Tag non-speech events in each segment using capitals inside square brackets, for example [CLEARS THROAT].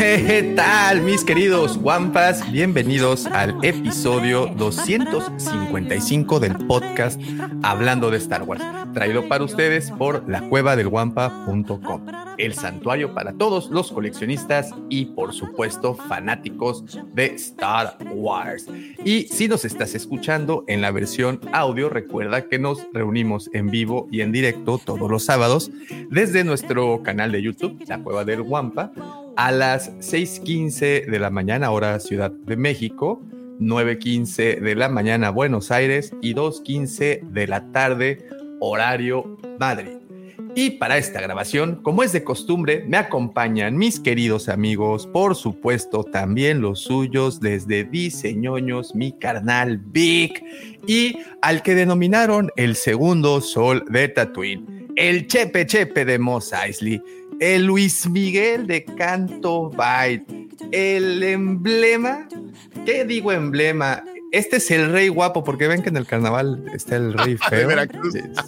¿Qué tal, mis queridos Wampas? Bienvenidos al episodio 255 del podcast Hablando de Star Wars, traído para ustedes por lacuevadelguampa.com, el santuario para todos los coleccionistas y, por supuesto, fanáticos de Star Wars. Y si nos estás escuchando en la versión audio, recuerda que nos reunimos en vivo y en directo todos los sábados desde nuestro canal de YouTube, La Cueva del Guampa a las 6:15 de la mañana, hora Ciudad de México, 9:15 de la mañana, Buenos Aires y 2:15 de la tarde, horario Madrid. Y para esta grabación, como es de costumbre, me acompañan mis queridos amigos, por supuesto también los suyos desde Diseñoños, mi carnal Vic, y al que denominaron el segundo sol de Tatooine, el Chepe Chepe de Mos Eisley el Luis Miguel de Canto Byte, el emblema, ¿qué digo emblema? Este es el rey guapo, porque ven que en el carnaval está el rey [LAUGHS] feo.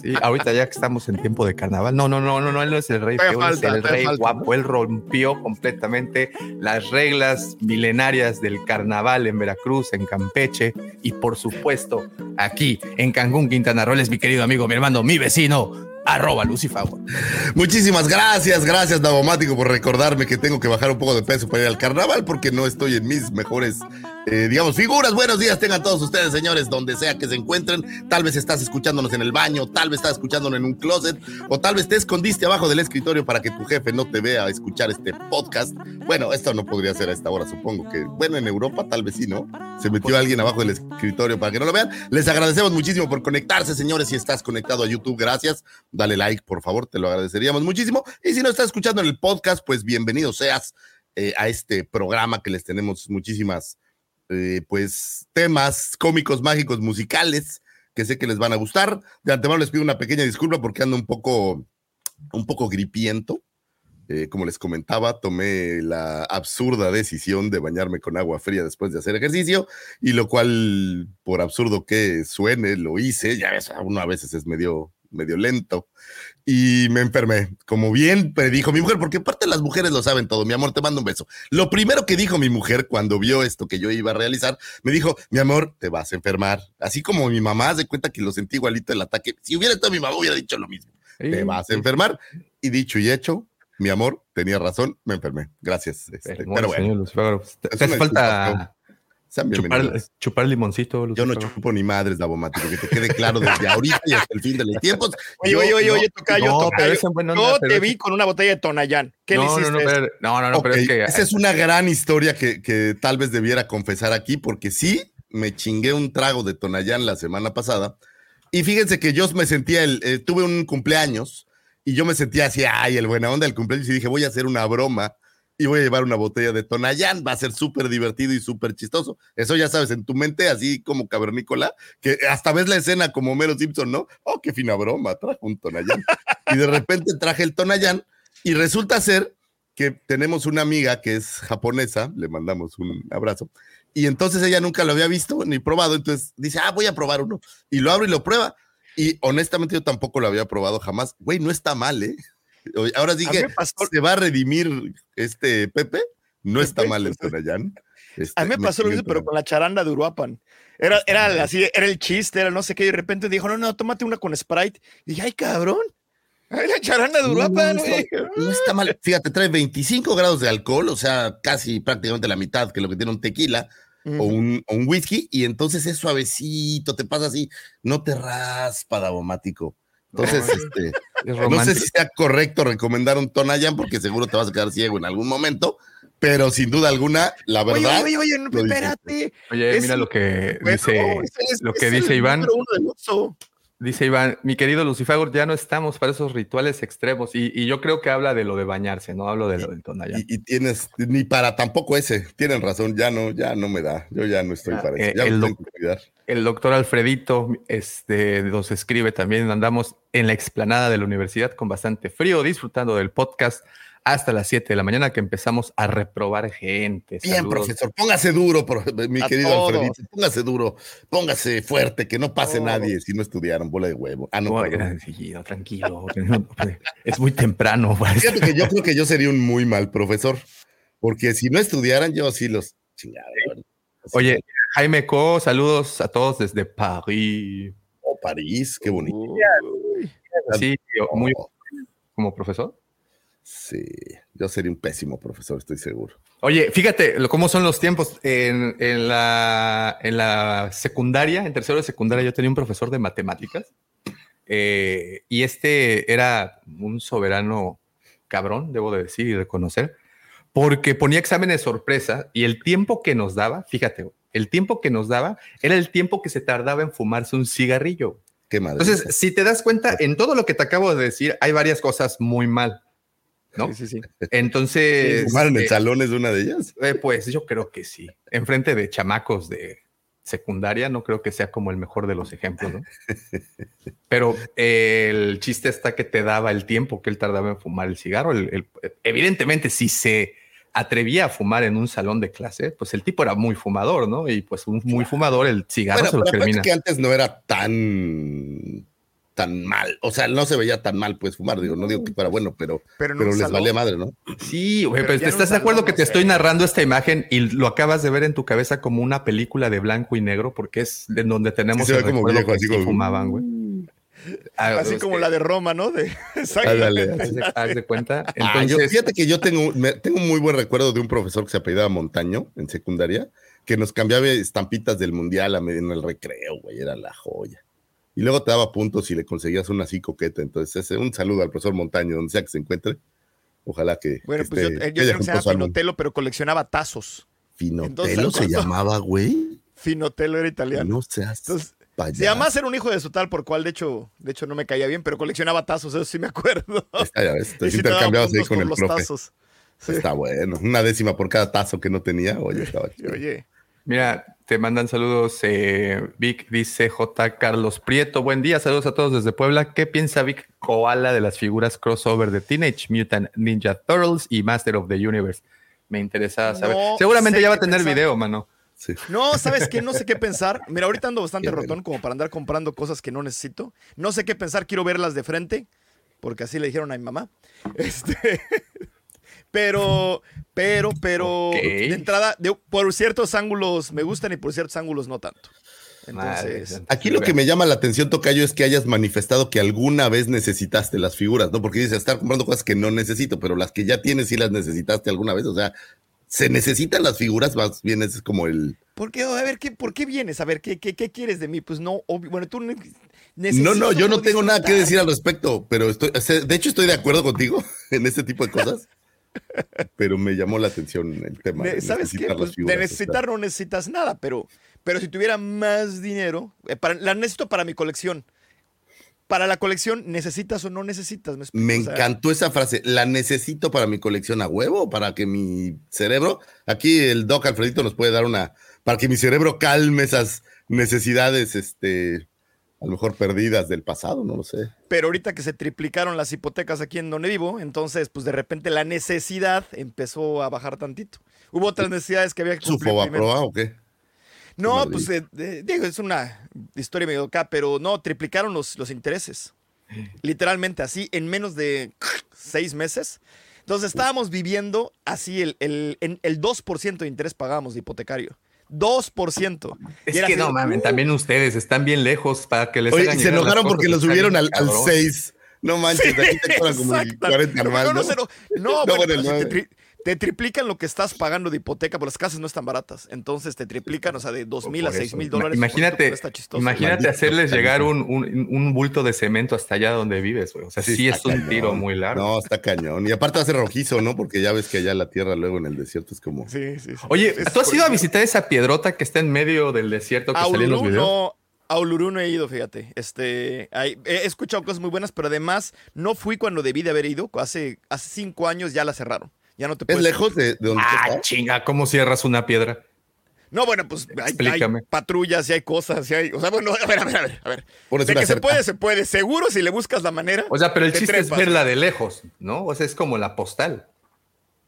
Sí, ahorita ya que estamos en tiempo de carnaval. No, no, no, no, no, él no es el rey feo, es el rey guapo. Él rompió completamente las reglas milenarias del carnaval en Veracruz, en Campeche y por supuesto aquí en Cancún, Quintana Roo. Él es mi querido amigo, mi hermano, mi vecino, arroba Lucifer. Muchísimas gracias, gracias Davomático por recordarme que tengo que bajar un poco de peso para ir al carnaval porque no estoy en mis mejores, eh, digamos, figuras. Buenos días tengan todos ustedes, señores, donde sea que se encuentren. Tal vez estás escuchándonos en el baño, tal vez estás escuchándonos en un closet o tal vez te escondiste abajo del escritorio para que tu jefe no te vea escuchar este podcast. Bueno, esto no podría ser a esta hora, supongo que, bueno, en Europa tal vez sí, ¿no? Se metió alguien abajo del escritorio para que no lo vean. Les agradecemos muchísimo por conectarse, señores, si estás conectado a YouTube, gracias dale like, por favor, te lo agradeceríamos muchísimo. Y si no estás escuchando en el podcast, pues bienvenido seas eh, a este programa que les tenemos muchísimas, eh, pues, temas cómicos, mágicos, musicales, que sé que les van a gustar. De antemano les pido una pequeña disculpa porque ando un poco, un poco gripiento. Eh, como les comentaba, tomé la absurda decisión de bañarme con agua fría después de hacer ejercicio, y lo cual, por absurdo que suene, lo hice. Ya ves, uno a veces es medio medio lento y me enfermé, como bien predijo mi mujer, porque aparte las mujeres lo saben todo. Mi amor, te mando un beso. Lo primero que dijo mi mujer cuando vio esto que yo iba a realizar, me dijo, mi amor, te vas a enfermar. Así como mi mamá se cuenta que lo sentí igualito el ataque. Si hubiera estado mi mamá, hubiera dicho lo mismo. te vas a enfermar. Y dicho y hecho, mi amor, tenía razón, me enfermé. Gracias. Este, pero bueno, te hace falta Chupar, chupar, limoncito. Yo no chupo ni madres, Davomático, que te quede claro desde ahorita y hasta el fin de los tiempos. Oye, oye, oye, oye, tocayo, no, tocayo. Yo te vi con una botella de Tonayán. ¿Qué no, le hiciste? No, no, pero, no, no, no pero es que... Esa es una gran historia que, que tal vez debiera confesar aquí, porque sí, me chingué un trago de Tonayán la semana pasada. Y fíjense que yo me sentía, el, eh, tuve un cumpleaños y yo me sentía así, ay, el buena onda del cumpleaños y dije, voy a hacer una broma y voy a llevar una botella de Tonayán. Va a ser súper divertido y súper chistoso. Eso ya sabes, en tu mente, así como cavernícola, que hasta ves la escena como Mero Simpson, ¿no? Oh, qué fina broma, trajo un Tonayán. y de repente traje el Tonayán y resulta ser que tenemos una amiga que es japonesa, le mandamos un abrazo, y entonces ella nunca lo había visto ni probado, entonces dice, ah, voy a probar uno. Y lo abre y lo prueba. Y honestamente yo tampoco lo había probado jamás. Güey, no está mal, ¿eh? Ahora sí que se va a redimir este Pepe. No está mal el Tonayán. Este, a mí me pasó lo mismo, pero con la charanda de Uruapan. Era, era así, era el chiste, era no sé qué, y de repente dijo, no, no, tómate una con Sprite. Y dije, ay, cabrón. la charanda de Uruapan. No, está mal. Fíjate, trae 25 grados de alcohol, o sea, casi prácticamente la mitad que lo que tiene un tequila. o, un, o, un, whisky, y entonces es suavecito, te pasa así, no te raspa, Davomático Entonces, este, no sé si sea correcto recomendar un Tonayan porque seguro te vas a quedar ciego en algún momento, pero sin duda alguna, la verdad. Oye, oye, oye, no, espérate. Oye, mira lo que dice, lo que dice Iván. Dice Iván, mi querido Lucifer, ya no estamos para esos rituales extremos. Y, yo creo que habla de lo de bañarse, no hablo de lo del Tonayán. Y, tienes, ni para tampoco ese, tienen razón, ya no, ya no me da, yo ya no estoy ah, para eso. Ya el, tengo que cuidar. el doctor Alfredito este, nos escribe también, andamos en la explanada de la universidad con bastante frío, disfrutando del podcast hasta las 7 de la mañana que empezamos a reprobar gente. Bien, profesor, póngase duro, [LAUGHS] mi querido Alfredito, póngase duro, póngase fuerte, que no pase nadie si no estudiaron, bola de huevo. Ah, no, [LAUGHS] tranquilo, tranquilo, es muy temprano. Fíjate que yo creo que yo sería un muy mal profesor, porque si no estudiaran, yo sí los chingaba. Oye, Jaime Co, saludos a todos desde París. Oh, París, qué bonito. Sí, muy como profesor. Sí, yo sería un pésimo profesor, estoy seguro. Oye, fíjate cómo son los tiempos. En, la, en la secundaria, en tercero de secundaria, yo tenía un profesor de matemáticas eh, y este era un soberano cabrón, debo de decir y reconocer, porque ponía exámenes sorpresa y el tiempo que nos daba, fíjate, el tiempo que nos daba era el tiempo que se tardaba en fumarse un cigarrillo. Qué madre. Entonces, si te das cuenta, en todo lo que te acabo de decir, hay varias cosas muy mal. ¿No? Sí, sí, Entonces. ¿Fumar en el eh, salón es una de ellas? Eh, pues yo creo que sí. Enfrente de chamacos de secundaria, no creo que sea como el mejor de los ejemplos, ¿no? [LAUGHS] Pero el chiste está que te daba el tiempo que él tardaba en fumar el cigarro. evidentemente, si se atrevía a fumar en un salón de clase, pues el tipo era muy fumador, ¿no? Y pues un muy fumador, el cigarro se lo termina. que antes no era tan tan mal. O sea, no se veía tan mal, pues, fumar. Digo, no digo que fuera bueno, pero, pero, les valía madre, ¿no? Sí, güey, pero, ¿estás de acuerdo que te estoy narrando esta imagen y lo acabas de ver en tu cabeza como una película de blanco y negro? Porque es en donde tenemos el como viejo, así como... fumaban, güey. Ah, así como la de Roma, ¿no? De, [LAUGHS] Haz de cuenta. Entonces, fíjate que yo tengo, tengo un muy buen recuerdo de un profesor que se apellidaba Montaño en secundaria, que nos cambiaba estampitas del mundial en el recreo, güey, era la joya y luego te daba puntos si le conseguías una así coqueta. Entonces, ese, un saludo al profesor Montaño, donde sea que se encuentre. Ojalá que. Bueno, pues yo, yo creo que se llama Finotelo, pero coleccionaba tazos. ¿Finotelo se [LAUGHS] llamaba, güey? Finotelo era italiano. No seas. Entonces, se llamaba ser un hijo de su tal, por cual de hecho, de hecho no me caía bien, pero coleccionaba tazos, eso sí me acuerdo. Está, ya ves, [LAUGHS] te intercambiabas ahí con el profe. Tazos. Está bueno, una décima por cada tazo que no tenía. Oye, [LAUGHS] estaba. Oye. Mira, te mandan saludos. Eh, Vic dice J. Carlos Prieto. Buen día, saludos a todos desde Puebla. ¿Qué piensa Vic Koala de las figuras crossover de Teenage Mutant Ninja Turtles y Master of the Universe? Me interesa saber. Seguramente ya va a tener video, mano. No, ¿sabes qué? No sé qué pensar. Mira, ahorita ando bastante rotón como para andar comprando cosas que no necesito. No sé qué pensar, quiero verlas de frente, porque así le dijeron a mi mamá. [LAUGHS] Este, pero, pero, pero, de entrada, por ciertos ángulos me gustan y por ciertos ángulos no tanto. Entonces, aquí lo que me llama la atención, Tocayo, es que hayas manifestado que alguna vez necesitaste las figuras, ¿no? Porque dices, estar comprando cosas que no necesito, pero las que ya tienes sí las necesitaste alguna vez. O sea, ¿se necesitan las figuras? Más bien es como el. ¿Por qué? A ver, ¿qué, ¿por qué vienes? A ver, ¿qué, qué, qué quieres de mí? Pues no, bueno, tú No, no, yo no tengo nada que decir al respecto, pero estoy, de hecho estoy de acuerdo contigo [LAUGHS] en este tipo de cosas. [LAUGHS] pero me llamó la atención el tema. De, ¿Sabes qué? Pues, de necesitar no necesitas nada, pero, pero si tuviera más dinero, eh, la necesito para mi colección. Para la colección, ¿necesitas o no necesitas? Me, encantó esa frase. ¿La necesito para mi colección a huevo? Para que mi cerebro. Aquí el Doc Alfredito nos puede dar una. Para que mi cerebro calme esas necesidades este, a lo mejor perdidas del pasado, no lo sé. Pero ahorita que se triplicaron las hipotecas aquí en donde vivo, entonces pues de repente la necesidad empezó a bajar tantito. Hubo otras necesidades que había que cumplir. ¿Su o qué? No, pues eh, digo, es una historia medio acá, pero no, triplicaron los, los intereses. Literalmente así, en menos de seis meses. Entonces estábamos viviendo así, el, el, el 2% de interés pagábamos de hipotecario. 2%. Es que no mames, también ustedes están bien lejos para que les Oye, se enojaron porque lo subieron al, 6. No manches, aquí te cobran como el 40 normal, ¿no? No, no, no, no te triplican lo que estás pagando de hipoteca, porque las casas no están baratas. Entonces te triplican, o sea, de dos mil a seis mil dólares. Imagínate, Está chistoso. imagínate Maldito hacerles llegar un, un- un bulto de cemento hasta allá donde vives, güey. O sea, sí, es un cañón. tiro muy largo. No, está cañón. Y aparte va a ser rojizo, ¿no? Porque ya ves que allá la tierra luego en el desierto es como. Sí, sí, sí. Oye, Es ¿tú has ido a visitar esa piedrota que está en medio del desierto que A salía en los videos? no, a Uluru no he ido, fíjate. Este, hay- he escuchado cosas muy buenas, pero además no fui cuando debí de haber ido. Hace, hace cinco años ya la cerraron. Ya no te ¿Es puedes. lejos de, de donde Ah, chinga, ¿cómo cierras una piedra? No, bueno, pues hay, patrullas y hay cosas. Y hay, o sea, bueno, [LAUGHS] a ver, a ver, a ver. A ver. De una que se puede, se puede. Seguro si le buscas la manera. O sea, pero el te chiste es trepas. verla de lejos, ¿no? O sea, es como la postal.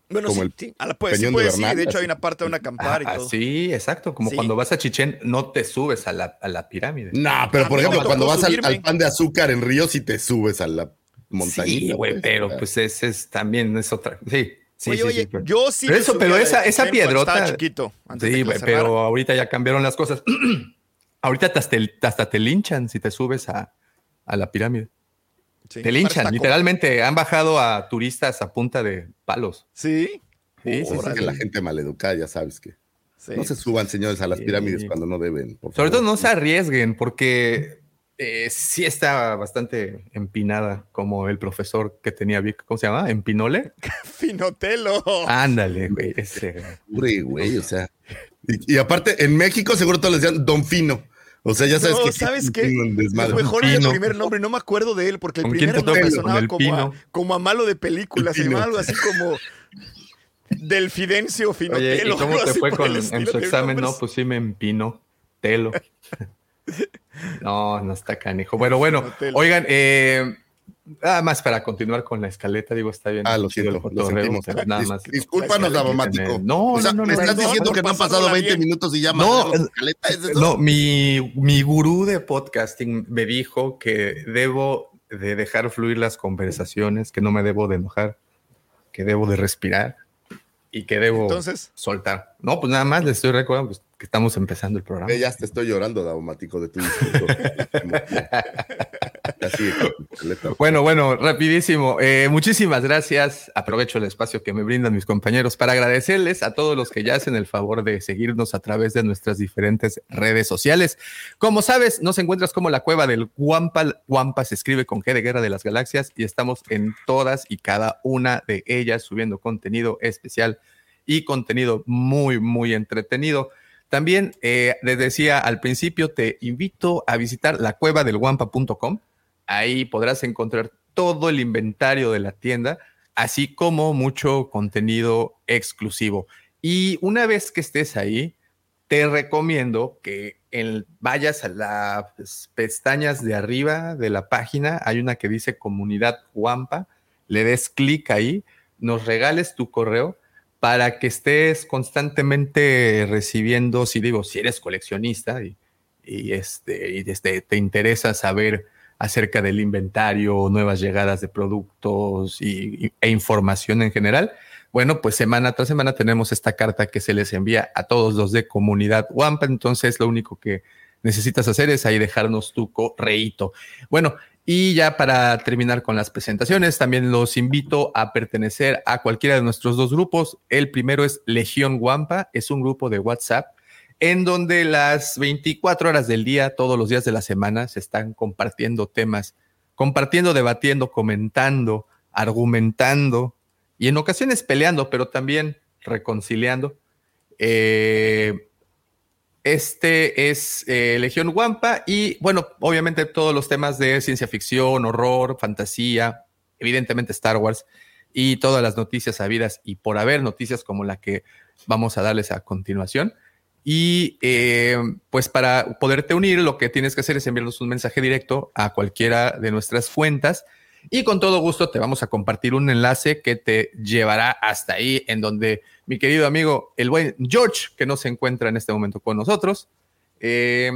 Bueno, como sí, el sí, a la puedes, sí, Peñón de sí, De hecho, hay una parte donde acampar y Ah, todo. sí, exacto. Como Sí. cuando vas a Chichén, no te subes a la, a la pirámide. No, pero A por ejemplo, cuando vas al, pan de azúcar en Río, si te subes a la montañita. Sí, güey, pero pues ese es también es otra. Sí, sí, oye, sí, oye, sí, pero- yo sí. Pero eso, pero esa- esa piedrota- chiquito. antes Sí, pero ahorita ya cambiaron las cosas. [CLEARS THROAT] ahorita hasta te, hasta te linchan si te subes a, a la pirámide. Sí, te linchan, literalmente. Han bajado a turistas a punta de palos. Sí. Sí, sí, Ahora sí, la gente maleducada, ya sabes que. sí. No se suban, señores, a las Sí. pirámides cuando no deben. por Sobre todo no se arriesguen porque eh, sí está bastante empinada como el profesor que tenía Vic, ¿cómo se llama? ¿Empinole? [LAUGHS] Finotelo. Ándale, güey. ese. Pobre güey, o sea. Y, y aparte, en México seguro todos les decían Don Fino. O sea, ya sabes No, que ¿sabes qué? Lo mejor es el primer nombre, no me acuerdo de él, porque el ¿Con quién primer nombre sonaba como a, Pino. como a malo de película, El se algo así como del Fidencio Oye, Finotelo. ¿y cómo te fue con, en su examen? No, pues sí me empino. Telo. [LAUGHS] No, no está canijo. Bueno, bueno, [LAUGHS] oigan, eh, nada más para continuar con la escaleta, digo, está bien. Ah, lo siento, el lo sentimos. nada más. Discúlpanos, tener- No, o sea, no, no, me no, estás no, diciendo que no han pasado 20 bien. minutos y ya No, escaleta, ¿es eso? No, mi, mi gurú de podcasting me dijo que debo de dejar fluir las conversaciones, que no me debo de enojar, que debo de respirar y que debo Entonces, soltar. No, pues nada más les estoy recordando pues, que estamos empezando el programa. Eh, ya te estoy llorando, Davomático, de tu discurso. [LAUGHS] Así. Bueno, bueno, rapidísimo. Eh, muchísimas gracias. Aprovecho el espacio que me brindan mis compañeros para agradecerles a todos los que ya hacen el favor de seguirnos a través de nuestras diferentes redes sociales. Como sabes, nos encuentras como la cueva del Wampa. Wampa se escribe con G de Guerra de las Galaxias y estamos en todas y cada una de ellas subiendo contenido especial y contenido muy, muy entretenido. También eh, les decía al principio, te invito a visitar la cueva del Wampa.com. Ahí podrás encontrar todo el inventario de la tienda, así como mucho contenido exclusivo. Y una vez que estés ahí, te recomiendo que en- vayas a las pestañas de arriba de la página. Hay una que dice comunidad Wampa. Le des clic ahí, nos regales tu correo para que estés constantemente recibiendo, si digo, si eres coleccionista y, y, este, y este, te interesa saber acerca del inventario, nuevas llegadas de productos y, y- e información en general. Bueno, pues semana tras semana tenemos esta carta que se les envía a todos los de comunidad Wampa. Entonces, lo único que necesitas hacer es ahí dejarnos tu correíto. Bueno, y ya para terminar con las presentaciones, también los invito a pertenecer a cualquiera de nuestros dos grupos. El primero es Legión Wampa, es un grupo de WhatsApp en donde las 24 horas del día, todos los días de la semana, se están compartiendo temas, compartiendo, debatiendo, comentando, argumentando y en ocasiones peleando, pero también reconciliando. Eh, este es eh, Legión Wampa y bueno, obviamente todos los temas de ciencia ficción, horror, fantasía, evidentemente Star Wars y todas las noticias habidas y por haber noticias como la que vamos a darles a continuación. Y eh, pues para poderte unir, lo que tienes que hacer es enviarnos un mensaje directo a cualquiera de nuestras cuentas y con todo gusto te vamos a compartir un enlace que te llevará hasta ahí, en donde mi querido amigo, el buen George, que no se encuentra en este momento con nosotros, eh,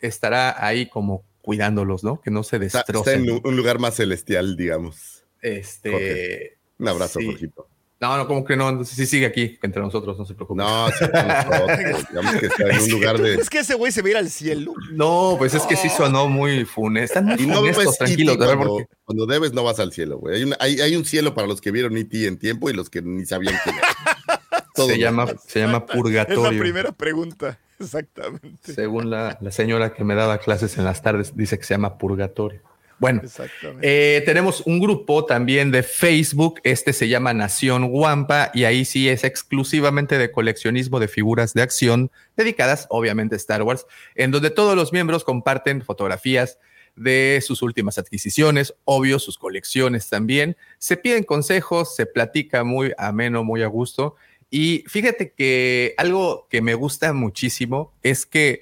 estará ahí como cuidándolos, ¿no? Que no se Está, está destrocen. en un un lugar más celestial, digamos. Este, Jorge. Un abrazo, Sí. Jorgito. No, no, como que no, sí sigue aquí entre nosotros, no se preocupe. No, sí, nosotros, [LAUGHS] digamos que está en un lugar de. Es que ese güey se va a ir al cielo. No, pues es que sí sonó muy funes. Están muy Y no funestos, tranquilos. A ver, cuando, porque- cuando debes no vas al cielo, güey. Hay, un- hay, hay un cielo para los que vieron E.T. en tiempo y los que ni sabían quién era. [LAUGHS] Se llama, se llama Es la purgatorio. primera pregunta. [LAUGHS] Exactamente. Según la, la señora que me daba clases en las tardes, dice que se llama purgatorio. Bueno, Exactamente. eh, tenemos un grupo también de Facebook, este se llama Nación Guampa y ahí sí es exclusivamente de coleccionismo de figuras de acción dedicadas obviamente a Star Wars, en donde todos los miembros comparten fotografías de sus últimas adquisiciones, obvio sus colecciones también, se piden consejos, se platica muy ameno, muy a gusto y fíjate que algo que me gusta muchísimo es que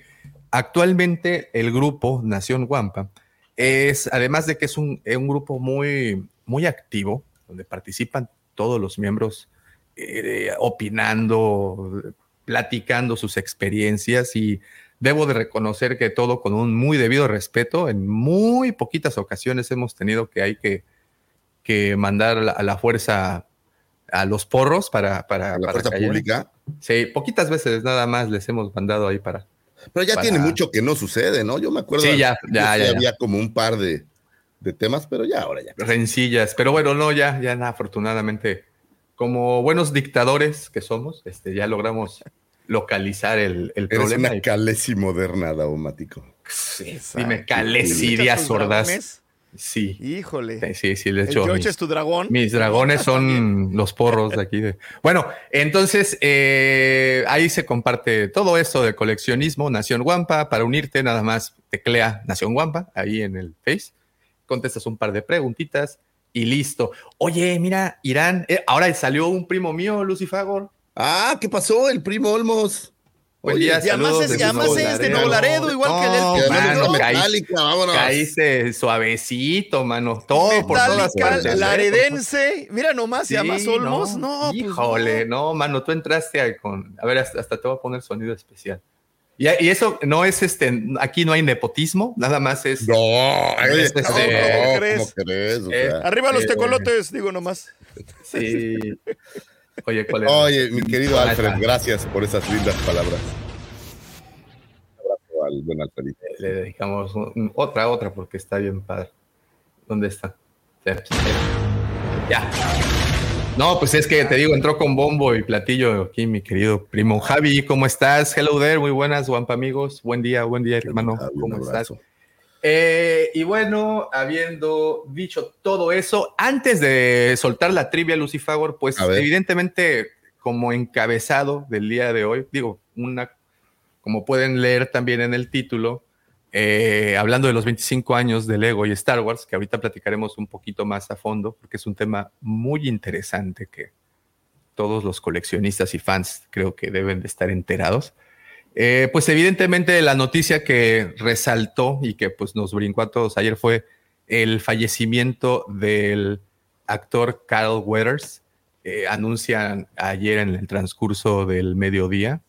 actualmente el grupo Nación Guampa es, además de que es un, es un grupo muy, muy activo, donde participan todos los miembros eh, opinando, platicando sus experiencias y debo de reconocer que todo con un muy debido respeto. En muy poquitas ocasiones hemos tenido que hay que, que mandar a la, a la fuerza a los porros para, para, A la para fuerza callar. pública. Sí, poquitas veces nada más les hemos mandado ahí para. Pero ya Para- tiene mucho que no sucede, ¿no? Yo me acuerdo. Sí, ya, que ya, sí ya, ya. Había como un par de, de temas, pero ya ahora ya. rencillas, pero bueno, no, ya, ya nada, afortunadamente, como buenos dictadores que somos, este, ya logramos localizar el, el Eres problema. una y- calesi moderna, Daumático. Sí, Exacto. dime, Calesi, ¿Escuchas días tus sordas. dragones? Sí, Híjole. sí, sí, El hecho. George mis- es tu dragón. Mis dragones son [LAUGHS] los porros de aquí. de- Bueno, entonces eh, ahí se comparte todo esto de coleccionismo, Nación Guampa. Para unirte, nada más teclea Nación Guampa ahí en el Face. Contestas un par de preguntitas y listo. Oye, mira, Irán, eh, ahora salió un primo mío, Lucifagor. Ah, ¿qué pasó? El primo Olmos. Oye, día, y además es- además es de Nuevo Laredo, igual que el- No, Que además mano, es metálica, vámonos. caíste suavecito, mano. Todo por todas partes. ¿eh? Laredense. Mira nomás, Sí, y además Olmos. No, pues Híjole, no. mano, tú entraste con. A ver, hasta, hasta te voy a poner sonido especial. Y, y eso no es este. Aquí no hay nepotismo, nada más es. No, Este, no, ¿cómo no, crees? ¿cómo crees? O Eh. Arriba los Eh, tecolotes, digo nomás. Sí. Oye, ¿cuál es? Oye, mi querido Alfred, gracias por esas lindas palabras. Un abrazo al buen Alfredito. Le dedicamos un- otra, otra, porque está bien padre. ¿Dónde está? Ya. No, pues es que te digo, entró con bombo y platillo aquí, mi querido primo Javi. ¿Cómo estás? Hello there, muy buenas, Guampa amigos. Buen día, buen día, hermano. ¿Cómo estás? Eh, y bueno, habiendo dicho todo eso, antes de soltar la trivia, Lucifagor, pues evidentemente, como encabezado del día de hoy, digo, una, como pueden leer también en el título, eh, hablando de los 25 años de Lego y Star Wars, que ahorita platicaremos un poquito más a fondo, porque es un tema muy interesante que todos los coleccionistas y fans creo que deben de estar enterados. Eh, pues evidentemente la noticia que resaltó y que pues nos brincó a todos ayer fue el fallecimiento del actor Carl Weathers. Eh, anuncian ayer en el transcurso del mediodía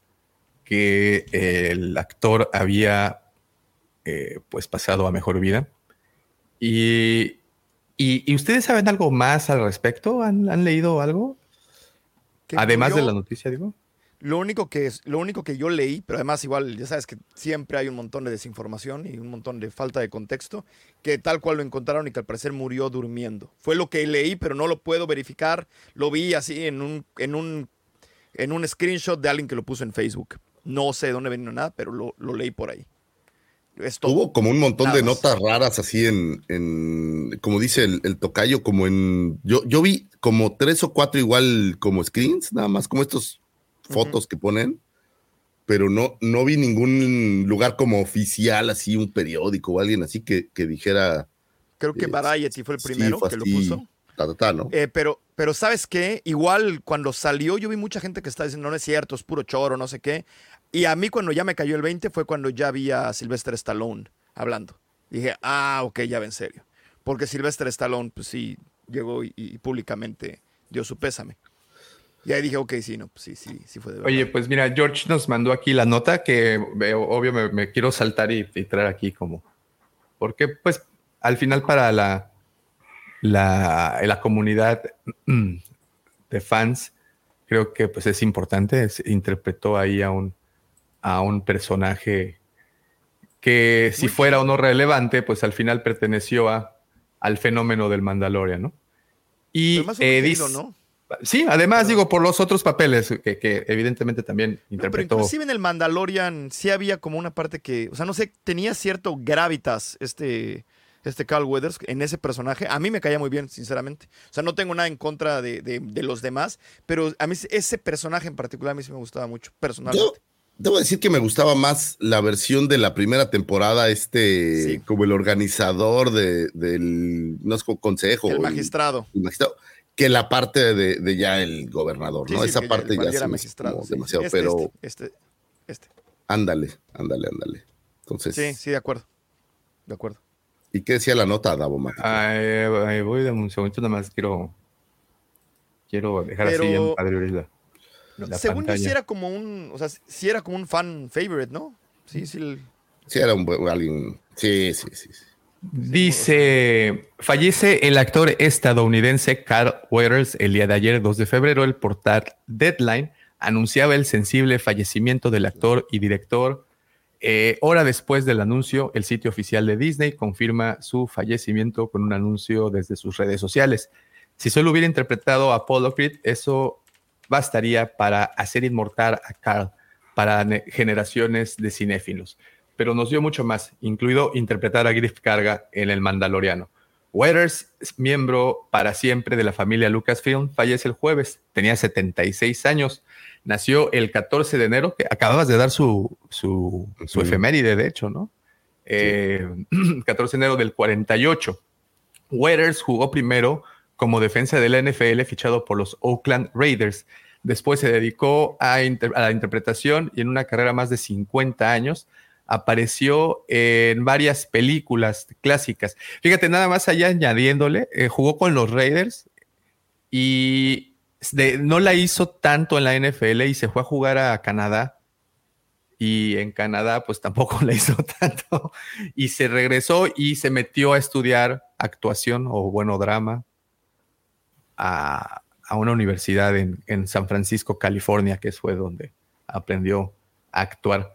que el actor había eh, pues pasado a mejor vida. Y, y- y ustedes saben algo más al respecto? ¿Han, han leído algo? Además de la noticia, digo. Lo único, que es, lo único que yo leí, pero además igual, ya sabes que siempre hay un montón de desinformación y un montón de falta de contexto, que tal cual lo encontraron y que al parecer murió durmiendo. Fue lo que leí, pero no lo puedo verificar. Lo vi así en un, en un, en un screenshot de alguien que lo puso en Facebook. No sé de dónde venía nada, pero lo, lo leí por ahí. Es todo. Hubo como un montón Nada de notas raras así en, en como dice el, el tocayo, como en, yo, yo vi como tres o cuatro igual como screens, nada más como estos fotos que ponen, pero no, no vi ningún lugar como oficial, así un periódico o alguien así que, que dijera. Creo que eh, Variety fue el primero que lo puso. ta, ta, ta, ¿no? Eh, pero, pero ¿sabes qué? Igual cuando salió yo vi mucha gente que está diciendo, no es cierto, es puro choro, no sé qué. Y a mí cuando ya me cayó el 20 fue cuando ya vi a Sylvester Stallone hablando. Dije, ah, ok, ya va en serio. Porque Sylvester Stallone, pues sí, llegó y, y públicamente dio su pésame. Y ahí dije, ok, sí, no, pues sí, sí, sí fue de verdad. Oye, pues mira, George nos mandó aquí la nota que obvio me, me quiero saltar y, y traer aquí como, porque pues al final para la, la, la comunidad, [CLEARS THROAT] de fans, creo que pues es importante. interpretó ahí a un, a un personaje que si fuera o no relevante, pues al final perteneció a, al fenómeno del Mandalorian, ¿no? Y eh, ¿no? Sí, además digo, por los otros papeles que, evidentemente también interpretó. pero inclusive en el Mandalorian sí había como una parte que, o sea, no sé, tenía cierto gravitas este, este Carl Weathers en ese personaje. A mí me caía muy bien, sinceramente. O sea, no tengo nada en contra de, los demás, pero a mí ese personaje en particular a mí sí me gustaba mucho, personalmente. debo decir que me gustaba más la versión de la primera temporada, este, como el organizador del, no es consejo. El magistrado. El, magistrado que la parte de, ya el gobernador, ¿no? Esa parte ya, se magistrado, demasiado, este, pero... Este, este, este, Ándale, ándale, ándale. Entonces... Sí, sí, de acuerdo. De acuerdo. ¿Y qué decía la nota, Davo Ay, voy de un segundo, nada más quiero, quiero dejar así en Padre la Según yo, sí era como un, o sea, sí era como un fan favorite, ¿no? Sí, sí. Sí, era un alguien, sí, sí, sí. Dice, fallece el actor estadounidense Carl Weathers el día de ayer, 2 de febrero. El portal Deadline anunciaba el sensible fallecimiento del actor y director eh, hora después del anuncio, el sitio oficial de Disney confirma su fallecimiento con un anuncio desde sus redes sociales. Si solo hubiera interpretado a Apollo Creed, eso bastaría para hacer inmortal a Carl para generaciones de cinéfilos. Pero nos dio mucho más, incluido interpretar a Griff Carga en El Mandaloriano. Weathers, miembro para siempre de la familia Lucasfilm, fallece el jueves. Tenía 76 años nació el 14 de enero, que acababas de dar su, su, efeméride, de hecho, ¿no? 14 eh, [CLEARS THROAT] de enero del 48. Weathers jugó primero como defensa de la NFL, fichado por los Oakland Raiders. Después se dedicó a, la interpretación y en una carrera más de 50 años apareció en varias películas clásicas. Fíjate, nada más allá añadiéndole, eh, jugó con los Raiders y no la hizo tanto en la NFL y se fue a jugar a Canadá. Y en Canadá, pues tampoco [LAUGHS] la hizo tanto. Y se regresó y se metió a estudiar actuación o bueno, drama a, una universidad en, San Francisco, California, que fue donde aprendió a actuar.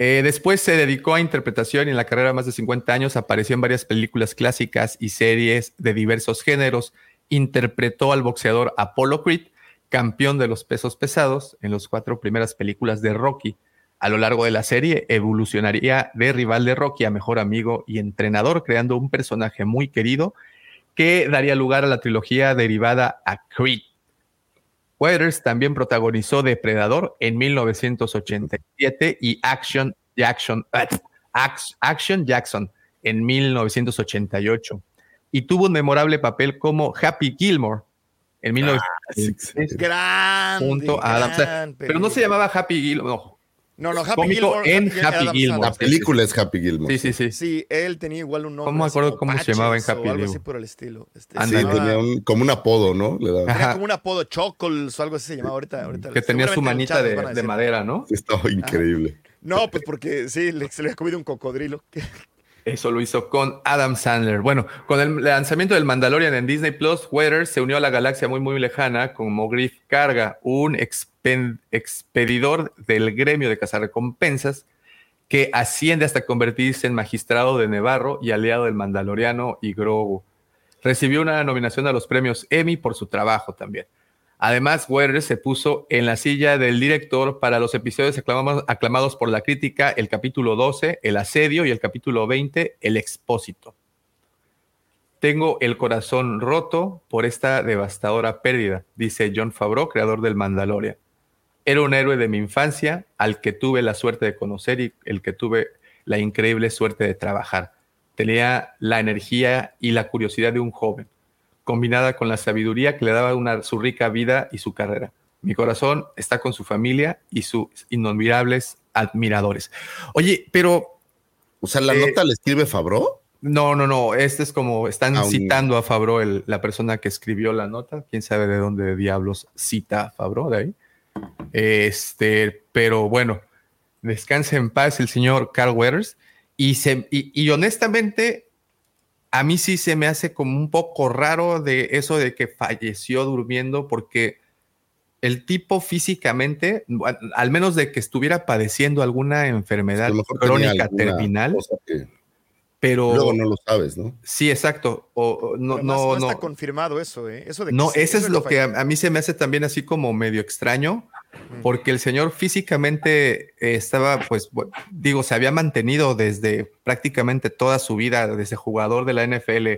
Eh, después se dedicó a interpretación y en la carrera de más de 50 años apareció en varias películas clásicas y series de diversos géneros interpretó al boxeador Apollo Creed, campeón de los pesos pesados en las cuatro primeras películas de Rocky. A lo largo de la serie evolucionaría de rival de Rocky a mejor amigo y entrenador, creando un personaje muy querido que daría lugar a la trilogía derivada a Creed. Weathers también protagonizó Depredador en 1987 y Action Jackson, Action Jackson en 1988 y tuvo un memorable papel como Happy Gilmore en 1996. Ah, junto a Adam Pero no se llamaba Happy Gilmore, no. No, no, Happy Gilmore. En Happy Gilmore. La película es Happy Gilmore. Sí, sí, sí. Sí, él tenía igual un nombre. ¿Cómo me acuerdo cómo se llamaba en Happy Gilmore? algo así por el estilo. Este, sí, tenía un, como un apodo, ¿no? Le Tenía como un apodo, Chocos o algo así se llamaba ahorita. ahorita que tenía su manita de, de, madera, ¿no? Estaba increíble. No, pues porque sí, se le había comido un cocodrilo. Eso lo hizo con Adam Sandler. Bueno, con el lanzamiento del Mandalorian en Disney Plus, Weathers se unió a la galaxia muy, muy lejana como Griff Carga, un expedidor del gremio de cazarrecompensas que asciende hasta convertirse en magistrado de Nevarro y aliado del Mandaloriano y Grogu. Recibió una nominación a los premios Emmy por su trabajo también. Además, Weathers se puso en la silla del director para los episodios aclamados, por la crítica, el capítulo 12, El asedio, y el capítulo 20, El expósito. Tengo el corazón roto por esta devastadora pérdida, dice John Favreau, creador del Mandalorian. Era un héroe de mi infancia al que tuve la suerte de conocer y el que tuve la increíble suerte de trabajar. Tenía la energía y la curiosidad de un joven combinada con la sabiduría que le daba una, su rica vida y su carrera. Mi corazón está con su familia y sus inolvidables admiradores. Oye, pero... O sea, ¿la eh, nota le escribe Fabro? No, no, no. Este es como están citando a Fabro, la persona que escribió la nota. Quién sabe de dónde diablos cita a Fabro de ahí. Este, pero bueno, descanse en paz el señor Carl Weathers. Y, se, y honestamente, a mí sí se me hace como un poco raro de eso de que falleció durmiendo, porque el tipo físicamente, al menos de que estuviera padeciendo alguna enfermedad crónica terminal, pero luego no lo sabes, ¿no? Sí, exacto. O, no, no, no, está confirmado eso, ¿eh? Eso de no, eso es lo que a, mí se me hace también así como medio extraño, porque el señor físicamente estaba, pues, digo, se había mantenido desde prácticamente toda su vida, desde jugador de la NFL,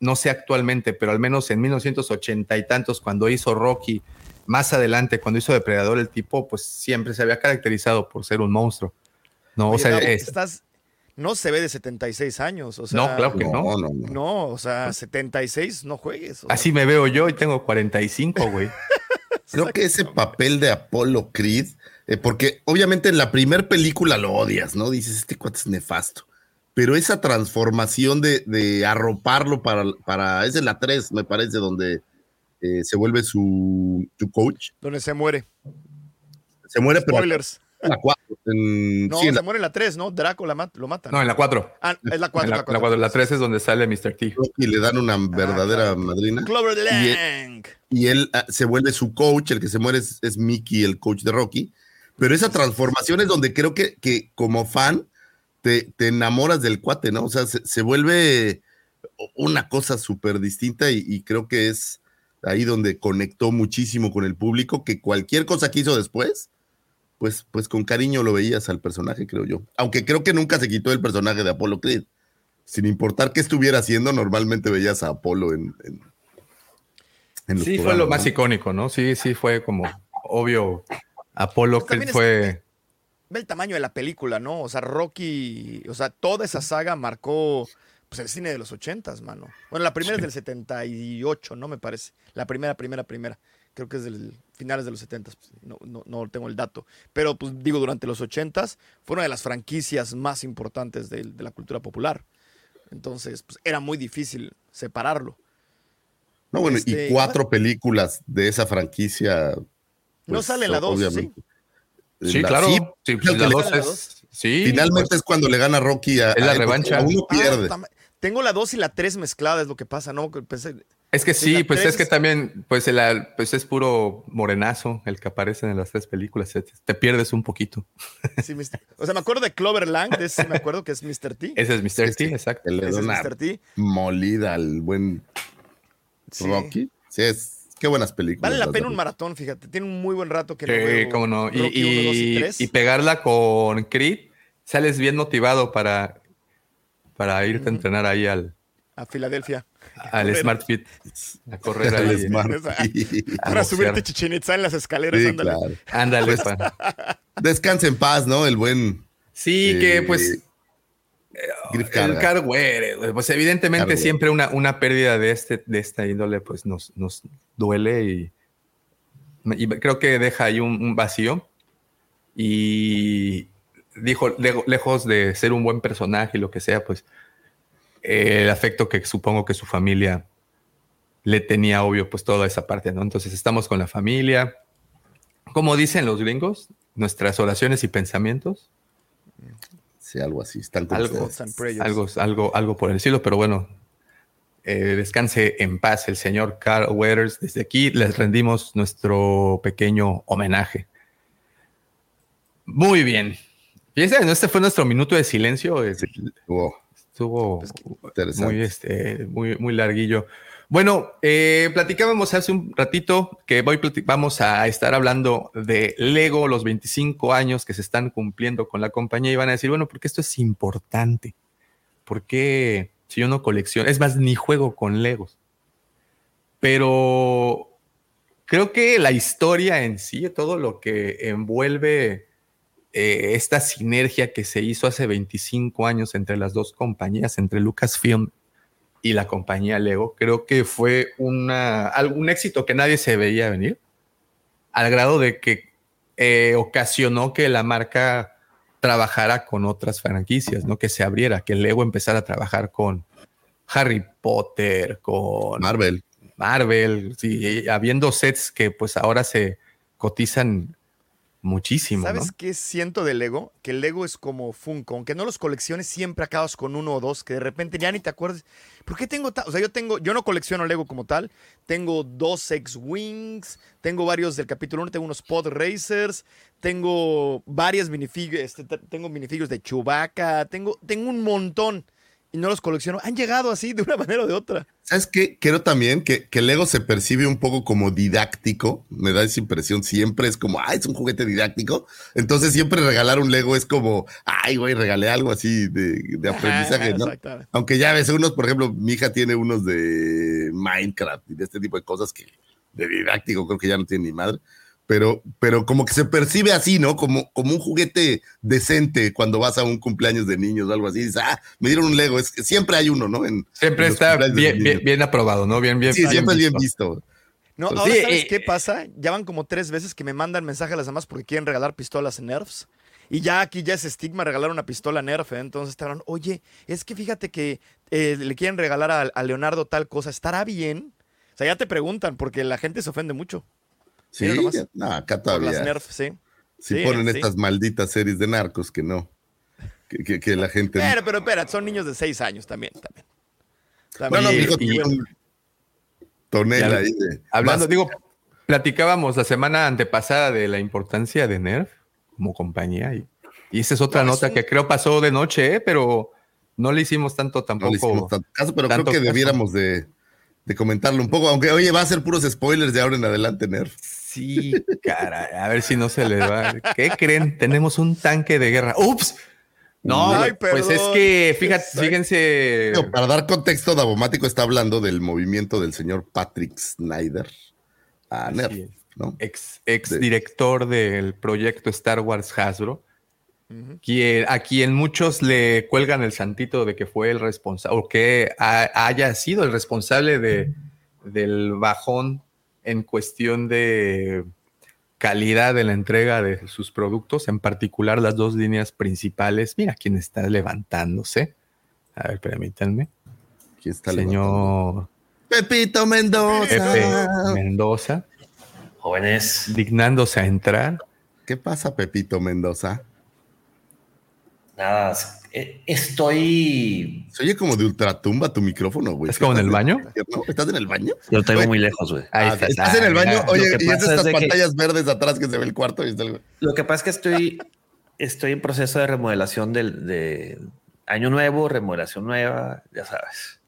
no sé actualmente, pero al menos en 1980 y tantos, cuando hizo Rocky, más adelante, cuando hizo Depredador, el tipo, pues siempre se había caracterizado por ser un monstruo. No, o sea, estás, no se ve de 76 años. O sea, no, claro que no. No, no, o sea, 76 no juegues. Así me veo yo y tengo 45, güey. [LAUGHS] Creo que ese papel de Apollo Creed, eh, porque obviamente en la primera película lo odias, ¿no? Dices, este cuate es nefasto. Pero esa transformación de, arroparlo para, para, es la 3, me parece, donde eh, se vuelve su, coach. Donde se muere. Se muere, Spoilers. La 4. no, se muere en la 3, ¿no? Draco la lo mata. No, en la 4. Ah, es la 4. La, la, 4. la 3 es donde sale Mr. T. Y le dan una ah, verdadera madrina. Clover Lang. Y él, ah, se vuelve su coach, el que se muere es, Mickey, el coach de Rocky. Pero esa transformación es donde creo que, que como fan te, te, enamoras del cuate, ¿no? O sea, se, vuelve una cosa súper distinta y creo que es ahí donde conectó muchísimo con el público, que cualquier cosa que hizo después, pues, pues con cariño lo veías al personaje, creo yo. Aunque creo que nunca se quitó el personaje de Apolo Creed. Sin importar qué estuviera haciendo, normalmente veías a Apolo en... en, sí, fue lo más icónico, ¿no? Sí, sí, fue como obvio. Apolo pues Creed fue... ve el tamaño de la película, ¿no? O sea, Rocky, o sea, toda esa saga marcó pues el cine de los ochentas, mano. Bueno, la primera es del 78, ¿no? Me parece. La primera, primera, primera. Creo que es del finales de los setentas. Pues, no, no, no, tengo el dato. Pero, pues digo, durante los ochentas fue una de las franquicias más importantes de, la cultura popular. Entonces, pues era muy difícil separarlo. No, bueno, y este, cuatro películas de esa franquicia. no pues, sale en la dos, ¿sí? Sí, claro. Sí, pues, la dos es, sí, Finalmente es cuando le gana Rocky a, la revancha. uno pierde. Ah, tengo la 2 y la 3 mezcladas, es lo que pasa, ¿no? Es que sí, pues es que también, pues, el, pues es puro morenazo el que aparece en las tres películas. Te pierdes un poquito. [LAUGHS] Sí, o sea, me acuerdo de Clover Lang, de ese me acuerdo que es Mr. T. Ese es Mr. T, exacto. Le da una molida al buen Rocky. Sí, es qué buenas películas. Vale la pena un maratón, fíjate. Tiene un muy buen rato que sí, cómo no. y, y pegarla con Creed, sales bien motivado para para irte a entrenar ahí al... A Filadelfia. Al Smart Fit. [LAUGHS] A correr [LAUGHS] ahí. Para subirte Chichinitza en las escaleras. Sí, ándale. Claro. [LAUGHS] Ándale. Descansa en paz, ¿no? El buen... Sí, que pues... El Carware, pues evidentemente siempre una, una pérdida de, este, de esta índole pues nos, nos duele y, y creo que deja ahí un, un vacío y, dijo, lejos de ser un buen personaje y lo que sea, pues el afecto que supongo que su familia le tenía obvio, pues toda esa parte, ¿no? Entonces estamos con la familia. Como dicen los gringos, nuestras oraciones y pensamientos. Sí, algo así. Están algo, algo, algo, algo por el cielo, pero bueno, eh, descanse en paz el señor Carl Weathers. Desde aquí les rendimos nuestro pequeño homenaje. Muy bien. Fíjense, este fue nuestro minuto de silencio. Estuvo, muy, este, muy, muy larguillo. Bueno, eh, platicábamos hace un ratito que voy vamos a estar hablando de Lego, los 25 años que se están cumpliendo con la compañía y van a decir, bueno, porque esto es importante. ¿Por qué si yo no colecciono? Es más, ni juego con Legos. Pero creo que la historia en sí, todo lo que envuelve eh, esta sinergia que se hizo hace 25 años entre las dos compañías, entre Lucasfilm y la compañía Lego, creo que fue una, un éxito que nadie se veía venir, al grado de que eh, ocasionó que la marca trabajara con otras franquicias, ¿no? Que se abriera, que Lego empezara a trabajar con Harry Potter, con Marvel, sí, habiendo sets que pues ahora se cotizan muchísimo. ¿Sabes qué siento del Lego? Que el Lego es como Funko. Aunque no los colecciones, siempre acabas con uno o dos que de repente ya ni te acuerdas. ¿Por qué tengo? O sea, yo tengo, yo no colecciono Lego como tal. Tengo dos X-Wings, tengo varios del capítulo 1, tengo unos Pod Racers, tengo varias minifiguras, este, te- tengo minifiguras de Chewbacca, tengo, tengo un montón y no los colecciono. Han llegado así de una [LAUGHS] manera o de otra. ¿Sabes qué? Creo también que, que el Lego se percibe un poco como didáctico. Me da esa impresión. Siempre es como, ah, es un juguete didáctico. Entonces siempre regalar un Lego es como, ay, güey, regalé algo así de, de aprendizaje, ¿no? Aunque ya ves unos, por ejemplo, mi hija tiene unos de Minecraft y de este tipo de cosas que de didáctico creo que ya no tiene ni madre. Pero, pero como que se percibe así, ¿no? Como, como un juguete decente cuando vas a un cumpleaños de niños o algo así. Dices, ah, me dieron un Lego. Es que siempre hay uno, ¿no? En, Siempre en está bien, bien, bien aprobado, ¿no? Bien, bien. Sí, siempre es bien visto. No, Pues ahora sí, ¿sabes eh, qué eh. pasa? Ya van como tres veces que me mandan mensaje a las demás porque quieren regalar pistolas Nerfs. Y ya aquí ya es estigma regalar una pistola Nerf. ¿eh? Entonces te hablan, oye, es que fíjate que eh, le quieren regalar a, a Leonardo tal cosa. ¿Estará bien? O sea, ya te preguntan porque la gente se ofende mucho Sí, no, acá por las todavía. Nerf, sí. Si Sí, ponen sí. estas malditas series de narcos que no. Que, que- que la gente. Pero, pero, espera, son niños de seis años también. también. no, También. no, y- mi hijo y- un tonel ahí de. Hablando, más- digo, platicábamos la semana antepasada de la importancia de Nerf como compañía y, y esa es otra No, es nota un- que creo pasó de noche, ¿eh? pero no le hicimos tanto no tampoco. le hicimos tanto caso, pero creo que debiéramos de, de comentarlo un poco. Aunque, oye, va a ser puros spoilers de ahora en adelante, Nerf. Sí, cara, a ver si no se le va. ¿Qué creen? Tenemos un tanque de guerra. ¡Ups! No, Ay, pues es que fíjate, Exacto. fíjense. Para dar contexto, Davomático está hablando del movimiento del señor Patrick Snyder a Nerf. ¿no? ex, ex De- director del proyecto Star Wars Hasbro, quien, a quien muchos le cuelgan el santito de que fue el responsable, o que ha- haya sido el responsable de, del bajón en cuestión de calidad de la entrega de sus productos, en particular las dos líneas principales. Mira quién está levantándose. A ver, permítanme. Aquí está levantando. Señor Pepito Mendoza. Pepe Mendoza, Jóvenes, dignándose a entrar. ¿Qué pasa, Pepito Mendoza? nada, estoy. Se oye como de ultratumba tu micrófono, güey. ¿Es como en el baño? ¿No? ¿Estás en el baño? Yo lo tengo Güey. muy lejos, güey. Ahí Ah, está. estás en el baño. mira. Oye, Lo que y es pasa estas es de que- pantallas verdes atrás que se ve el cuarto y está el- Lo que pasa es que estoy, estoy en proceso de remodelación del de año nuevo, remodelación nueva, ya sabes.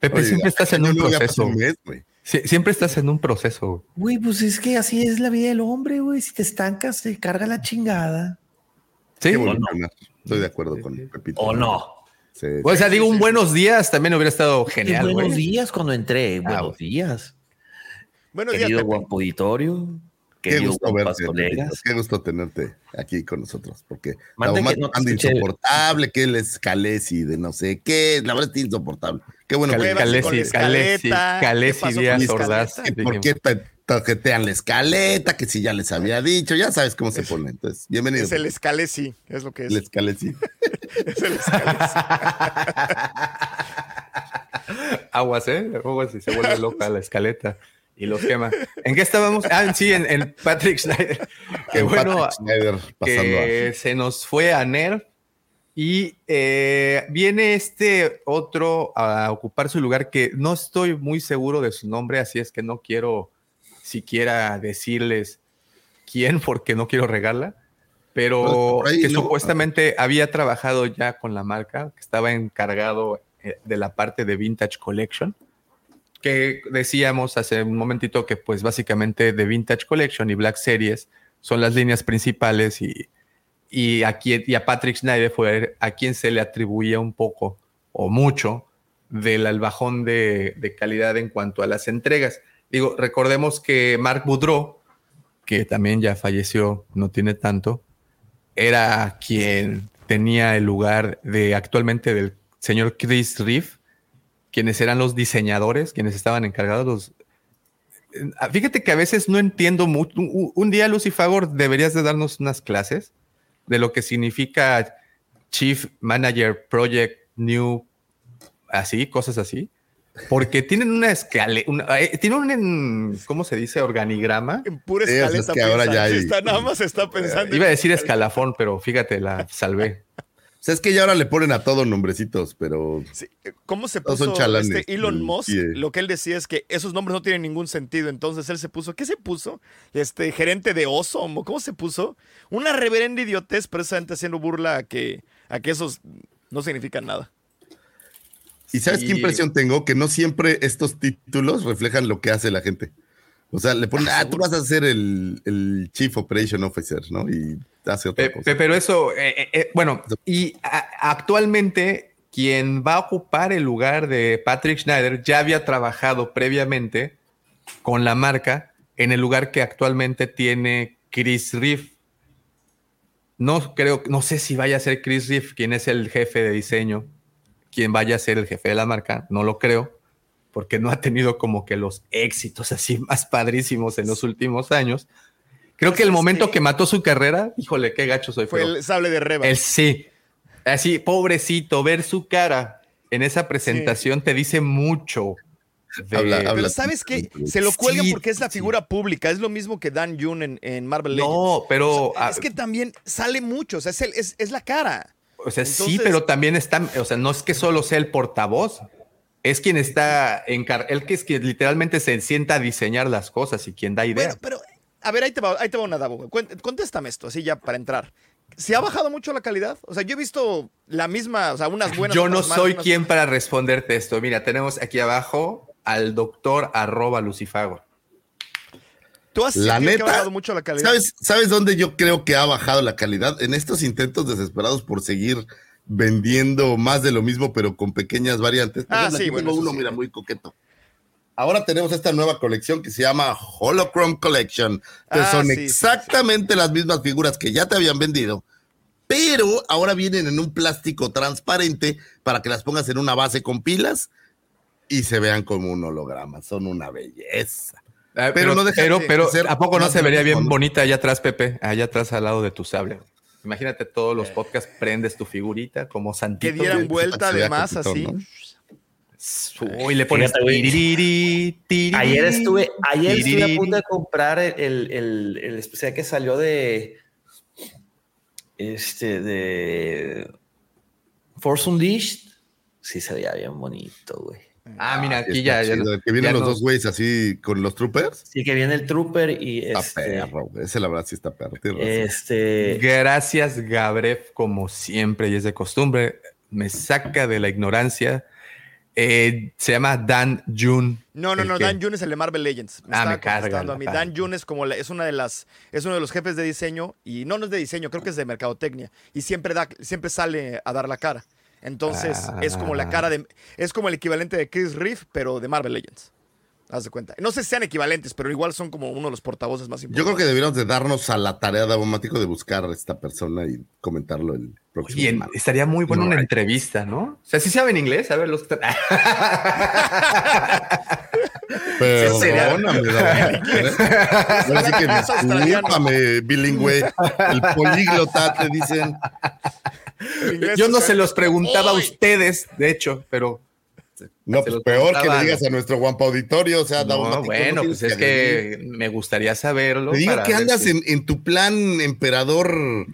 Pepe, Oye, siempre estás en un proceso. un mes, güey. Siempre estás en un proceso. Güey, pues es que así es la vida del hombre, güey. Si te estancas, se carga la chingada. Sí. Estoy de acuerdo con Pepito. ¿O no? Sí. sea, digo, un buenos días también hubiera estado genial, buenos güey. días cuando entré. Buenos bueno. días. Buenos días, Querido Pepe. guapo auditorio. Qué gusto verte, colegas. Qué gusto tenerte aquí con nosotros, porque Mande la que no te anda escuché. insoportable, que él es Calesi de no sé qué, la verdad es insoportable. Qué bueno Calesi, Calesi. Calesi ¿Qué pasó Díaz Ordaz. por qué te tarjetean la escaleta, que si ya les había dicho, ya sabes cómo se pone. Entonces, bienvenido. Es el escalesi, es lo que es. El Escalesi. [LAUGHS] Es el escalesi. [LAUGHS] Aguas, ¿eh? Aguas y se vuelve [LAUGHS] loca la escaleta y los quema. ¿En qué estábamos? Ah, sí, en, en Patrick Schneider. Qué El bueno Patrick Schneider pasando que se nos fue a Nerf y eh, viene este otro a ocupar su lugar que no estoy muy seguro de su nombre, así es que no quiero siquiera decirles quién [LAUGHS] porque no quiero regarla, pero ahí, que ¿no? supuestamente había trabajado ya con la marca, que estaba encargado eh, de la parte de Vintage Collection, que decíamos hace un momentito que pues básicamente de Vintage Collection y Black Series son las líneas principales y, y, a, quien- y a Patrick Schneider fue a quien se le atribuía un poco o mucho del al bajón de, de calidad en cuanto a las entregas. Digo, recordemos que Mark Boudreau, que también ya falleció, no tiene tanto, era quien tenía el lugar de actualmente del señor Chris Reeve, quienes eran los diseñadores, quienes estaban encargados. Eh, Fíjate que a veces no entiendo mucho. Un, día, Lucy Fagor, deberías de darnos unas clases de lo que significa Chief Manager Project New, así, cosas así, porque tienen una escala, eh, tienen un, ¿cómo se dice? Organigrama. En pura escaleta. que ahora ya hay, está, nada más está pensando. Iba a decir escalafón, pero fíjate, la salvé. O sea, es que ya ahora le ponen a todos nombrecitos, pero. ¿Cómo se puso este Elon Musk? Lo que él decía es que esos nombres no tienen ningún sentido. Entonces él se puso, ¿qué se puso? Este gerente de oso, ¿cómo se puso? Una reverenda idiotez, precisamente haciendo burla a que, a que esos no significan nada. ¿Y sabes qué impresión tengo? Que no siempre estos títulos reflejan lo que hace la gente. O sea, le ponen, ah, tú vas a ser el, Chief Operation Officer, ¿no? Y hace otra cosa. Pero eso, eh, eh, eh, bueno, y actualmente quien va a ocupar el lugar de Patrick Schneider ya había trabajado previamente con la marca en el lugar que actualmente tiene Chris Riff. No creo, no sé si vaya a ser Chris Riff quien es el jefe de diseño quien vaya a ser el jefe de la marca, no lo creo, porque no ha tenido como que los éxitos así [LAUGHS] más padrísimos en los últimos años. Creo que el momento que mató su carrera, híjole, qué gacho soy. Fue el sable de Reba. El sí. Así, pobrecito, ver su cara en esa presentación te dice mucho. Pero sabes que se lo cuelgan porque es la figura pública. Es lo mismo que Dan June en, Marvel Legends. No, pero. es que también sale mucho. O sea, es, es la cara. O sea, sí, pero también está, o sea, no es que solo sea el portavoz, es quien está en él que es quien literalmente se sienta a diseñar las cosas y quien da ideas. Bueno, pero, a ver, ahí te va, ahí te va una Davo. Contéstame esto, así ya para entrar. ¿Se ha bajado mucho la calidad? O sea, yo he visto la misma, o sea, unas buenas. Yo no soy quien para responderte esto. Mira, tenemos aquí abajo al doctor arroba Lucifago la neta, ha bajado mucho la calidad? ¿sabes, ¿Sabes dónde yo creo que ha bajado la calidad? En estos intentos desesperados por seguir vendiendo más de lo mismo, pero con pequeñas variantes. Ah, sí, bueno, uno, mira, muy coqueto. Ahora tenemos esta nueva colección que se llama Holochrome Collection, que ah, son exactamente las mismas figuras que ya te habían vendido, pero ahora vienen en un plástico transparente para que las pongas en una base con pilas y se vean como un holograma. Son una belleza. Ah, pero, no pero, pero ¿a poco no se vería bien bonita allá atrás, Pepe? Allá atrás al lado de tu sable. Imagínate todos los podcasts, prendes tu figurita como santito. Que dieran vuelta además así. Uy, le pones Ayer estuve, ayer estuve a punto de comprar el, el, el, especial que salió de este de Force Unleashed. Sí, se veía bien bonito, güey. Ah, mira, aquí ya, Que vienen los dos güeyes así con los troopers. Sí, que viene el trooper y. Está este, perro, ese la verdad sí está perro. Este. Gracias, Gabref, como siempre y es de costumbre. Me saca de la ignorancia. Eh, se llama Dan June. No, no, no, Dan June es el de Marvel Legends. ah, me carga. A mí. Dan June es como es una de las, es uno de los jefes de diseño y no, no es de diseño, creo que es de mercadotecnia y siempre da, siempre sale a dar la cara. Entonces es como la cara de. Es como el equivalente de Chris Reeve, pero de Marvel Legends. Haz de cuenta. No sé si sean equivalentes, pero igual son como uno de los portavoces más importantes. Yo creo que deberíamos de darnos a la tarea de Abomático de buscar a esta persona y comentarlo el próximo. Y estaría muy bueno una entrevista, ¿no? O sea, si saben inglés, a ver los. Perdóname, Así que discúlpame, bilingüe. El políglota te dicen. Yo no se los preguntaba a ustedes, de hecho, pero. No, pues peor que le digas a nuestro guampa auditorio, o sea, no, bueno, pues es que me gustaría saberlo. Te digo que andas en, en, tu plan emperador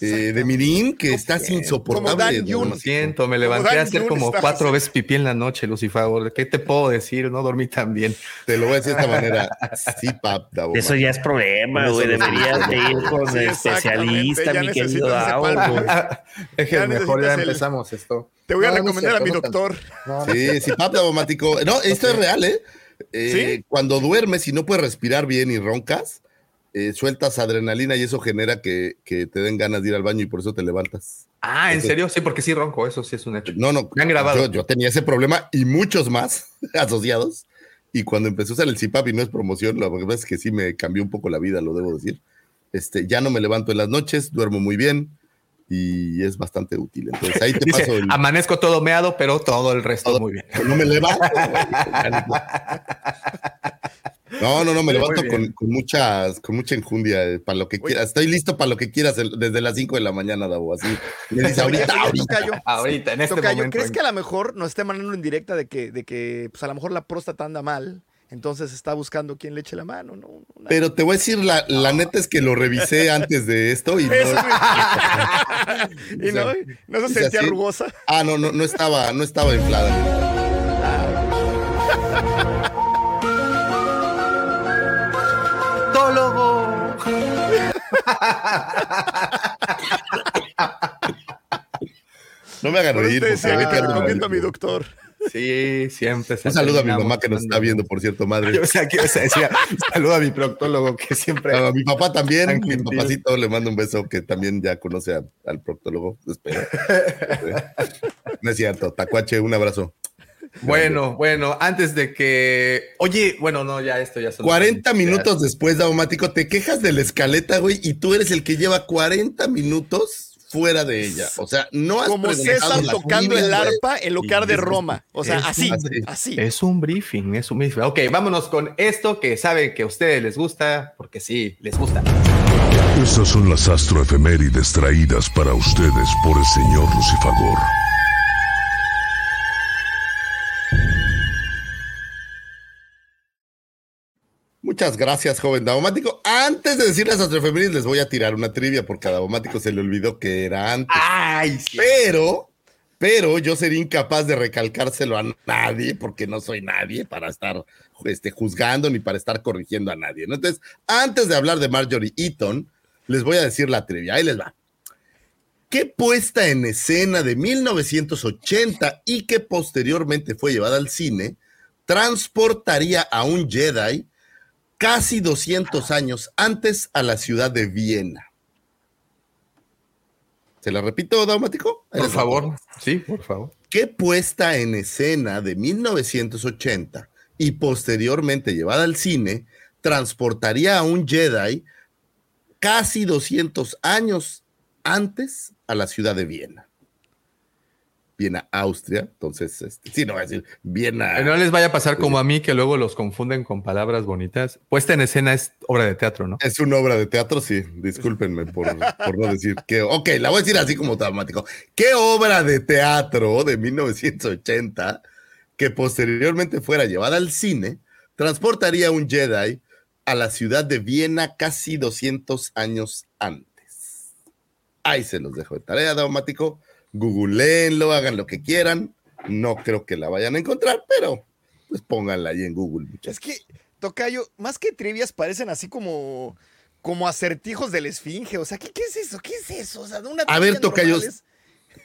eh, de Mirin que estás insoportable. Lo siento, me levanté a hacer como cuatro veces pipí en la noche, Lucifer. ¿Qué te puedo decir? No dormí tan bien. Te lo voy a decir de esta manera. Sí, [LAUGHS] pap, Eso ya es problema, güey. Deberías de ir con el especialista, mi querido Davo. [LAUGHS] mejor ya empezamos esto. Te voy a recomendar a mi doctor. sí, sí, pap, Davomático. No, esto es real, ¿eh? eh cuando duermes y no puedes respirar bien y roncas, eh, sueltas adrenalina y eso genera que, te den ganas de ir al baño y por eso te levantas. Ah, ¿en serio? Sí, porque sí ronco, eso sí es un hecho. No, no. Han grabado. Yo, tenía ese problema y muchos más [LAUGHS] asociados. Y cuando empecé a usar el CPAP y no es promoción, la verdad es que sí me cambió un poco la vida, lo debo decir. Este, ya no me levanto en las noches, duermo muy bien y es bastante útil. Entonces ahí te [LAUGHS] paso el... Amanezco todo meado, pero todo el resto muy bien. [LAUGHS] No me levanto. No, no, no, me levanto con, con, muchas, con mucha enjundia, eh, para lo que quieras. Estoy listo para lo que quieras desde las 5 de la mañana, Davo. Así me dice [LAUGHS] ahorita, ahorita. [LAUGHS] ahorita, en este momento. ¿Crees que a lo mejor nos esté mandando en directa de que, de que pues a lo mejor la próstata anda mal? Entonces está buscando quién le eche la mano, ¿no? Pero te voy a decir, la, la, neta es que lo revisé [LAUGHS] antes de esto y no. ¿Y no, no se sentía rugosa. Ah, no, no, no estaba, no estaba inflada. No me hagan reír. Porque, a mi doctor. Sí, siempre. Un saludo a mi mamá que nos está viendo, por cierto, madre. o sea, que decía, saludo a mi proctólogo que siempre. A mi papá también, mi papacito le mando un beso que también ya conoce al proctólogo. Espero. [LAUGHS] no es cierto, Tacuache, un abrazo. [LAUGHS] Bueno, bueno, antes de que. Oye, bueno, no, ya esto ya son. 40 minutos después, Daumático, te quejas de la escaleta, güey, y tú eres el que lleva 40 minutos fuera de ella. O sea, no has Como César tocando el arpa en lugar de Roma. O sea, así, así. Es un briefing, es un briefing. Ok, vámonos con esto que saben que a ustedes les gusta, porque sí, les gusta. Estas son las astroefemérides traídas para ustedes por el señor Lucifagor. Muchas gracias, joven Daumático. Antes de decir las astrofemérides, les voy a tirar una trivia porque a Daumático se le olvidó que era antes. Ay, Pero, pero yo sería incapaz de recalcárselo a nadie porque no soy nadie para estar este, juzgando ni para estar corrigiendo a nadie. Entonces, antes de hablar de Marjorie Eaton, les voy a decir la trivia. Ahí les va. ¿Qué puesta en escena de 1980 y que posteriormente fue llevada al cine transportaría a un Jedi casi 200 años antes a la ciudad de Viena. ¿Se la repito, Daumático? Por favor, sí, por favor. ¿Qué puesta en escena de 1980 y posteriormente llevada al cine transportaría a un Jedi casi 200 años antes a la ciudad de Viena? Viena, Austria. Entonces, este, sí, no voy a decir Viena. No les vaya a pasar como a mí, que luego los confunden con palabras bonitas. Puesta en escena es obra de teatro, ¿no? Es una obra de teatro, sí. Discúlpenme por, por no decir que. Ok, la voy a decir así como dramático. ¿Qué obra de teatro de 1980 que posteriormente fuera llevada al cine transportaría un Jedi a la ciudad de Viena casi 200 años antes? Ahí se los dejo de tarea, dramático googleenlo, hagan lo que quieran. No creo que la vayan a encontrar, pero pues pónganla ahí en Google. Es que, Tocayo, más que trivias parecen así como, como acertijos del esfinge. O sea, ¿qué, qué es eso? ¿Qué es eso? O sea, una a ver, Tocayo,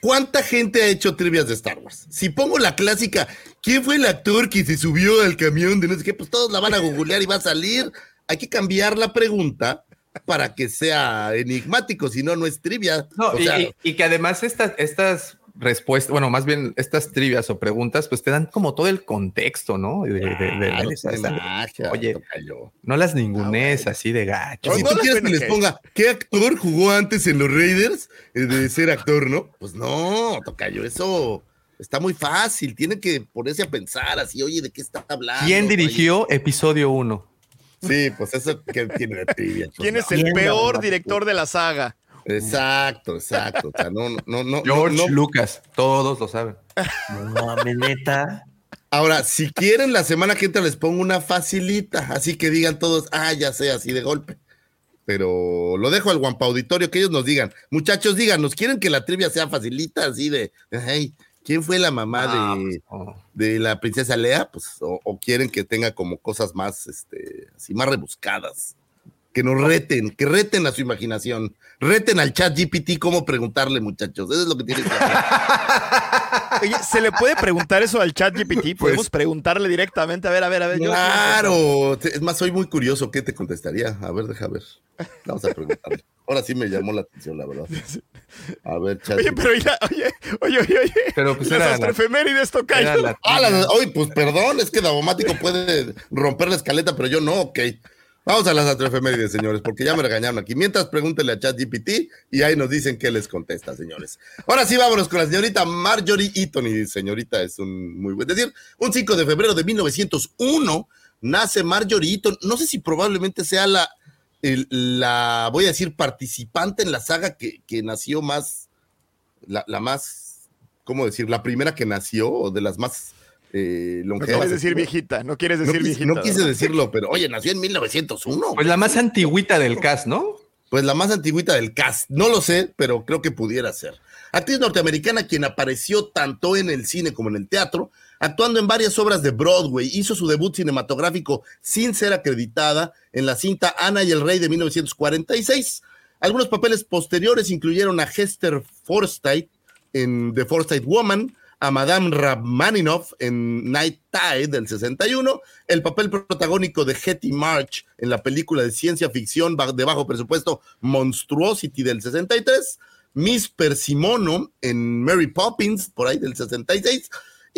¿cuánta gente ha hecho trivias de Star Wars? Si pongo la clásica, ¿quién fue el actor que se subió al camión de no sé qué? Pues todos la van a googlear y va a salir. Hay que cambiar la pregunta para que sea enigmático, si no, no es trivia. y, que además estas, estas respuestas, bueno, más bien estas trivias o preguntas, pues te dan como todo el contexto, ¿no? De, oye, no las ningunees así de gacho. Si tú quieres que les ponga, ¿qué actor jugó antes en los Raiders eh, de ser actor, no? Pues no, tocayo, eso está muy fácil. Tiene que ponerse a pensar así, oye, ¿de qué está hablando? ¿Quién dirigió episodio 1? Sí, pues eso que tiene de trivia. Pues, ¿Quién es el peor director de la saga? Exacto, exacto. O sea, no, no, no. George Lucas, todos lo saben. No, neta. Ahora, si quieren, la semana que entra les pongo una facilita, así que digan todos, ah, ya sé, así de golpe. Pero lo dejo al Guampa Auditorio, que ellos nos digan, muchachos, díganos, ¿quieren que la trivia sea facilita, así de, hey, ¿Quién fue la mamá ah, de, pues, de, la princesa Lea? Pues, o, quieren que tenga como cosas más, este, así más rebuscadas. Que nos reten, que reten a su imaginación. Reten al chat GPT cómo preguntarle, muchachos. Eso es lo que tienen que hacer. [LAUGHS] Oye, ¿se le puede preguntar eso al chat GPT? Podemos pues, preguntarle directamente. A ver, a ver, a ver. Claro. es más, soy muy curioso. ¿Qué te contestaría? A ver, deja ver. Vamos a preguntarle. Ahora sí me llamó la atención, la verdad. [LAUGHS] A ver, chat. Oye, pero oye, oye, oye, oye. Pero pues las era astrofemérides tocayo. La... Ah, oye, pues perdón, es que Davomático puede romper la escaleta, pero yo no, ok. Vamos a las astrofemérides, señores, porque ya me regañaron aquí. Mientras, pregúntele a ChatGPT y ahí nos dicen qué les contesta, señores. Ahora sí, vámonos con la señorita Marjorie Eaton. Y señorita es un muy buen decir. Un 5 de febrero de 1901 nace Marjorie Eaton. No sé si probablemente sea la, el- la voy a decir, participante en la saga que, que nació más, la, la más, ¿cómo decir? La primera que nació, o de las más eh, No quieres decir viejita, no quieres No decir quise, viejita. no quise ¿verdad? decirlo, pero oye, nació en 1901. Pues la más antigüita del cast, ¿no? Pues la más antigüita del cast. No lo sé, pero creo que pudiera ser. Actriz norteamericana quien apareció tanto en el cine como en el teatro, actuando en varias obras de Broadway. Hizo su debut cinematográfico sin ser acreditada en la cinta Ana y el Rey de 1946. Algunos papeles posteriores incluyeron a Hester Forsyth en The Forsyth Woman, a Madame Rachmaninoff en Night Tide del 61, el papel protagónico de Hetty March en la película de ciencia ficción de bajo presupuesto Monstruosity del 63, Miss Persimono en Mary Poppins por ahí del 66,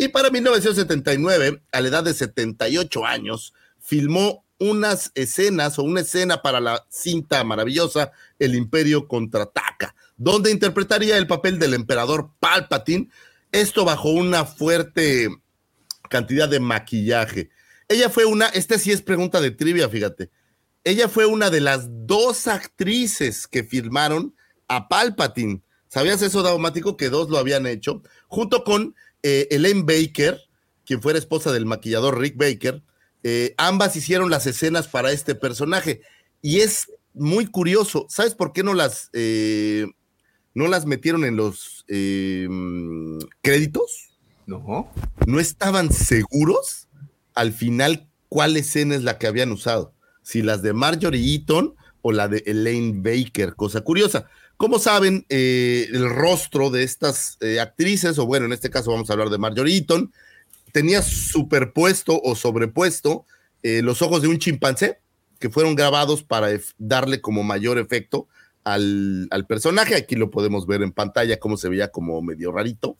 y para 1979, a la edad de 78 años, filmó unas escenas o una escena para la cinta maravillosa El Imperio contraataca, donde interpretaría el papel del emperador Palpatine, esto bajo una fuerte cantidad de maquillaje. Ella fue una, esta sí es pregunta de trivia, fíjate. Ella fue una de las dos actrices que filmaron a Palpatine. ¿Sabías eso, Daumático? Que dos lo habían hecho, junto con eh, Elaine Baker, quien fuera esposa del maquillador Rick Baker. Eh, ambas hicieron las escenas para este personaje. Y es muy curioso. ¿Sabes por qué no las, eh, no las metieron en los eh, créditos? No. no estaban seguros al final cuál escena es la que habían usado, si las de Marjorie Eaton o la de Elaine Baker, cosa curiosa. Como saben, eh, el rostro de estas eh, actrices, o bueno, en este caso vamos a hablar de Marjorie Eaton, tenía superpuesto o sobrepuesto eh, los ojos de un chimpancé que fueron grabados para darle como mayor efecto al, personaje. Aquí lo podemos ver en pantalla, cómo se veía como medio rarito.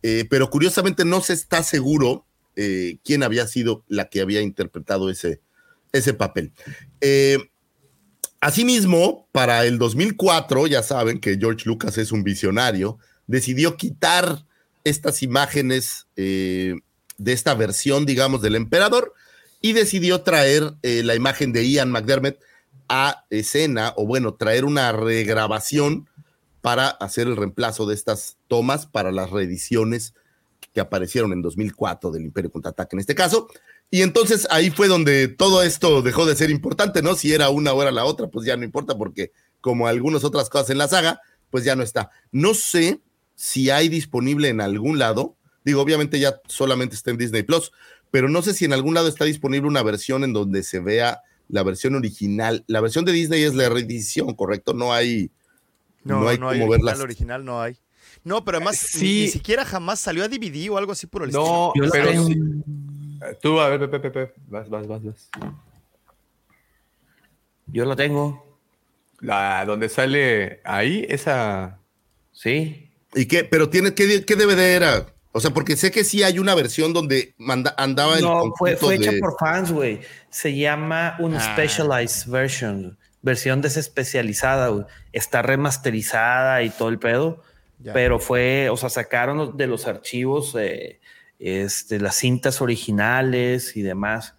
Pero curiosamente no se está seguro quién había sido la que había interpretado ese, ese papel. Eh, asimismo, para el 2004, ya saben que George Lucas es un visionario, decidió quitar estas imágenes eh, de esta versión, digamos, del emperador y decidió traer eh, la imagen de Ian McDermott a escena, o bueno, traer una regrabación para hacer el reemplazo de estas tomas para las reediciones que aparecieron en 2004 del Imperio Contraataque en este caso. Y entonces ahí fue donde todo esto dejó de ser importante, ¿no? Si era una o era la otra, pues ya no importa porque como algunas otras cosas en la saga, pues ya no está. No sé si hay disponible en algún lado, digo, obviamente ya solamente está en Disney Plus, pero no sé si en algún lado está disponible una versión en donde se vea la versión original. La versión de Disney es la reedición, ¿correcto? No hay, no, hay como original, no hay. No, pero además Sí. ni, ni siquiera jamás salió a DVD o algo así por el No, Yo la pero sí. Tú, a ver, Pepe, Pepe, vas, vas, vas, vas. Yo lo tengo. La donde sale ahí, esa. Sí. ¿Y qué? Pero tiene, ¿qué, qué DVD era? O sea, porque sé que sí hay una versión donde manda- andaba el No, fue, hecha de- por fans, güey. Se llama una Ah. specialized version, versión desespecializada, güey. Está remasterizada y todo el pedo, Ya. pero fue, o sea, sacaron de los archivos eh, este, las cintas originales y demás.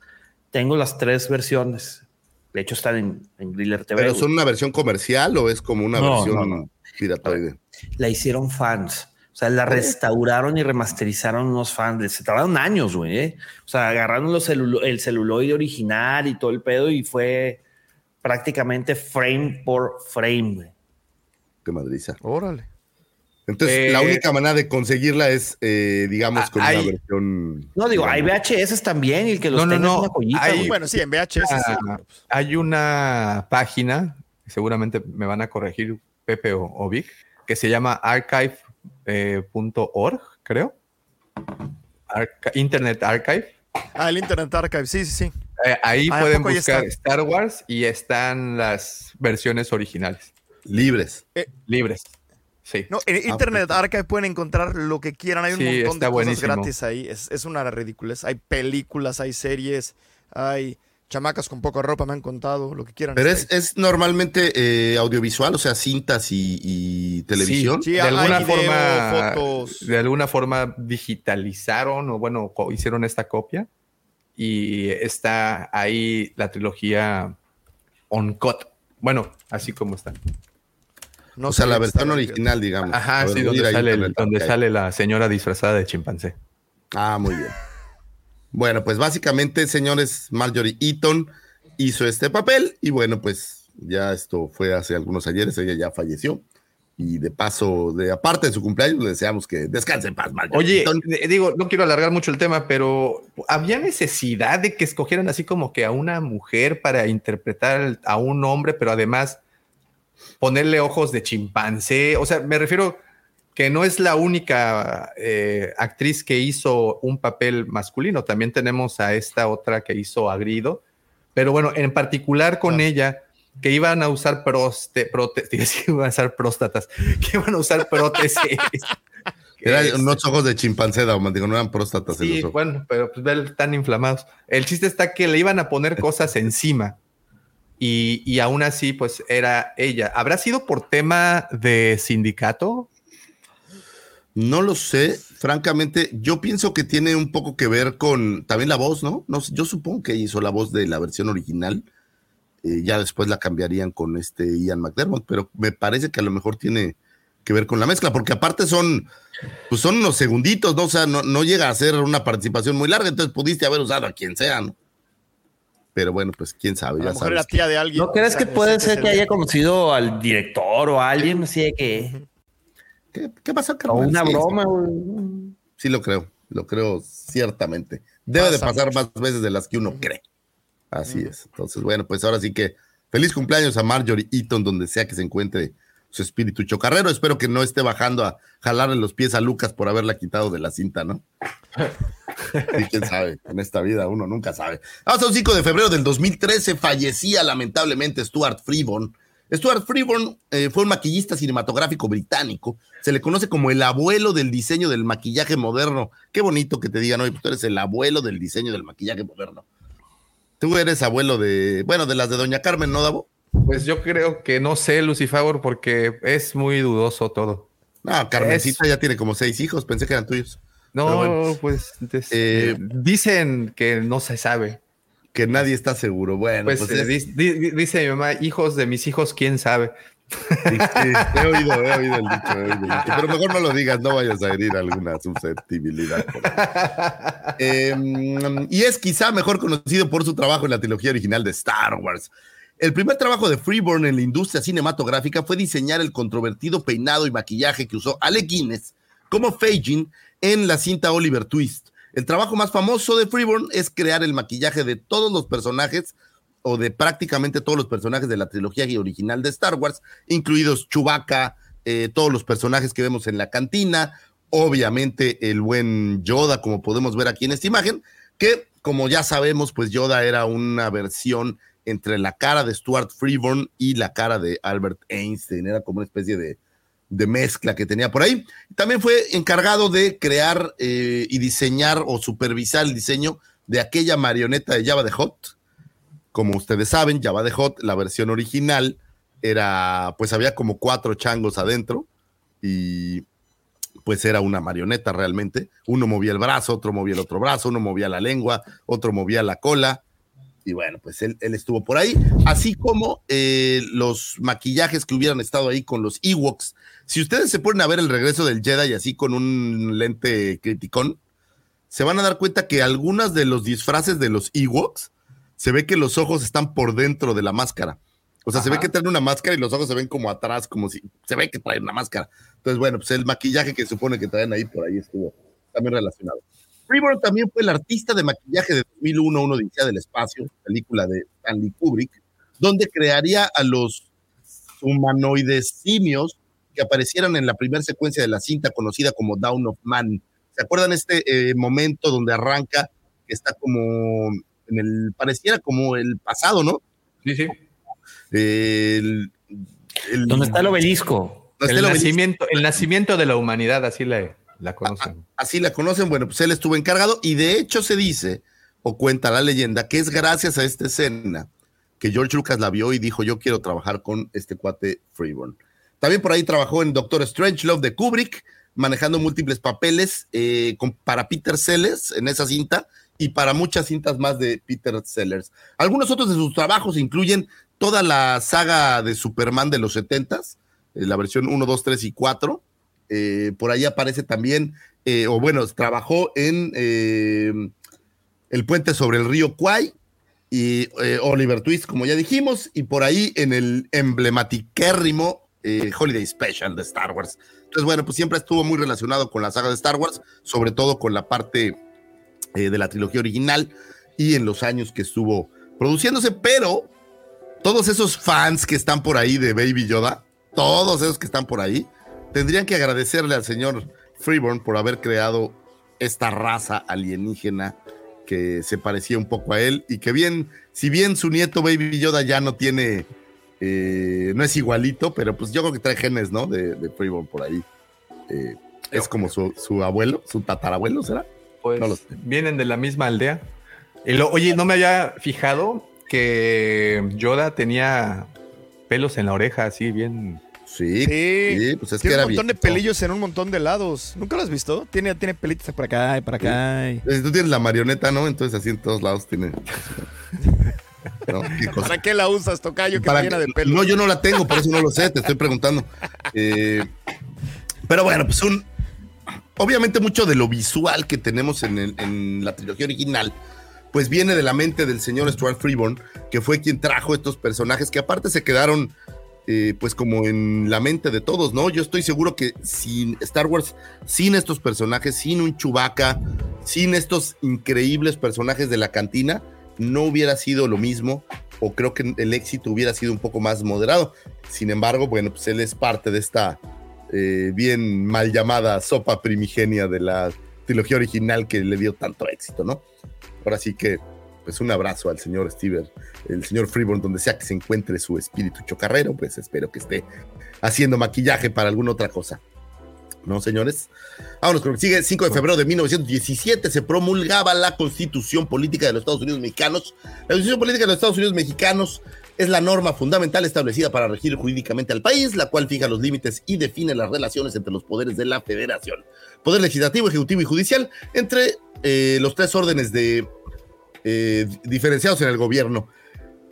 Tengo las tres versiones. De hecho, están en, en Griller TV. ¿Pero son una versión comercial o es como una No, versión no, no. piratoide? la hicieron fans. O sea, la restauraron y remasterizaron unos fans. Se tardaron años, güey. ¿eh? O sea, agarraron los celulo- el celuloide original y todo el pedo y fue prácticamente frame por frame, güey. Qué madriza. Órale. Entonces, Eh, la única manera de conseguirla es, eh, digamos, Ah, con hay- una versión. No, digo, hay VHS también y el que los No, no, tenga es no, una joyita, hay-. Bueno, sí, en VHS. Ah, pues, Hay una página, seguramente me van a corregir Pepe o, o Vic, que se llama archive.org, creo. Arca- Internet Archive. Ah, el Internet Archive, sí, sí, sí. Eh, ahí Ah, ¿a pueden ahí buscar? Star Wars y están las versiones originales, libres. libres. Sí. No, en Internet Archive pueden encontrar lo que quieran. Hay un Sí, montón de cosas buenísimo. gratis ahí. Es, es una ridiculez. Hay películas, hay series, hay chamacas con poca ropa, me han contado, lo que quieran. Pero es, es normalmente eh, audiovisual, o sea, cintas y, y televisión. Sí, de hay alguna video, forma, fotos. de alguna forma digitalizaron o bueno, hicieron esta copia. y está ahí la trilogía on cut. Bueno, así como está. No o sea, la versión original, digamos. Ajá, sí, donde, sale, donde sale la señora disfrazada de chimpancé. Ah, muy bien. Bueno, pues básicamente, señores, Marjorie Eaton hizo este papel y bueno, pues ya esto fue hace algunos ayeres, ella ya falleció. Y de paso, de aparte de su cumpleaños, le deseamos que descanse en paz, Oye, digo, no quiero alargar mucho el tema, pero ¿había necesidad de que escogieran así como que a una mujer para interpretar a un hombre, pero además ponerle ojos de chimpancé? O sea, me refiero que no es la única eh, actriz que hizo un papel masculino, también tenemos a esta otra que hizo Agrido, pero bueno, en particular con ella que iban a usar proste, prótesis, [LAUGHS] iban a usar próstatas, que iban a usar prótesis. [LAUGHS] Eran unos ojos de chimpancé, digo, no eran próstatas. Sí, bueno, pero pues ven tan inflamados. El chiste está que le iban a poner cosas encima y, y aún así, pues era ella. ¿Habrá sido por tema de sindicato? No lo sé, francamente, yo pienso que tiene un poco que ver con también la voz, ¿no? no yo supongo que hizo la voz de la versión original eh, ya después la cambiarían con este Ian McDermott, pero me parece que a lo mejor tiene que ver con la mezcla, porque aparte son, pues son unos segunditos, ¿no? O sea, no, no llega a ser una participación muy larga, entonces pudiste haber usado a quien sea, ¿no? Pero bueno, pues quién sabe, ya sabes. La tía de alguien. ¿No crees que puede ser que haya conocido al director o a alguien así de que... ¿Qué, qué pasa, O una broma, Sí, lo creo, lo creo ciertamente. Debe de pasar más veces de las que uno cree. Así es. Entonces, bueno, pues ahora sí que feliz cumpleaños a Marjorie Eaton, donde sea que se encuentre su espíritu chocarrero. Espero que no esté bajando a jalarle los pies a Lucas por haberla quitado de la cinta, ¿no? [LAUGHS] [LAUGHS] y quién sabe, en esta vida uno nunca sabe. Hasta el 5 de febrero del 2013 fallecía lamentablemente Stuart Freeborn. Stuart Freeborn eh, fue un maquillista cinematográfico británico. Se le conoce como el abuelo del diseño del maquillaje moderno. Qué bonito que te digan, hoy, pues tú eres el abuelo del diseño del maquillaje moderno. Tú eres abuelo de, bueno, de las de Doña Carmen, ¿no, Davo? Pues yo creo que no sé, Lucifer, porque es muy dudoso todo. No, Carmencita ya tiene como seis hijos, pensé que eran tuyos. No, pues eh, dicen que no se sabe. Que nadie está seguro. Bueno, pues, pues eh, dice mi mamá, hijos de mis hijos, quién sabe he oído, he oído el dicho, pero mejor no lo digas, no vayas a herir alguna susceptibilidad. Em, y es quizá mejor conocido por su trabajo en la trilogía original de Star Wars. El primer trabajo de Freeborn en la industria cinematográfica fue diseñar el controvertido peinado y maquillaje que usó Alec Guinness como Fagin en la cinta Oliver Twist. El trabajo más famoso de Freeborn es crear el maquillaje de todos los personajes o de prácticamente todos los personajes de la trilogía original de Star Wars, incluidos Chewbacca, eh, todos los personajes que vemos en la cantina, obviamente el buen Yoda, como podemos ver aquí en esta imagen, que como ya sabemos, pues Yoda era una versión entre la cara de Stuart Freeborn y la cara de Albert Einstein, era como una especie de, mezcla que tenía por ahí. También fue encargado de crear eh, y diseñar o supervisar el diseño de aquella marioneta de Java de Hot, como ustedes saben, Java de Hot, la versión original, era, pues había como cuatro changos adentro y pues era una marioneta realmente. Uno movía el brazo, otro movía el otro brazo, uno movía la lengua, otro movía la cola. Y bueno, pues él, estuvo por ahí, así como eh, los maquillajes que hubieran estado ahí con los Ewoks. Si ustedes se ponen a ver el regreso del Jedi así con un lente criticón, se van a dar cuenta que algunas de los disfraces de los Ewoks se ve que los ojos están por dentro de la máscara. O sea, se ve que traen una máscara y los ojos se ven como atrás, como si se ve que traen una máscara. Entonces, bueno, pues el maquillaje que supone que traen ahí por ahí estuvo también relacionado. Freeborn también fue el artista de maquillaje de 2001, Uno Odisea del Espacio, película de Stanley Kubrick, donde crearía a los humanoides simios que aparecieran en la primera secuencia de la cinta conocida como Down of Man. ¿Se acuerdan este eh, momento donde arranca, que está como en el, pareciera como el pasado, ¿no? Sí, sí. El, Donde está el obelisco. El, nacimiento, el nacimiento de la humanidad, así la, la conocen. así la conocen, bueno, pues él estuvo encargado y de hecho se dice, o cuenta la leyenda, que es gracias a esta escena que George Lucas la vio y dijo, yo quiero trabajar con este cuate Freeborn. También por ahí trabajó en Doctor Strange Love de Kubrick, manejando múltiples papeles eh, para Peter Sellers en esa cinta y para muchas cintas más de Peter Sellers. Algunos otros de sus trabajos incluyen toda la saga de Superman de los 70s, eh, la versión 1, 2, 3 y 4. Eh, por ahí aparece también, o bueno, trabajó en El puente sobre el río Kwai y Oliver Twist, como ya dijimos, y por ahí en el emblematiquérrimo Holiday Special de Star Wars. Entonces, bueno, pues siempre estuvo muy relacionado con la saga de Star Wars, sobre todo con la parte de la trilogía original y en los años que estuvo produciéndose, pero todos esos fans que están por ahí de Baby Yoda, todos esos que están por ahí, tendrían que agradecerle al señor Freeborn por haber creado esta raza alienígena que se parecía un poco a él y que bien, si bien su nieto Baby Yoda ya no tiene, eh, no es igualito, pero pues yo creo que trae genes, ¿no? De, de Freeborn por ahí. Eh, es como su, su, abuelo, su tatarabuelo, ¿será? Pues vienen de la misma aldea. Y lo, oye, no me había fijado que Yoda tenía pelos en la oreja, así bien. Sí, sí, pues es tiene que un montón de pelillos en un montón de lados. ¿Nunca lo has visto? Tiene, tiene pelitos para acá y para acá. Tú tienes la marioneta, ¿no? Entonces así en todos lados tiene. [LAUGHS] [LAUGHS] ¿Para qué la usas, Tocayo, que llena de pelos? No, yo no la tengo, por eso no lo sé, te estoy preguntando. Eh, pero bueno, pues un. Obviamente, mucho de lo visual que tenemos en, en la trilogía original pues viene de la mente del señor Stuart Freeborn, que fue quien trajo estos personajes que aparte se quedaron eh, pues como en la mente de todos, ¿no? Yo estoy seguro que sin Star Wars, sin estos personajes, sin un Chewbacca, sin estos increíbles personajes de la cantina, no hubiera sido lo mismo o creo que el éxito hubiera sido un poco más moderado. Sin embargo, bueno, pues él es parte de esta eh, bien mal llamada sopa primigenia de la trilogía original que le dio tanto éxito, ¿no? Ahora sí que, pues un abrazo al señor Steven, el señor Freeborn, donde sea que se encuentre su espíritu chocarrero, pues espero que esté haciendo maquillaje para alguna otra cosa. ¿No, señores? Vámonos con sigue. 5 de febrero de 1917 se promulgaba la Constitución Política de los Estados Unidos Mexicanos. La Constitución Política de los Estados Unidos Mexicanos es la norma fundamental establecida para regir jurídicamente al país, la cual fija los límites y define las relaciones entre los poderes de la federación. Poder legislativo, ejecutivo y judicial, entre eh, los tres órdenes de eh, diferenciados en el gobierno.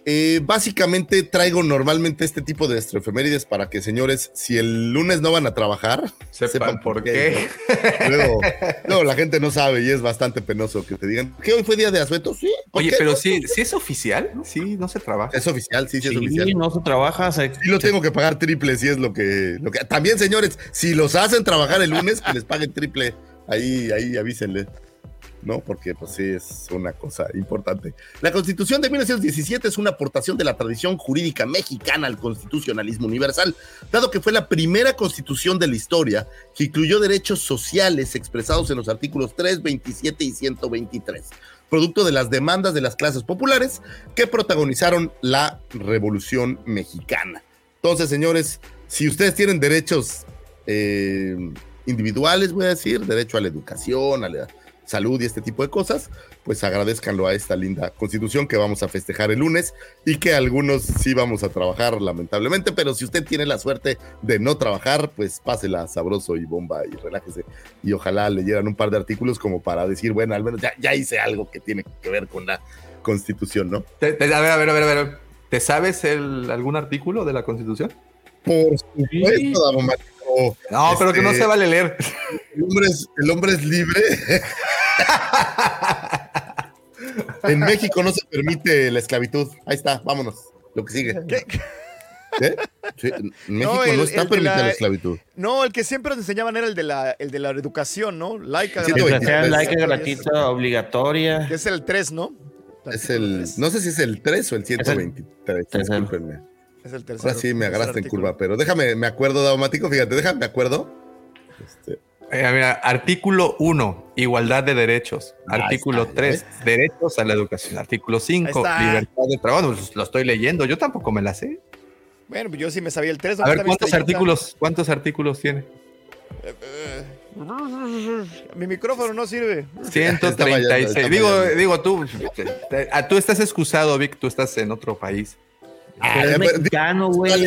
Eh, básicamente traigo normalmente este tipo de efemérides para que, señores, si el lunes no van a trabajar, sepan, por qué. Luego, la gente no sabe y es bastante penoso que te digan que hoy fue día de asueto. Sí. Oye, pero sí, sí es oficial. Sí, no se trabaja. Es oficial, sí, sí, es oficial. no se trabaja. Sí lo tengo que pagar triple si es lo que, lo que. También, señores, si los hacen trabajar el lunes, que les paguen triple. Ahí, ahí avísenle. ¿No? Porque pues sí es una cosa importante. La Constitución de 1917 es una aportación de la tradición jurídica mexicana al constitucionalismo universal, dado que fue la primera constitución de la historia que incluyó derechos sociales expresados en los artículos 3, 27 y 123, producto de las demandas de las clases populares que protagonizaron la Revolución Mexicana. Entonces, señores, si ustedes tienen derechos eh, individuales, voy a decir, derecho a la educación, a la salud y este tipo de cosas, pues agradezcanlo a esta linda constitución que vamos a festejar el lunes y que algunos sí vamos a trabajar lamentablemente, pero si usted tiene la suerte de no trabajar, pues pásela sabroso y bomba y relájese y ojalá leyeran un par de artículos como para decir, bueno, al menos ya, hice algo que tiene que ver con la constitución, ¿no? a ver, a ver, a ver, a ver. ¿Te sabes el, algún artículo de la constitución? Por supuesto, no, pero que no este, se vale leer. El hombre es, el hombre es libre. en México no se permite la esclavitud. Ahí está, vámonos. Lo que sigue. ¿Qué? en México no, está permitida la, esclavitud. No, el que siempre nos enseñaban era el de la, el de la educación, ¿no? Laica gratuita. laica gratuita, obligatoria. Que es el 3, ¿no? Es el, no sé si es el 3 o el 123, discúlpenme. Es el tercero. Ahora sí me agarraste en curva, pero déjame, me acuerdo, Daumático, fíjate, déjame, me acuerdo. Este. mira, artículo 1, igualdad de derechos. artículo 3, derechos a la educación. Artículo 5, libertad de trabajo. Pues, lo estoy leyendo, yo tampoco me la sé. Bueno, pues yo sí me sabía el 3. A ver, ¿cuántos artículos, ¿cuántos artículos tiene? Eh, eh, mi micrófono no sirve. 136. digo, digo, tú, tú estás excusado, Vic, tú estás en otro país. Ah, es mexicano, güey.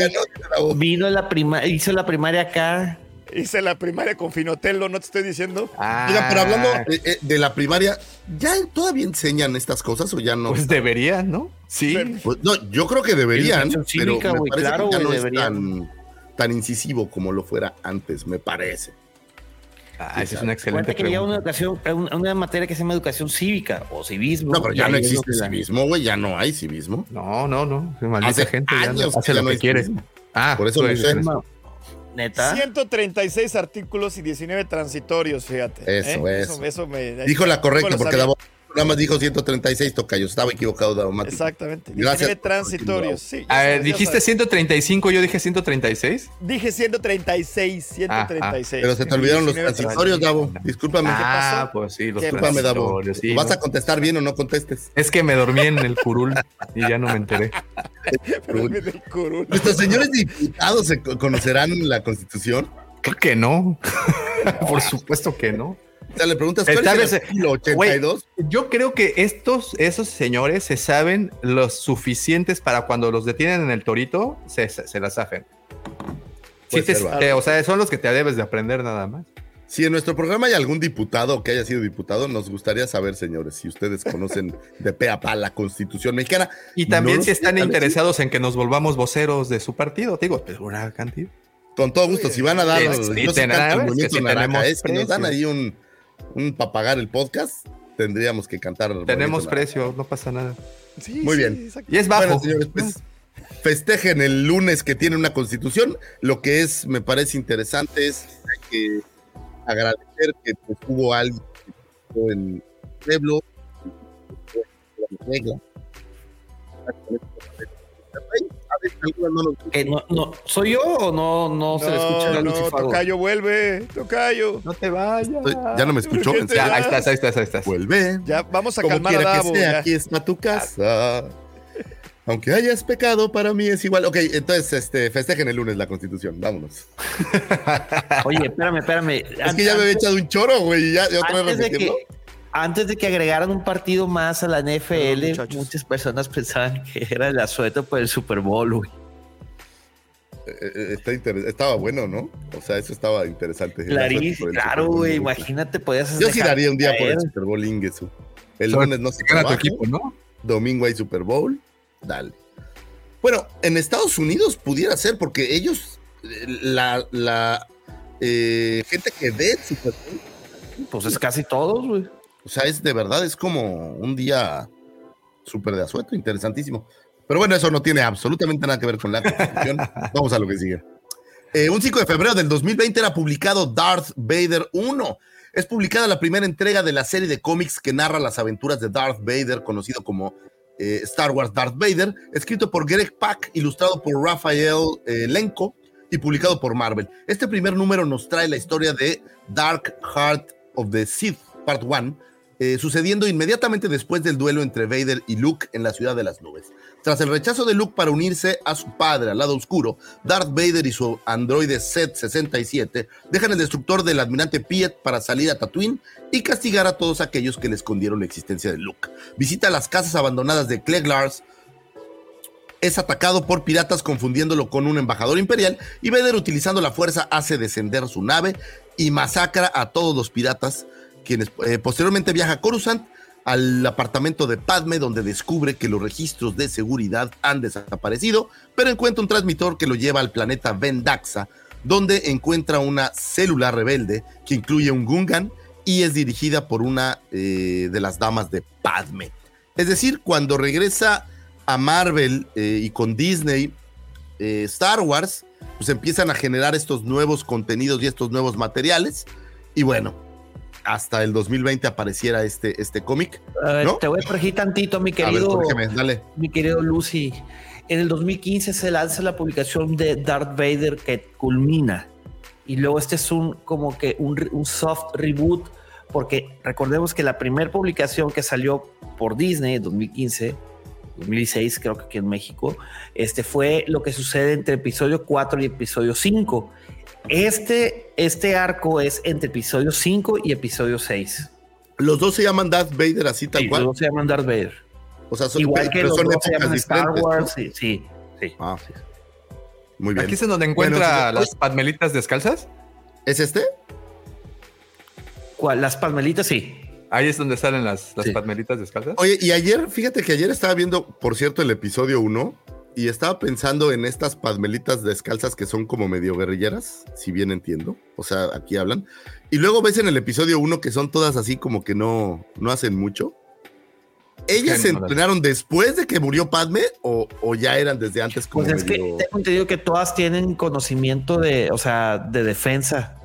Vino la prima, hizo la primaria acá. hice la primaria con Finotelo, ¿no te estoy diciendo? Ah, Oigan, pero hablando eh, eh, de la primaria, ¿ya todavía enseñan estas cosas o ya no? Pues deberían, ¿no? Sí. Pues, no, yo creo que deberían, pero me parece claro, que ya no es deberían. tan, tan incisivo como lo fuera antes, me parece. Ah, esa es una excelente que había una pregunta. educación, una, una materia que se llama educación cívica o civismo. No, pero ya no es existe la- civismo, güey, ya no hay civismo. No, no, no. Maldita Hace gente ya no años que hace ya lo no que quiere. civismo. Ah, Por eso no eso. Neta. 136 artículos y 19 transitorios, fíjate. Eso, ¿eh? eso. eso me- Dijo la correcta, porque sabía. Davo nada más dijo 136 tocayos. Estaba equivocado, Davomático. Exactamente. Gracias 19 por transitorios. Sí, ya A ver, sabes, ya dijiste sabes. 135, yo dije 136. Dije 136, 136. Pero se te olvidaron los 19 transitorios, Davo. Discúlpame. Ah, pues sí, los ¿Qué Discúlpame, Davo. sí, ¿Vas ¿no? a contestar bien o no contestes? Es que me dormí en el curul y ya no me enteré. [LAUGHS] El curul. ¿Nuestros señores diputados se co- conocerán la Constitución? Creo que no. [LAUGHS] Por supuesto que no. Le preguntas, ¿cuál es el vez, artículo 82? Yo creo que estos, esos señores se saben los suficientes para cuando los detienen en el torito, se, se, se la zafen. Sí, te- te- o sea, son los que te debes de aprender nada más. Si en nuestro programa hay algún diputado que haya sido diputado, nos gustaría saber, señores, si ustedes conocen de pe a pa la Constitución mexicana. Y también No si están interesados en que nos volvamos voceros de su partido, te digo, pero una cantidad. Con todo gusto, si van a dar, yo sé tenemos- nos dan ahí un para pagar el podcast, tendríamos que cantar. Tenemos precio, no pasa nada. Sí, Muy sí, bien. exacto. Y es bajo. Bueno, señores, pues festejen el lunes que tiene una constitución. Lo que es, me parece interesante es que agradecer que pues, hubo alguien en el pueblo, la regla. Que no, no, ¿Soy yo o no, no, se le escucha la No? Tocayo, vuelve. Tocayo. No te vayas. Ya no me escuchó. ¿Por qué ¿En te serio? Ya, ahí estás, ahí estás, ahí estás. Vuelve. Ya, vamos a Como calmar a quiera Davo. que sea, ya. aquí está tu casa. Aunque hayas pecado, para mí es igual. Ok, entonces este, festejen el lunes la constitución. Vámonos. [LAUGHS] Oye, espérame, espérame. Es que ya me había echado un choro, güey. y Ya, ya otra vez de, que. Antes de que agregaran un partido más a la NFL, muchas personas pensaban [LAUGHS] que era el asueto por el Super Bowl, güey. Eh, eh, está estaba bueno, ¿no? O sea, eso estaba interesante. Claro, güey. Imagínate, podías Yo sí daría un día por el. Super Bowl Ingesu. El lunes no se Gana tu equipo, ¿no? Domingo hay Super Bowl. Dale. Bueno, en Estados Unidos pudiera ser porque ellos, eh, la, la eh, gente que ve el Super Bowl, Pues es casi todos, güey. O sea, es de verdad, es como un día súper de asueto, interesantísimo. Pero bueno, eso no tiene absolutamente nada que ver con la constitución. [LAUGHS] Vamos a lo que sigue. Eh, un 5 de febrero del 2020 era publicado Darth Vader 1. Es publicada la primera entrega de la serie de cómics que narra las aventuras de Darth Vader, conocido como eh, Star Wars Darth Vader, escrito por Greg Pak, ilustrado por Rafael eh, Lenko y publicado por Marvel. Este primer número nos trae la historia de Dark Heart of the Sith, Part 1, eh, sucediendo inmediatamente después del duelo entre Vader y Luke en la ciudad de las nubes. Tras el rechazo de Luke para unirse a su padre al lado oscuro, Darth Vader y su androide Set-67 dejan el destructor del almirante Piet para salir a Tatooine y castigar a todos aquellos que le escondieron la existencia de Luke. Visita las casas abandonadas de Clegg Lars, es atacado por piratas confundiéndolo con un embajador imperial y Vader utilizando la fuerza hace descender su nave y masacra a todos los piratas, quienes eh, posteriormente viaja a Coruscant al apartamento de Padme donde descubre que los registros de seguridad han desaparecido, pero encuentra un transmisor que lo lleva al planeta Vendaxa, donde encuentra una célula rebelde que incluye un Gungan y es dirigida por una eh, de las damas de Padme. Es decir, cuando regresa a Marvel eh, y con Disney, Star Wars, pues empiezan a generar estos nuevos contenidos y estos nuevos materiales. Y bueno, hasta el 2020 apareciera este, este cómic. A ver, ¿No? Te voy a corregir tantito, mi A ver, querido, dale. mi querido Lucy. En el 2015 se lanza la publicación de Darth Vader que culmina. Y luego este es un como que un, un soft reboot, porque recordemos que la primera publicación que salió por Disney en 2015, 2016 creo que aquí en México, este fue lo que sucede entre episodio 4 y episodio 5. Este, este arco es entre episodio 5 y episodio 6. Los dos se llaman Darth Vader así tal Sí, cual. luego se llaman Darth Vader. O sea, son, Igual que los son dos se llaman Star. Wars. Sí, sí. sí. Ah, muy bien. Aquí es en donde encuentra Bueno, las padmelitas descalzas. ¿Es este? ¿Cuál? Las palmelitas, sí. Ahí es donde salen las, las Sí. palmeritas descalzas. Oye, y ayer, fíjate que ayer estaba viendo, por cierto, el episodio 1 y estaba pensando en estas padmelitas descalzas que son como medio guerrilleras, si bien entiendo. O sea, aquí hablan. Y luego ves en el episodio 1 que son todas así como que no, no hacen mucho. ¿Ellas se entrenaron después de que murió Padme o, o ya eran desde antes como Pues es que tengo entendido que todas tienen conocimiento de, o sea, de defensa.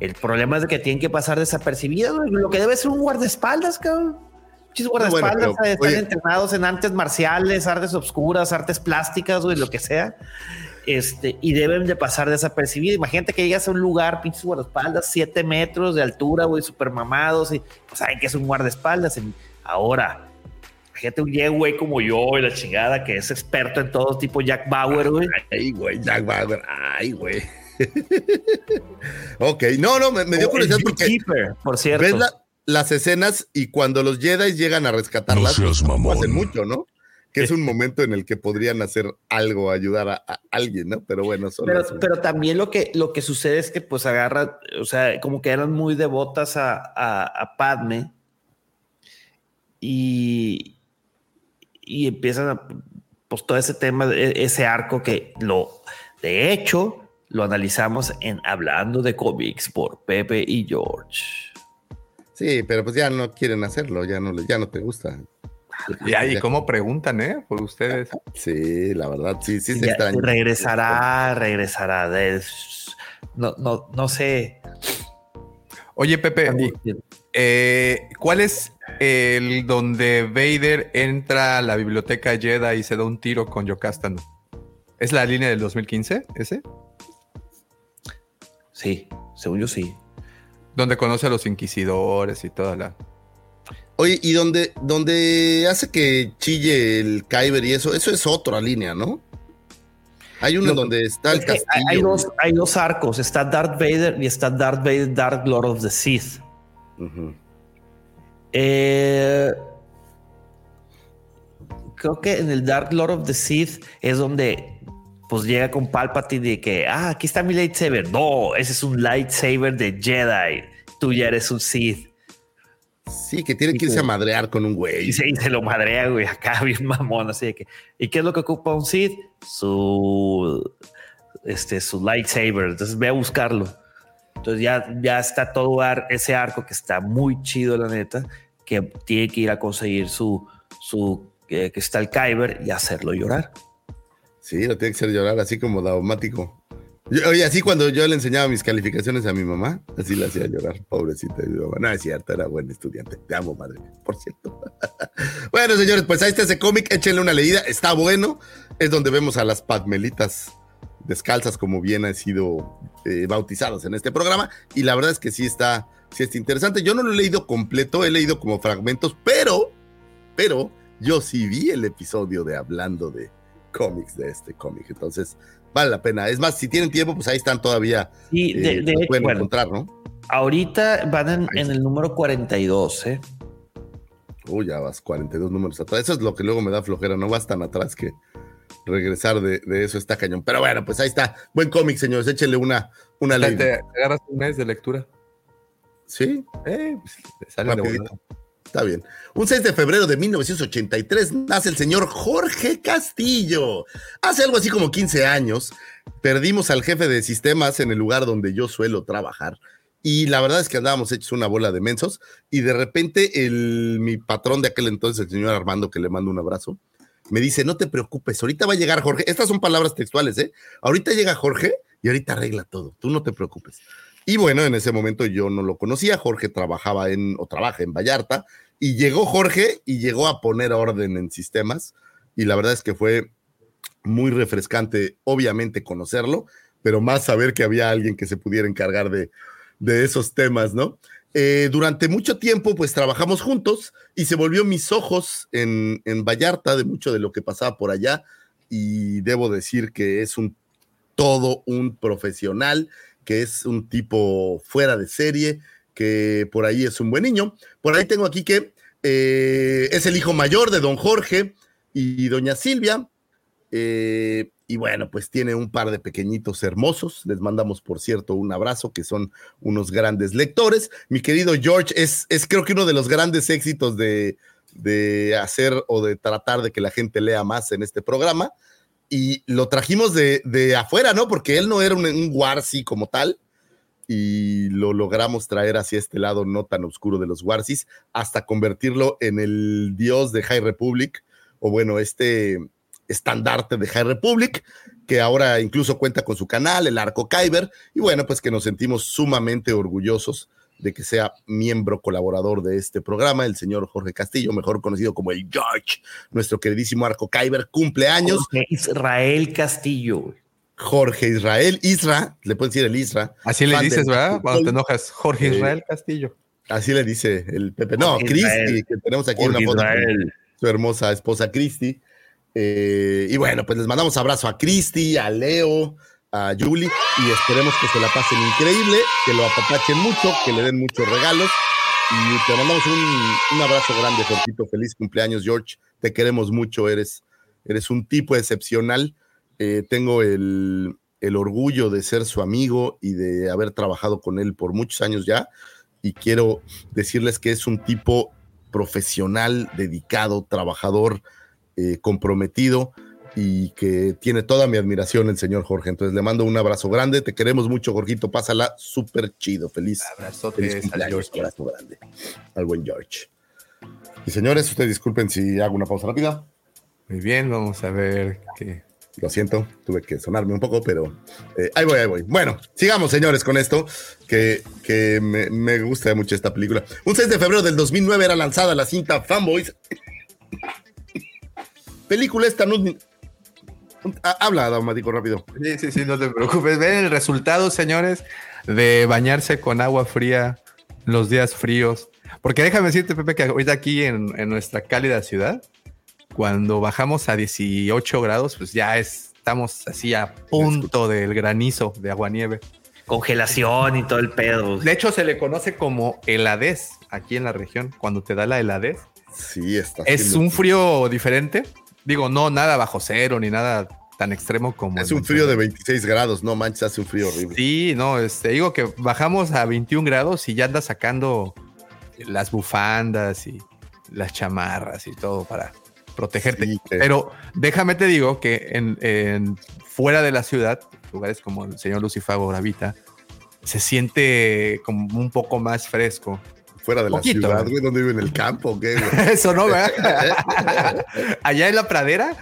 El problema es de que tienen que pasar desapercibidas, güey. Lo que debe ser un guardaespaldas, cabrón. Muchos guardaespaldas bueno, pero, están oye. entrenados en artes marciales, artes obscuras, artes plásticas, güey, lo que sea. Este, y deben de pasar desapercibidos. Imagínate que llegas a un lugar, pinches guardaespaldas, siete metros de altura, güey, super mamados, y pues saben que es un guardaespaldas. Ahora, imagínate un güey, como yo, y la chingada, que es experto en todo tipo Jack Bauer, güey. Ay, güey, Jack Bauer. Ay, güey. [LAUGHS] ok, no, no, me, me dio curiosidad el porque Beekeeper, por cierto. ves la- las escenas y cuando los Jedi llegan a rescatarlas, No seas pues, mamón. hacen mucho, ¿no? Que es un momento en el que podrían hacer algo, ayudar a, a alguien, ¿no? Pero bueno, son Pero, también lo que, lo que sucede es que pues agarra, o sea, como que eran muy devotas a, a, a Padme y, y empiezan a, pues todo ese tema, ese arco que lo, de hecho, lo analizamos en Hablando de cómics por Pepe y George. Sí, pero pues ya no quieren hacerlo, ya no, le- ya no te gusta. Y ahí, ¿cómo preguntan, eh? Por ustedes. Sí, la verdad, sí, sí se extraña. regresará, regresará. de- no, no, no sé. Oye, Pepe, eh, ¿cuál es el donde Vader entra a la biblioteca Jedi y se da un tiro con Yocastano? ¿Es la línea del 2015, ese? Sí, según yo sí. Donde conoce a los inquisidores y toda la... Oye, y donde, donde hace que chille el Kyber y eso, eso es otra línea, ¿no? Hay uno Lo- donde está el Es castillo. hay, dos, hay dos arcos. Está Darth Vader y está Darth Vader, Dark Lord of the Sith. Eh, creo que en el Dark Lord of the Sith es donde pues llega con Palpatine de que, ah, aquí está mi lightsaber. No, ese es un lightsaber de Jedi. Tú ya eres un Sith. Sí, que tiene que irse a madrear con un güey. Y se, y se lo madrea, güey, acá [LAUGHS] bien mamón, así de que. ¿Y qué es lo que ocupa un Sith? Su. Este, su lightsaber. Entonces ve a buscarlo. Entonces ya, ya está todo ar- ese arco que está muy chido, la neta, que tiene que ir a conseguir su. su eh, que está el Kyber y hacerlo llorar. Sí, lo tiene que hacer llorar, así como daumático. Yo- oye, así cuando yo le enseñaba mis calificaciones a mi mamá, así la hacía llorar, pobrecita de mi mamá. No es cierto, era buen estudiante. Te amo, madre, por cierto. [LAUGHS] bueno, señores, pues ahí está ese cómic, échenle una leída, está bueno. Es donde vemos a las padmelitas descalzas, como bien han sido eh, bautizadas en este programa. Y la verdad es que sí está, sí está interesante. Yo no lo he leído completo, he leído como fragmentos, pero, pero yo sí vi el episodio de hablando de cómics de este cómic. Entonces, vale la pena. Es más, si tienen tiempo, pues ahí están todavía. Y de, eh, de pueden bueno, encontrar, ¿no? ahorita van en, el número 42, ¿eh? Uy, ya vas 42 números atrás. Eso es lo que luego me da flojera. No vas tan atrás que regresar de, de eso está cañón. Pero bueno, pues ahí está. Buen cómic, señores. Échenle una, una Te, ley. te agarras un mes de lectura. Sí, Eh, pues, Está bien. Un 6 de febrero de 1983 nace el señor Jorge Castillo. Hace algo así como 15 años, perdimos al jefe de sistemas en el lugar donde yo suelo trabajar. Y la verdad es que andábamos hechos una bola de mensos. Y de repente, el, mi patrón de aquel entonces, el señor Armando, que le mando un abrazo, me dice: No te preocupes, ahorita va a llegar Jorge. Estas son palabras textuales, ¿eh? Ahorita llega Jorge y ahorita arregla todo. Tú no te preocupes. Y bueno, en ese momento yo no lo conocía. Jorge trabajaba en, o trabaja en Vallarta. Y llegó Jorge y llegó a poner orden en sistemas. Y la verdad es que fue muy refrescante, obviamente, conocerlo, pero más saber que había alguien que se pudiera encargar de, de esos temas, ¿no? Eh, durante mucho tiempo, pues trabajamos juntos y se volvió mis ojos en, en Vallarta de mucho de lo que pasaba por allá. Y debo decir que es un todo un profesional, que es un tipo fuera de serie, que por ahí es un buen niño. Por ahí tengo aquí que eh, es el hijo mayor de don Jorge y doña Silvia. eh, y bueno, pues tiene un par de pequeñitos hermosos. Les mandamos, por cierto, un abrazo, que son unos grandes lectores. Mi querido George, es, es creo que uno de los grandes éxitos de, de hacer o de tratar de que la gente lea más en este programa. Y lo trajimos de, de afuera, ¿no? Porque él no era un, un como tal. Y lo logramos traer hacia este lado no tan oscuro de los Warsis hasta convertirlo en el dios de High Republic, o bueno, este estandarte de High Republic, que ahora incluso cuenta con su canal, el Arco Kyber, y bueno, pues que nos sentimos sumamente orgullosos de que sea miembro colaborador de este programa, el señor Jorge Castillo, mejor conocido como el George, nuestro queridísimo Arco Kyber, cumple años. Jorge Israel Castillo. Jorge Israel Isra, le pueden decir el Isra. Así le dices, ¿verdad? Cuando te enojas, Jorge Israel Castillo. Así le dice el Pepe. No, Cristi, que tenemos aquí Jorge una foto. Israel. Su hermosa esposa Cristi. Eh, y bueno, pues les mandamos abrazo a Cristi, a Leo, a Julie y esperemos que se la pasen increíble, que lo apapachen mucho, que le den muchos regalos. Y te mandamos un, un abrazo grande, Jorgito. Feliz cumpleaños, George. Te queremos mucho, eres, eres un tipo excepcional. Eh, tengo el, el orgullo de ser su amigo y de haber trabajado con él por muchos años ya. Y quiero decirles que es un tipo profesional, dedicado, trabajador, eh, comprometido y que tiene toda mi admiración el señor Jorge. Entonces le mando un abrazo grande, te queremos mucho, Jorgito, pásala súper chido, feliz. Abrazo feliz cumpleaños, abrazo grande al buen George. Y señores, ustedes disculpen si hago una pausa rápida. Muy bien, vamos a ver qué. Lo siento, tuve que sonarme un poco, pero eh, ahí voy, ahí voy. Bueno, sigamos, señores, con esto, que, que me, me, gusta mucho esta película. Un 6 de febrero del 2009 era lanzada la cinta Fanboys. película esta no... Habla, Daumático, rápido. Sí, sí, sí, no te preocupes. Ven el resultado, señores, de bañarse con agua fría los días fríos. Porque déjame decirte, Pepe, que ahorita aquí en, en nuestra cálida ciudad, cuando bajamos a 18 grados, pues ya es, estamos así a punto del granizo de aguanieve. Congelación y todo el pedo. De hecho, se le conoce como heladez aquí en la región, cuando te da la heladez. Sí, está. Es un frío diferente. Digo, no nada bajo cero ni nada tan extremo como. Es un frío de 26 grados, no manches, hace un frío horrible. Sí, no, este, digo que bajamos a 21 grados y ya andas sacando las bufandas y las chamarras y todo para protegerte. Sí, Pero déjame te digo que en, en, fuera de la ciudad, lugares como el señor Lucifago Gravita, se siente como un poco más fresco. Fuera de Poquito, la ciudad, güey, donde vive en el campo, ¿qué? Güey? [LAUGHS] Eso no, ¿verdad? [LAUGHS] Allá en la pradera.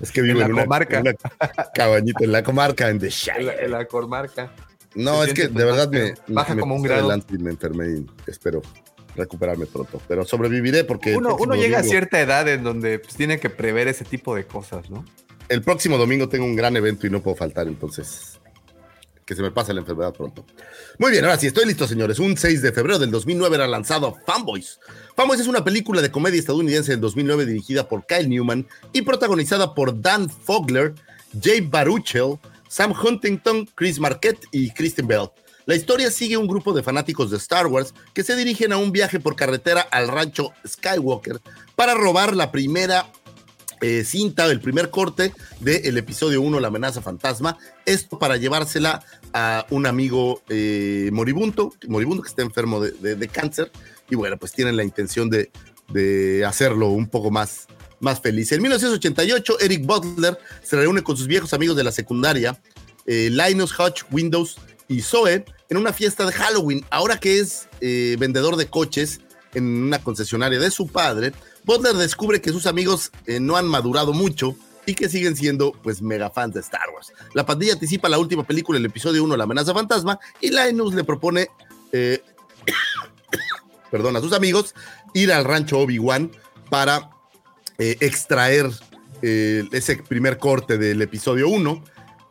es que vive en, en la comarca. Una, una cabañita en la comarca, en The Shire. En la, en la comarca. No, es que de verdad me, baja me como un grado. Y me enfermé y espero recuperarme pronto, pero sobreviviré porque uno, uno llega domingo, a cierta edad en donde pues, tiene que prever ese tipo de cosas, ¿no? El próximo domingo tengo un gran evento y no puedo faltar, entonces que se me pase la enfermedad pronto. Muy bien, ahora sí, estoy listo, señores. Un 6 de febrero del 2009 era lanzado Fanboys. Fanboys es una película de comedia estadounidense del 2009 dirigida por Kyle Newman y protagonizada por Dan Fogler, Jay Baruchel, Sam Huntington, Chris Marquette y Kristen Bell. La historia sigue un grupo de fanáticos de Star Wars que se dirigen a un viaje por carretera al rancho Skywalker para robar la primera eh, cinta, el primer corte del episodio 1, La amenaza fantasma. Esto para llevársela a un amigo eh, moribundo, moribundo que está enfermo de, de, de, cáncer. Y bueno, pues tienen la intención de, de hacerlo un poco más, más feliz. En 1988, Eric Butler se reúne con sus viejos amigos de la secundaria, eh, Linus Hodge Windows y Zoe en una fiesta de Halloween. Ahora que es vendedor de coches en una concesionaria de su padre, Butler descubre que sus amigos eh, no han madurado mucho y que siguen siendo pues mega fans de Star Wars. La pandilla anticipa la última película, el episodio 1, La amenaza fantasma, y Linus le propone, eh, [COUGHS] perdón, a sus amigos ir al rancho Obi-Wan para eh, extraer ese primer corte del episodio 1.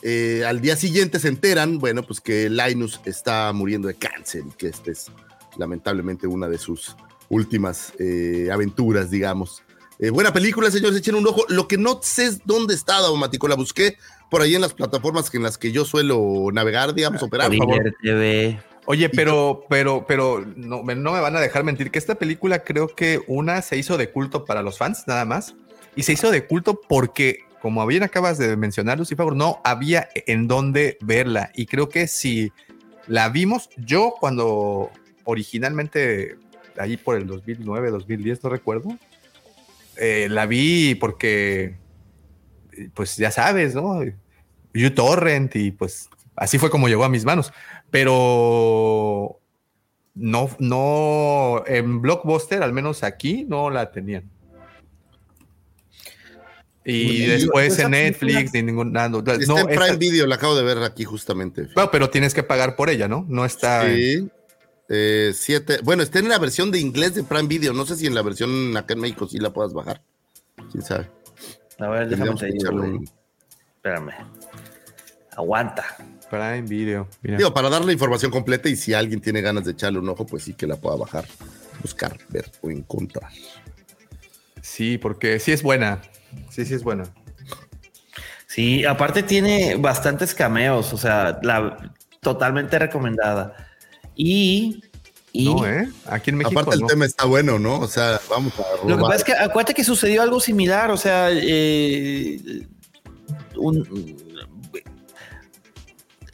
Eh, al día siguiente se enteran, bueno, pues que Linus está muriendo de cáncer y que esta es lamentablemente una de sus últimas eh, aventuras, digamos. Eh, buena película, señores, echen un ojo. Lo que no sé es dónde está, Daumático, la busqué por ahí en las plataformas en las que yo suelo navegar, digamos, operar. Por favor. TV. Oye, pero, pero, pero no, no, me van a dejar mentir que esta película creo que una se hizo de culto para los fans, nada más, y se hizo de culto porque como bien acabas de mencionar, Lucifer, no había en dónde verla. Y creo que si la vimos, yo cuando originalmente, ahí por el 2009, 2010, no recuerdo, eh, la vi porque, pues ya sabes, ¿no? uTorrent y pues así fue como llegó a mis manos. Pero no, no, en Blockbuster, al menos aquí, no la tenían. Y después en Netflix, ni ningún. No, está en Prime Video, la acabo de ver aquí justamente. Pero tienes que pagar por ella, ¿no? No está. Sí. Eh, siete. Bueno, está en la versión de inglés de Prime Video. No sé si en la versión acá en México sí la puedas bajar. Quién sabe. A ver, déjame te Espérame. Aguanta. Prime Video. Digo, para dar la información completa y si alguien tiene ganas de echarle un ojo, pues sí que la pueda bajar, buscar, ver o encontrar. Sí, porque sí es buena. Sí, sí es buena. Sí, aparte tiene bastantes cameos, o sea, la totalmente recomendada. Y, no, ¿eh? Aquí en México. Aparte el tema está bueno, ¿no? O sea, vamos a. Lo que pasa es que acuérdate que sucedió algo similar, o sea, eh,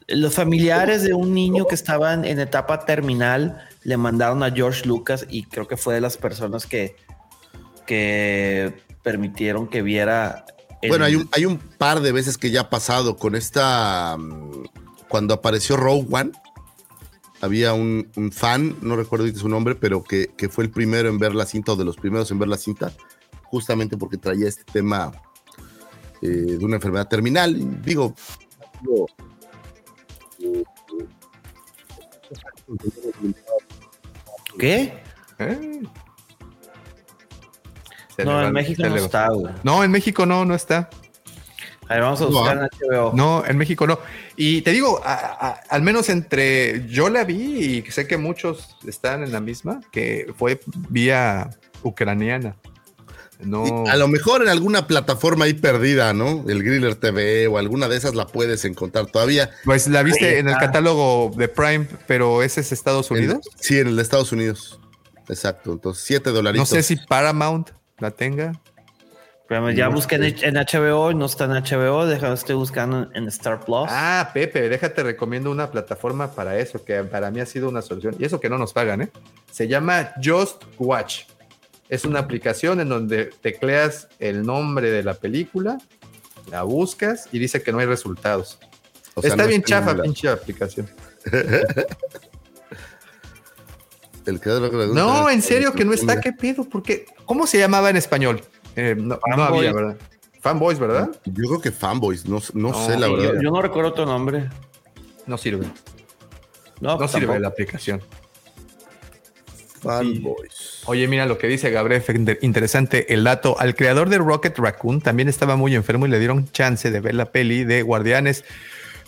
los familiares de un niño que estaban en etapa terminal le mandaron a George Lucas y creo que fue de las personas que, que permitieron que viera. Bueno, hay un, hay un par de veces que ya ha pasado con esta. Mm, cuando apareció Rogue One, había un, fan, no recuerdo su nombre, pero que, fue el primero en ver la cinta o de los primeros en ver la cinta, justamente porque traía este tema eh, de una enfermedad terminal. digo, ¿Qué? ¿Eh? No, en México no está, No, en México no, no está. A ver, vamos a buscar en HBO. No, en México no. Y te digo, al menos entre yo la vi y sé que muchos están en la misma, que fue vía ucraniana. No. A lo mejor en alguna plataforma ahí perdida, ¿no? El Griller TV o alguna de esas la puedes encontrar todavía. Pues la viste en el catálogo de Prime, pero ese es Estados Unidos. sí, en el de Estados Unidos. Exacto. Entonces, 7 dólares. No sé si Paramount la tenga. Pero ya busqué en, HBO y no está en HBO, déjame, estoy buscando en Star Plus. Ah, Pepe, déjate recomiendo una plataforma para eso, que para mí ha sido una solución. Y eso que no nos pagan, ¿eh? Se llama Just Watch. Es una aplicación en donde tecleas el nombre de la película, la buscas y dice que no hay resultados. está bien chafa, pinche aplicación. [LAUGHS] no, en serio que no está, ¿qué pedo? Porque, ¿cómo se llamaba en español? Eh, no, había, ¿verdad? Fanboys, ¿verdad? Yo creo que Fanboys, no, no, sé la verdad. Yo, no recuerdo otro nombre. No sirve. No, no sirve la aplicación. Fanboys. Oye, mira lo que dice Gabriel, interesante el dato. Al creador de Rocket Raccoon también estaba muy enfermo y le dieron chance de ver la peli de Guardianes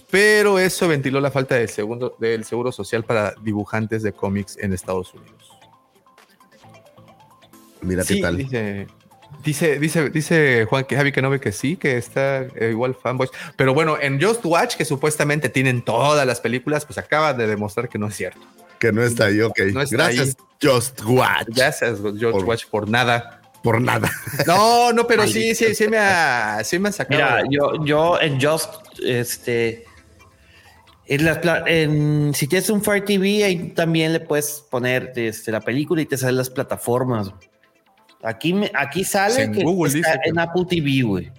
pero eso ventiló la falta del, segundo, del seguro social para dibujantes de cómics en Estados Unidos. Mira qué tal. Dice, dice, dice, dice Juan que Javi que no ve que sí, que está eh, igual fanboys. Pero bueno, en Just Watch, que supuestamente tienen todas las películas, pues acaba de demostrar que no es cierto. Que no está ahí, ok. Gracias, Just Watch. Gracias, Just Watch, por nada. Por nada. [LAUGHS] No, no, pero sí, sí, sí me ha, sí me ha sacado. Mira, yo, yo en Just, este, en si tienes un Fire TV, ahí también le puedes poner este, la película y te salen las plataformas. Aquí, me, aquí sale que está en Apple TV, güey.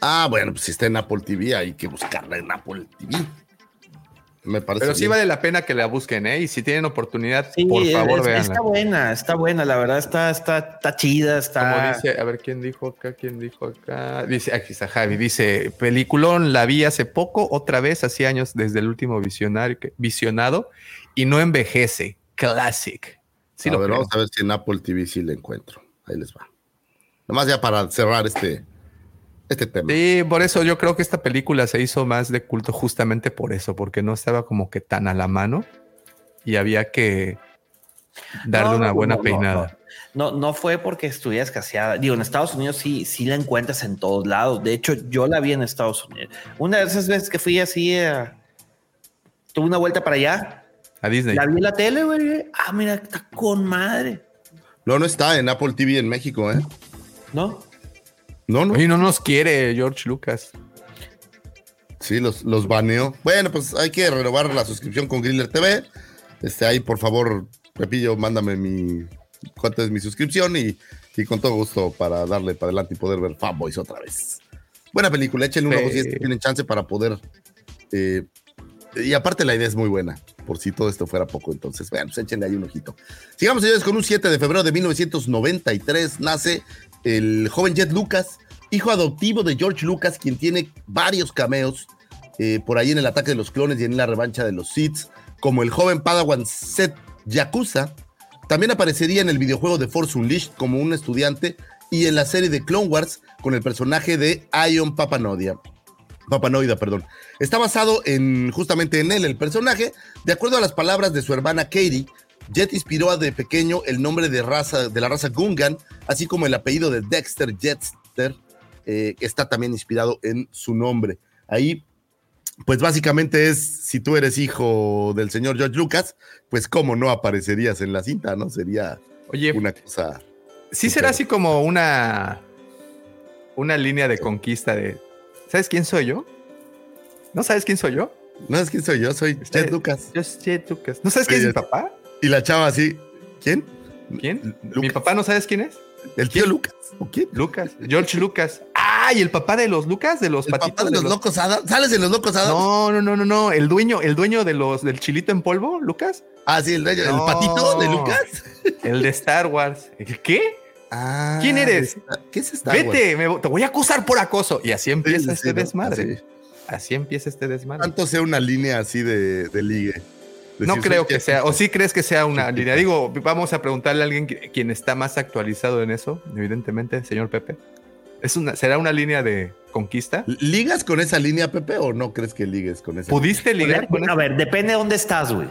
Ah, bueno, pues si está en Apple TV, hay que buscarla en Apple TV. Me parece Pero sí vale la pena que la busquen, ¿eh? Y si tienen oportunidad, por favor, vean. Está buena, está buena, la verdad, está, está, está chida, está. Como dice, a ver quién dijo acá, quién dijo acá. Dice, aquí está Javi, dice, peliculón, la vi hace poco, otra vez, hace años, desde el último visionario, visionado, y no envejece. Classic. Sí, a ver, vamos a ver si en Apple TV sí la encuentro. Ahí les va. Nomás ya para cerrar este, este tema. Sí, por eso yo creo que esta película se hizo más de culto justamente por eso, porque no estaba como que tan a la mano y había que darle una buena peinada. No, no, fue porque estuviera escaseada. Digo, en Estados Unidos sí, sí la encuentras en todos lados. De hecho, yo la vi en Estados Unidos. Una de esas veces que fui así, eh, tuve una vuelta para allá. A Disney. La vi en la tele, güey. Ah, mira, está con madre. No, no está en Apple TV en México, ¿eh? ¿No? No, no. Oye, no nos quiere George Lucas. Sí, los, los baneó. Bueno, pues hay que renovar la suscripción con Griller TV. Este, ahí, por favor, Pepillo, mándame mi cuánto es mi suscripción y, y con todo gusto para darle para adelante y poder ver Fanboys otra vez. Buena película, échenle un ojo si es que tienen chance para poder. eh, y aparte la idea es muy buena, por si todo esto fuera poco, entonces, bueno, pues échenle ahí un ojito. Sigamos, señores, con un 7 de febrero de 1993 nace el joven Jet Lucas, hijo adoptivo de George Lucas, quien tiene varios cameos eh, por ahí en el ataque de los clones y en la revancha de los Sith, como el joven Padawan Seth Yakuza. También aparecería en el videojuego de Force Unleashed como un estudiante y en la serie de Clone Wars con el personaje de Ion Papanoida. Papanoida, perdón. Está basado en justamente en él, el personaje. De acuerdo a las palabras de su hermana Katie, Jet inspiró a de pequeño el nombre de, raza, de la raza Gungan, así como el apellido de Dexter Jetster, eh, que está también inspirado en su nombre. Ahí, pues básicamente es, si tú eres hijo del señor George Lucas, pues cómo no aparecerías en la cinta, ¿no? Sería Oye, una cosa... sí será así como una, una línea de conquista de, ¿sabes quién soy yo? ¿No sabes quién soy yo? ¿No sabes quién soy yo? Soy Eh, Lucas. Yo soy Jet Lucas. ¿No sabes quién es mi papá? Y la chava así, ¿quién? ¿Quién? ¿Mi papá no sabes quién es? ¿El tío Lucas? ¿O quién? Lucas. George Lucas. Ah, ¿y el papá de los Lucas? ¿De los ¿El patitos? papá de los locos Adams? ¿Sales en los locos Adams? No, no, no, no, no. El dueño, el dueño de los del chilito en polvo, Lucas. Ah, sí, el, rey- el patito de Lucas. El de Star Wars. ¿Qué? Ah, ¿Quién eres? ¿Qué es Wars? Vete, me te voy a acusar por acoso. Y así empieza Sí, sí, este desmadre. Así. Así empieza este desmadre. Tanto sea una línea así de, de ligue. No creo que sea, o sí crees que sea una [LAUGHS] línea. Digo, vamos a preguntarle a alguien que- quien está más actualizado en eso, evidentemente, señor Pepe. ¿Es una, ¿Será una línea de conquista? ¿Ligas con esa línea, Pepe, o no crees que ligues con esa? ¿Pudiste ligar con A ver, depende de dónde estás, güey.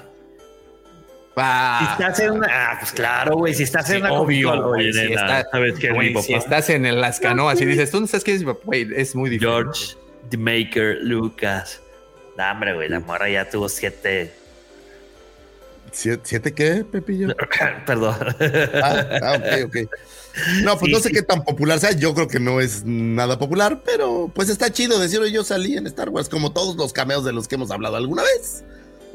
Si Ah, estás en una. Ah, pues claro, güey. Si estás en Sí, una. obvio, güey, si nena, está- ¿Sabes quién es güey, mi papá? si estás en el- las canoas y dices, ¿tú no sabes quién es mi papá? Güey, es muy difícil. George The Maker Lucas. No, hombre, güey. La morra ya tuvo siete. ¿Siete, siete qué, Pepillo? [LAUGHS] Perdón. Ah, ah, ok, ok. No, pues Sí, no sé sí. qué tan popular sea. Yo creo que no es nada popular, pero pues está chido decir, "Oye, yo salí en Star Wars, como todos los cameos de los que hemos hablado alguna vez.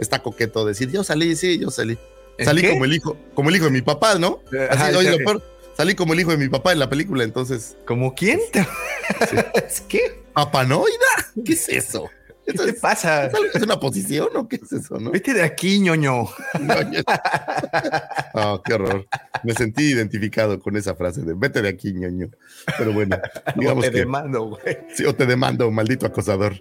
Está coqueto decir, yo salí, sí, yo salí. ¿En Salí qué? como el hijo, como el hijo de mi papá, ¿no? Eh, Así, ajá, oye, sí. lo peor, salí como el hijo de mi papá en la película, entonces, ¿Como quién? [LAUGHS] ¿Es qué? ¿papanoida? ¿Qué es eso? ¿Qué ¿Eso te es, pasa? ¿es una posición o qué es eso, no? Vete de aquí, ñoño. Oh, [LAUGHS] qué horror. Me sentí identificado con esa frase de vete de aquí, ñoño. Pero bueno, [LAUGHS] digamos te que demando, güey. sí, o te demando, maldito acosador.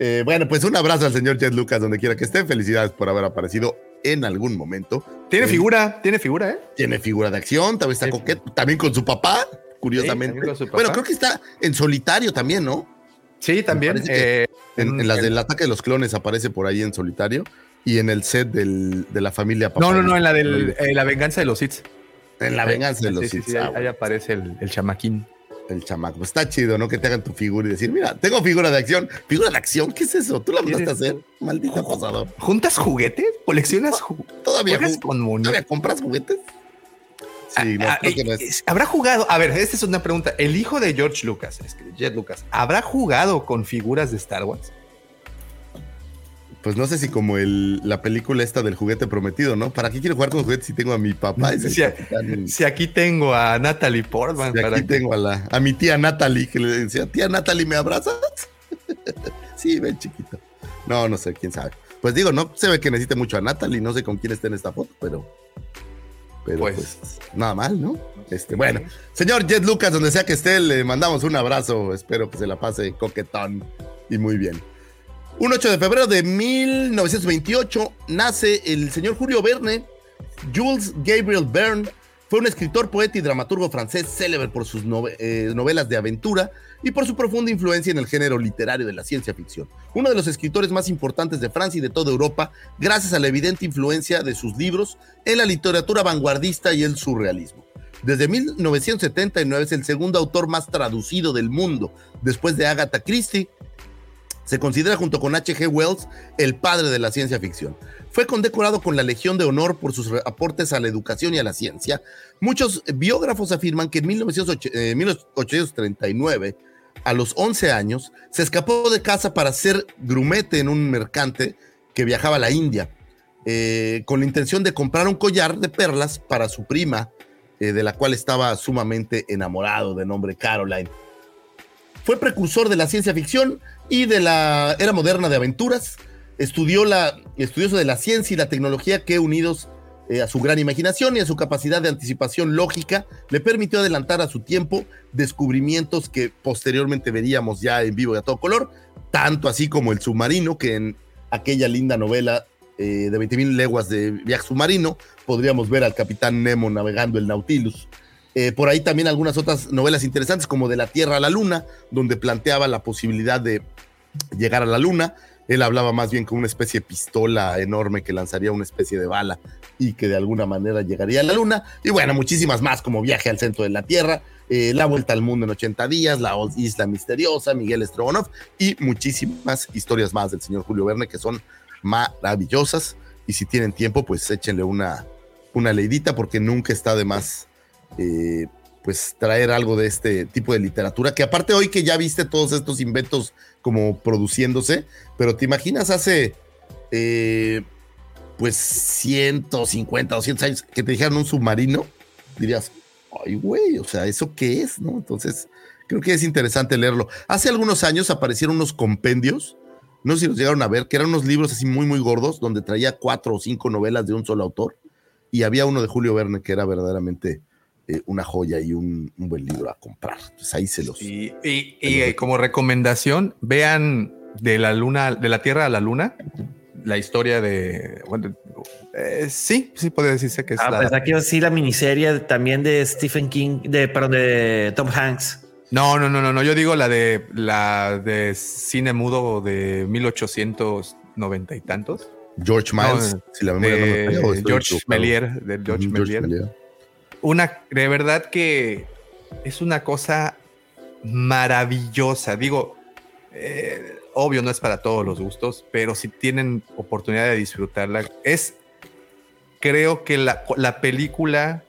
Eh, bueno, pues un abrazo al señor Jet Lucas, donde quiera que esté. Felicidades por haber aparecido en algún momento. Tiene Eh, figura, tiene figura, ¿eh? Tiene figura de acción, también está Sí. coqueto, también con su papá, curiosamente. también con su papá. Bueno, creo que está en solitario también, ¿no? Sí, también. eh, En, en las del ataque de los clones aparece por ahí en solitario y en el set del- de la familia no, no, no, en la del eh, la venganza de los hits. En la venganza de los Sith. Ah, ahí, bueno, aparece el, el chamaquín. El chamaco. Pues está chido, ¿no? Que te hagan tu figura y decir, mira, tengo figura de acción. ¿Figura de acción? ¿Qué es eso? ¿Tú la mandaste a ¿Quieres- hacer? Maldito acosador. ¿Juntas juguetes? ¿Coleccionas juguetes? ¿Todavía, ¿Juegas ju- con? ¿Todavía compras juguetes? Sí, no, Ah, creo que no eh, es. ¿Habrá jugado? A ver, esta es una pregunta. El hijo de George Lucas, es que Jet Lucas, ¿habrá jugado con figuras de Star Wars? Pues no sé si como el, la película esta del juguete prometido, ¿no? ¿Para qué quiero jugar con juguetes si tengo a mi papá? Si aquí tengo a Natalie Portman. Para aquí que- tengo a, la, a mi tía Natalie, que le decía, tía Natalie, ¿me abrazas? [LAUGHS] sí, ven chiquito. No, no sé, quién sabe. Pues digo, no se ve que necesite mucho a Natalie, no sé con quién está en esta foto, pero, pero pues, Pues- nada mal, ¿no? Este, bueno, señor Jet Lucas, donde sea que esté, le mandamos un abrazo, espero que se la pase coquetón y muy bien. Un 8 de febrero de 1928 nace el señor Julio Verne. Jules Gabriel Verne fue un escritor, poeta y dramaturgo francés célebre por sus eh, novelas de aventura y por su profunda influencia en el género literario de la ciencia ficción. Uno de los escritores más importantes de Francia y de toda Europa, gracias a la evidente influencia de sus libros en la literatura vanguardista y el surrealismo. Desde 1979 es el segundo autor más traducido del mundo, después de Agatha Christie. Se considera junto con H.G. Wells el padre de la ciencia ficción. Fue condecorado con la Legión de Honor por sus aportes a la educación y a la ciencia. Muchos biógrafos afirman que en 1839, eh, a los 11 años, se escapó de casa para ser grumete en un mercante que viajaba a la India, eh, con la intención de comprar un collar de perlas para su prima, eh, de la cual estaba sumamente enamorado, de nombre Caroline. Fue precursor de la ciencia ficción y de la era moderna de aventuras. Estudió la, estudioso de la ciencia y la tecnología que unidos eh, a su gran imaginación y a su capacidad de anticipación lógica le permitió adelantar a su tiempo descubrimientos que posteriormente veríamos ya en vivo y a todo color, tanto así como el submarino que en aquella linda novela eh, de 20.000 leguas de viaje submarino, podríamos ver al capitán Nemo navegando el Nautilus. Eh, por ahí también algunas otras novelas interesantes como De la Tierra a la Luna, donde planteaba la posibilidad de llegar a la Luna. Él hablaba más bien con una especie de pistola enorme que lanzaría una especie de bala y que de alguna manera llegaría a la Luna. Y bueno, muchísimas más como Viaje al Centro de la Tierra, eh, La Vuelta al Mundo en 80 días, La Isla Misteriosa, Miguel Strogonoff y muchísimas historias más del señor Julio Verne que son maravillosas. Y si tienen tiempo, pues échenle una, una leidita porque nunca está de más eh, pues traer algo de este tipo de literatura, que aparte hoy que ya viste todos estos inventos como produciéndose, pero te imaginas hace eh, pues 150, 200 años que te dijeran un submarino, dirías, ay güey, o sea, ¿eso qué es? ¿No? Entonces, creo que es interesante leerlo. Hace algunos años aparecieron unos compendios no sé si los llegaron a ver, que eran unos libros así muy, muy gordos, donde traía cuatro o cinco novelas de un solo autor, y había uno de Julio Verne que era verdaderamente eh, una joya y un, buen libro a comprar. Entonces ahí se los. Y, y, como recomendación, vean de la luna, de la Tierra a la Luna, la historia de. Eh, sí, sí puede decirse que es. Ah, la, pues aquí sí la miniserie también de Stephen King, de, perdón, de Tom Hanks. No, no, no, no, no. Yo digo la de la de cine mudo de 1890 y tantos. George Miles, si la memoria no me George Melier, de George, Melier. Una, de verdad que es una cosa maravillosa. Digo, eh, obvio no es para todos los gustos, pero si tienen oportunidad de disfrutarla, es, creo que la, la película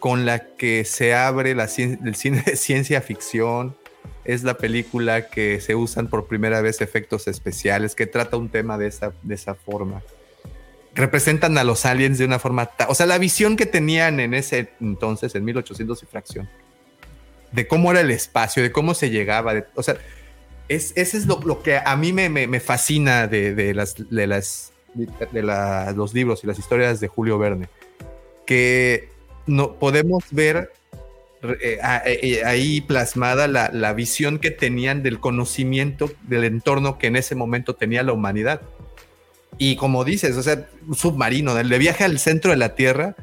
con la que se abre la, el cine de ciencia ficción. Es la película que se usan por primera vez efectos especiales, que trata un tema de esa, de esa forma. Representan a los aliens de una forma... O sea, la visión que tenían en ese entonces, en 1800 y fracción, de cómo era el espacio, de cómo se llegaba. o sea, es, ese es lo, que a mí me, me, fascina de, de, las, de, las, de los libros y las historias de Julio Verne. Que no, podemos ver eh, eh, eh, ahí plasmada la, visión que tenían del conocimiento del entorno que en ese momento tenía la humanidad. Y como dices, o sea, submarino, el de viaje al centro de la Tierra,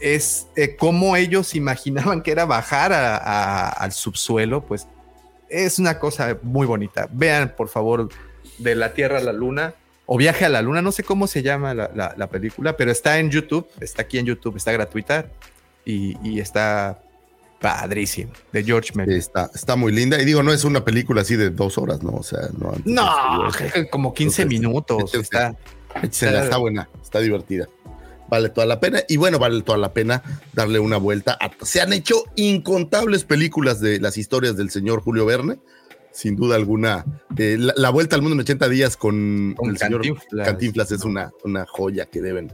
es como ellos imaginaban que era bajar al subsuelo, pues es una cosa muy bonita. Vean, por favor, de la Tierra a la Luna o Viaje a la Luna, no sé cómo se llama la, película, pero está en YouTube, está aquí en YouTube, está gratuita y, está padrísimo, de George Miller. está, está muy linda. Y digo, no es una película así de dos horas, ¿no? O sea, no. No, como 15 minutos. Está, está, buena, está divertida. Vale toda la pena. Y bueno, vale toda la pena darle una vuelta. se han hecho incontables películas de las historias del señor Julio Verne sin duda alguna. Eh, la, vuelta al mundo en 80 días con, el señor Cantinflas es una, una joya que deben.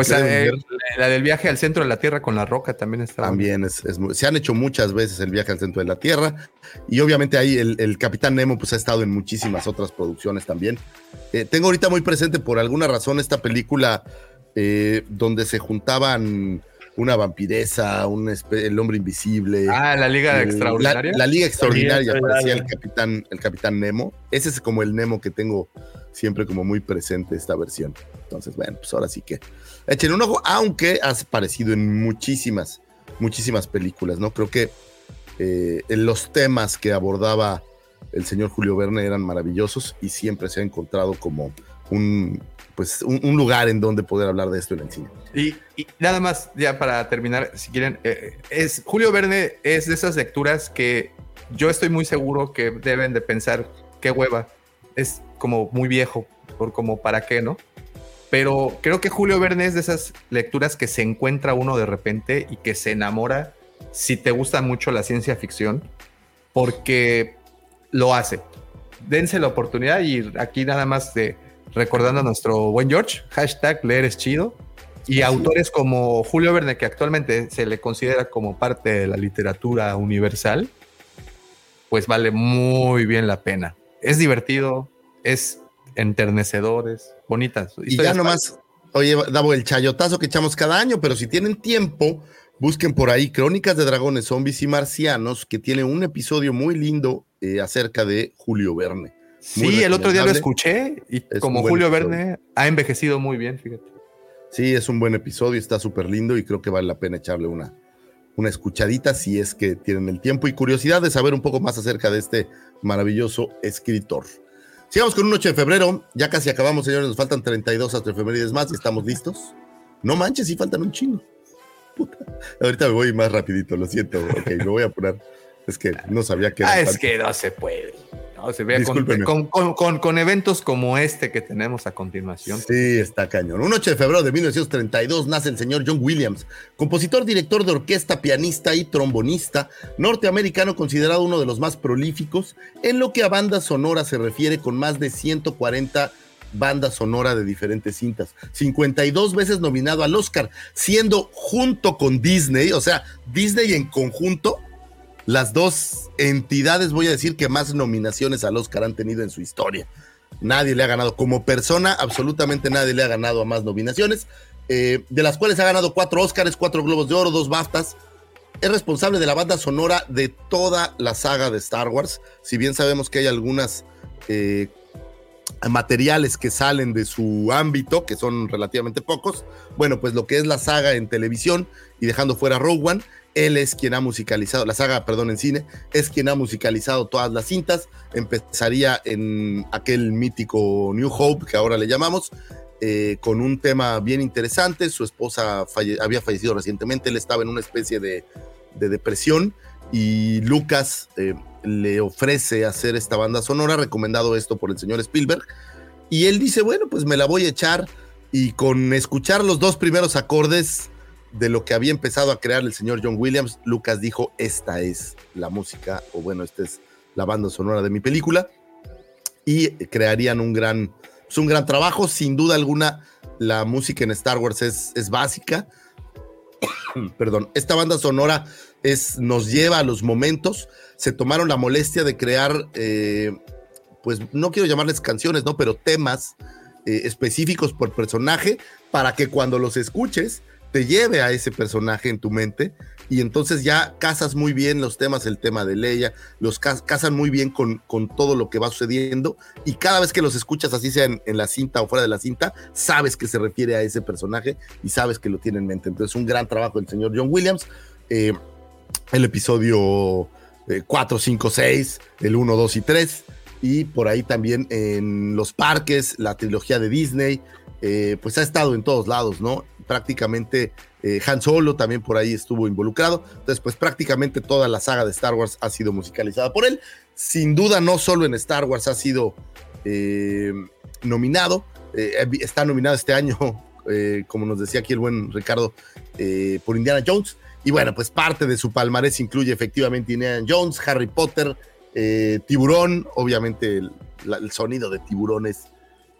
Pues eh, la del viaje al centro de la Tierra con la roca también está. También es, se han hecho muchas veces el viaje al centro de la Tierra y obviamente ahí el, Capitán Nemo pues ha estado en muchísimas otras producciones también. Eh, tengo ahorita muy presente por alguna razón esta película donde se juntaban una vampiresa, un el hombre invisible. Ah, la Liga Extraordinaria. La, Liga Extraordinaria, parecía el capitán, el capitán Nemo. Ese es como el Nemo que tengo siempre como muy presente esta versión. Entonces, bueno, pues ahora sí que echen un ojo, aunque ha aparecido en muchísimas, muchísimas películas, ¿no? Creo que eh, los temas que abordaba el señor Julio Verne eran maravillosos y siempre se ha encontrado como un pues un, lugar en donde poder hablar de esto en el cine. Y, nada más, ya para terminar, si quieren, eh, es Julio Verne es de esas lecturas que yo estoy muy seguro que deben de pensar qué hueva, es como muy viejo, por como para qué, ¿no? Pero creo que Julio Verne es de esas lecturas que se encuentra uno de repente y que se enamora si te gusta mucho la ciencia ficción, porque lo hace. Dense la oportunidad y aquí nada más de recordando a nuestro buen George, hashtag leer es chido. Y autores como Julio Verne, que actualmente se le considera como parte de la literatura universal, pues vale muy bien la pena. Es divertido, es enternecedor, es bonita. Y ya nomás, oye, Davo, el chayotazo que echamos cada año, pero si tienen tiempo, busquen por ahí Crónicas de Dragones, Zombies y Marcianos, que tiene un episodio muy lindo eh, acerca de Julio Verne. sí, el otro día lo escuché y como Julio Verne ha envejecido muy bien, fíjate. Sí, es un buen episodio, está súper lindo y creo que vale la pena echarle una, una escuchadita si es que tienen el tiempo y curiosidad de saber un poco más acerca de este maravilloso escritor. Sigamos con un 8 de febrero. Ya casi acabamos, señores. Nos faltan 32 hasta efemérides más y estamos listos. No manches, sí faltan un chingo. Ahorita me voy más rapidito, lo siento. Ok, me voy a apurar. Es que no sabía que... Ah, es que no se puede. No, se vea con, eventos como este que tenemos a continuación. Sí, está cañón. Un 8 de febrero de 1932 nace el señor John Williams, compositor, director de orquesta, pianista y trombonista, norteamericano considerado uno de los más prolíficos en lo que a banda sonora se refiere con más de 140 bandas sonora de diferentes cintas. 52 veces nominado al Oscar, siendo junto con Disney, o sea, Disney en conjunto, las dos entidades, voy a decir, que más nominaciones al Oscar han tenido en su historia. Nadie le ha ganado. Como persona, absolutamente nadie le ha ganado a más nominaciones, eh, de las cuales ha ganado cuatro Oscars, cuatro Globos de Oro, dos BAFTAs. Es responsable de la banda sonora de toda la saga de Star Wars. Si bien sabemos que hay algunas eh, materiales que salen de su ámbito, que son relativamente pocos, bueno, pues lo que es la saga en televisión y dejando fuera Rogue One, él es quien ha musicalizado, la saga, perdón, en cine, es quien ha musicalizado todas las cintas. Empezaría en aquel mítico New Hope, que ahora le llamamos, eh, con un tema bien interesante. Su esposa había fallecido recientemente, él estaba en una especie de, depresión y Lucas eh, le ofrece hacer esta banda sonora, recomendado esto por el señor Spielberg. Y él dice, bueno, pues me la voy a echar y con escuchar los dos primeros acordes de lo que había empezado a crear el señor John Williams, Lucas dijo, esta es la música, o bueno, esta es la banda sonora de mi película, y crearían un gran, pues un gran trabajo. Sin duda alguna, la música en Star Wars es, es básica. [COUGHS] Perdón, esta banda sonora es, nos lleva a los momentos. Se tomaron la molestia de crear, eh, pues no quiero llamarles canciones, ¿no? Pero temas eh, específicos por personaje para que cuando los escuches te lleve a ese personaje en tu mente y entonces ya casas muy bien los temas, el tema de Leia, los casan muy bien con, con todo lo que va sucediendo y cada vez que los escuchas, así sea en, la cinta o fuera de la cinta, sabes que se refiere a ese personaje y sabes que lo tiene en mente. Entonces, un gran trabajo del señor John Williams. Eh, el episodio 4, 5, 6, el 1, 2 y 3 y por ahí también en los parques, la trilogía de Disney, eh, pues ha estado en todos lados, ¿no? Prácticamente eh, Han Solo también por ahí estuvo involucrado. Entonces, pues prácticamente toda la saga de Star Wars ha sido musicalizada por él. Sin duda, no solo en Star Wars ha sido eh, nominado, eh, está nominado este año, [LAUGHS] como nos decía aquí el buen Ricardo, por Indiana Jones. Y bueno, pues parte de su palmarés incluye efectivamente Indiana Jones, Harry Potter, Tiburón, obviamente el, el sonido de Tiburón es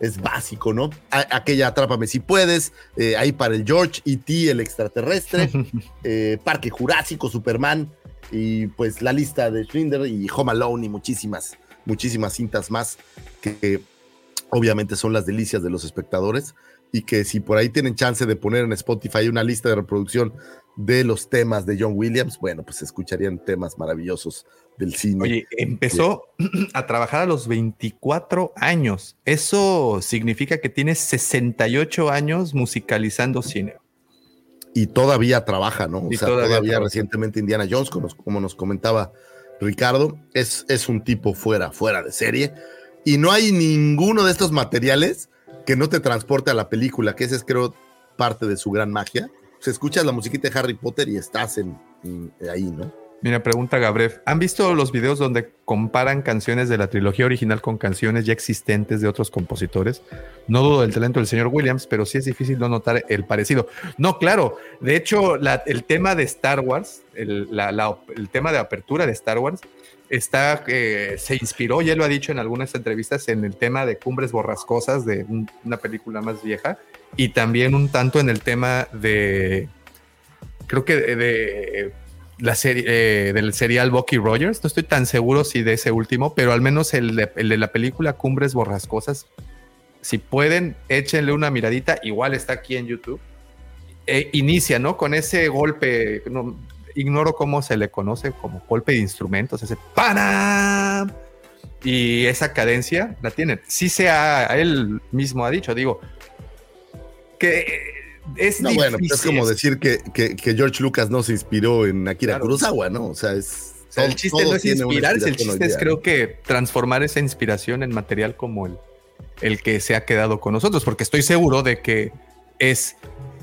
es básico, ¿no? aquella Atrápame si puedes, eh, ahí para el George, E.T., el extraterrestre, [LAUGHS] eh, Parque Jurásico, Superman, y pues la lista de Schindler y Home Alone y muchísimas, muchísimas cintas más que obviamente son las delicias de los espectadores y que si por ahí tienen chance de poner en Spotify una lista de reproducción de los temas de John Williams, bueno, pues escucharían temas maravillosos del cine. Oye, empezó [CLEARS THROAT] a trabajar a los 24 años. Eso significa que tiene 68 años musicalizando cine. Y todavía trabaja, ¿no? O sea, todavía, recientemente Indiana Jones, como, nos comentaba Ricardo, es, es un tipo fuera, fuera de serie. Y no hay ninguno de estos materiales que no te transporte a la película, que ese es creo parte de su gran magia. Se escuchas la musiquita de Harry Potter y estás en ahí, ¿no? Mira, pregunta Gabriel. ¿Han visto los videos donde comparan canciones de la trilogía original con canciones ya existentes de otros compositores? No dudo del talento del señor Williams, pero sí es difícil no notar el parecido. No, claro. De hecho, el tema de Star Wars, el, tema de apertura de Star Wars, está, eh, se inspiró, ya lo ha dicho en algunas entrevistas, en el tema de Cumbres Borrascosas, de una película más vieja, y también un tanto en el tema de, creo que de la serie eh, del serial Bucky Rogers. No estoy tan seguro si de ese último, pero al menos el de, la película Cumbres Borrascosas. Si pueden, échenle una miradita. Igual está aquí en YouTube. E inicia, ¿no? Con ese golpe. No, ignoro cómo se le conoce como golpe de instrumentos. Ese ¡Panam! Y esa cadencia la tienen. Sí sea, él mismo ha dicho, digo, que es no, bueno, es como decir que, que, George Lucas no se inspiró en Akira Kurosawa, ¿no? O sea, es. el chiste no es inspirarse, el chiste es creo que transformar esa inspiración en material como el, el que se ha quedado con nosotros, porque estoy seguro de que es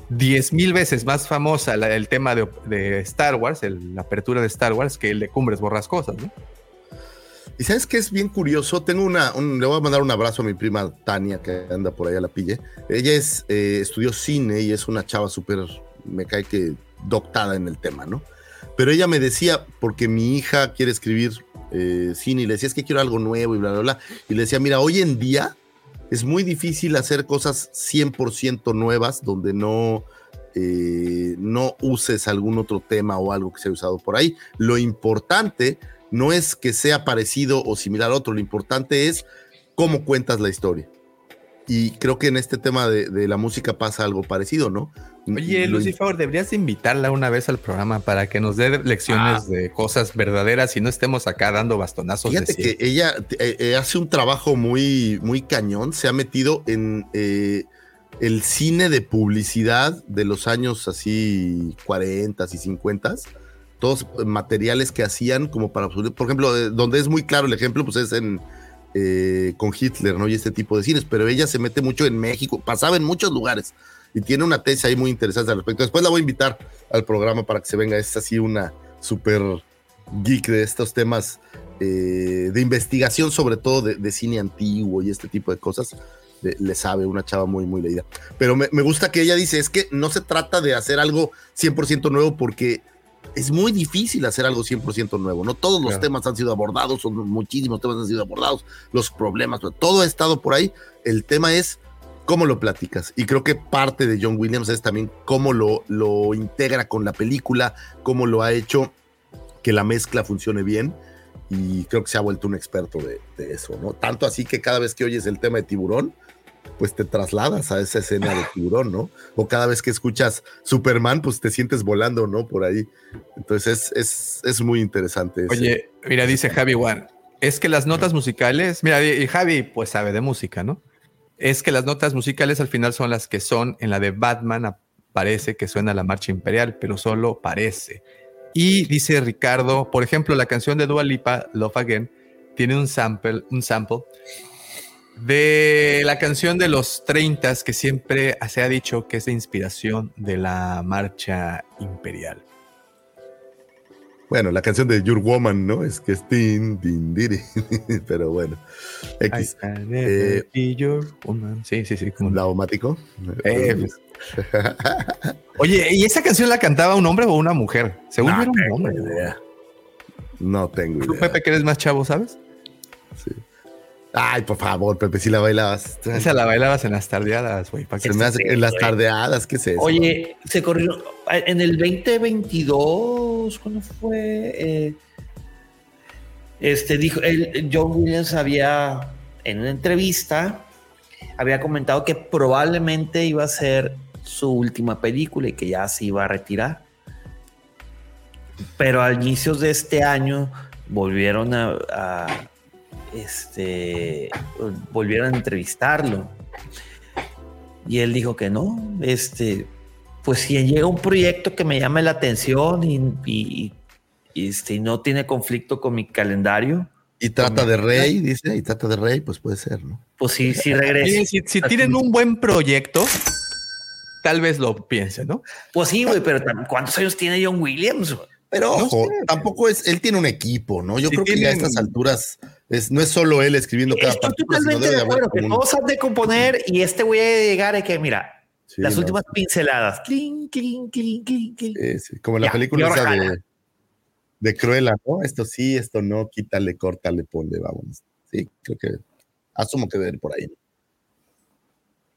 diez mil veces más famosa el tema de, de Star Wars, la apertura de Star Wars, que el de Cumbres Borrascosas, ¿no? Y sabes que es bien curioso, tengo una, le voy a mandar un abrazo a mi prima Tania, que anda por ahí a la pille. Ella es, eh, estudió cine y es una chava súper, me cae que doctada en el tema, ¿no? Pero ella me decía, porque mi hija quiere escribir eh, cine y le decía, es que quiero algo nuevo y bla, bla, bla. Y le decía, mira, hoy en día es muy difícil hacer cosas 100% nuevas donde no, eh, no uses algún otro tema o algo que se ha usado por ahí. Lo importante no es que sea parecido o similar a otro, lo importante es cómo cuentas la historia. Y creo que en este tema de, la música pasa algo parecido, ¿no? Oye, Lucy, favor, deberías invitarla una vez al programa para que nos dé lecciones ah. de cosas verdaderas y no estemos acá dando bastonazos. Fíjate que ella eh, eh, hace un trabajo muy, muy cañón, se ha metido en eh, el cine de publicidad de los años así 40 y 50 todos materiales que hacían como para, por ejemplo, eh, donde es muy claro el ejemplo, pues es en eh, con Hitler, ¿no? Y este tipo de cines, pero ella se mete mucho en México, pasaba en muchos lugares y tiene una tesis ahí muy interesante al respecto. Después la voy a invitar al programa para que se venga, es así una súper geek de estos temas eh, de investigación, sobre todo de, cine antiguo y este tipo de cosas. le sabe, una chava muy, muy leída. Pero me, me gusta que ella dice, es que no se trata de hacer algo 100% nuevo porque es muy difícil hacer algo 100% nuevo. No todos los temas han sido abordados, son muchísimos temas han sido abordados, los problemas, todo ha estado por ahí. El tema es cómo lo platicas. Y creo que parte de John Williams es también cómo lo, lo integra con la película, cómo lo ha hecho que la mezcla funcione bien. Y creo que se ha vuelto un experto de, de eso, ¿no? Tanto así que cada vez que oyes el tema de tiburón, pues te trasladas a esa escena de tiburón, ¿no? O cada vez que escuchas Superman, pues te sientes volando, ¿no? Por ahí. Entonces es, es, muy interesante. Oye, mira, dice Javi Juan, es que las notas musicales, mira, y Javi pues sabe de música, ¿no? Es que las notas musicales al final son las que son, en la de Batman parece que suena la marcha imperial, pero solo parece. Y dice Ricardo, por ejemplo, la canción de Dua Lipa, Love Again, tiene un sample, un sample de la canción de los 30 que siempre se ha dicho que es de inspiración de la marcha imperial. Bueno, la canción de Your Woman, ¿no? Es que es tin, tin, diri. [LAUGHS] Pero bueno. X. Eh, your woman. Sí, sí, sí. Como... Laumático. Eh, pues. Oye, ¿y esa canción la cantaba un hombre o una mujer? Según no, era un hombre. Idea. No tengo idea. ¿Tú, Pepe, que eres más chavo, sabes? Sí. Ay, por favor, Pepe, si la bailabas. Esa la bailabas en las tardeadas, güey. en las tardeadas, ¿qué es eso? Oye, se corrió en el 2022, ¿cuándo fue? Eh, este dijo, el, John Williams había, en una entrevista, había comentado que probablemente iba a ser su última película y que ya se iba a retirar. Pero a inicios de este año volvieron a este, volvieron a entrevistarlo. Y él dijo que no, este, pues si llega un proyecto que me llame la atención y, este, no tiene conflicto con mi calendario. Y trata de rey, dice, y trata de rey, pues puede ser, ¿no? Pues sí, sí regresa. Si, tienen un buen proyecto, tal vez lo piensen, ¿no? Pues sí, güey, pero ¿cuántos años tiene John Williams? Pero ojo, tampoco es, él tiene un equipo, ¿no? Yo creo que ya a estas alturas es, no es solo él escribiendo cada Estoy totalmente de acuerdo, que todos han de componer y este voy a llegar a que, mira, las últimas pinceladas. Clink, clink, clink, clink, clink. como la película esa de, de Cruella, ¿no? Esto sí, esto no, quítale, córtale, ponle, vamos. Sí, creo que asumo que debe ir por ahí.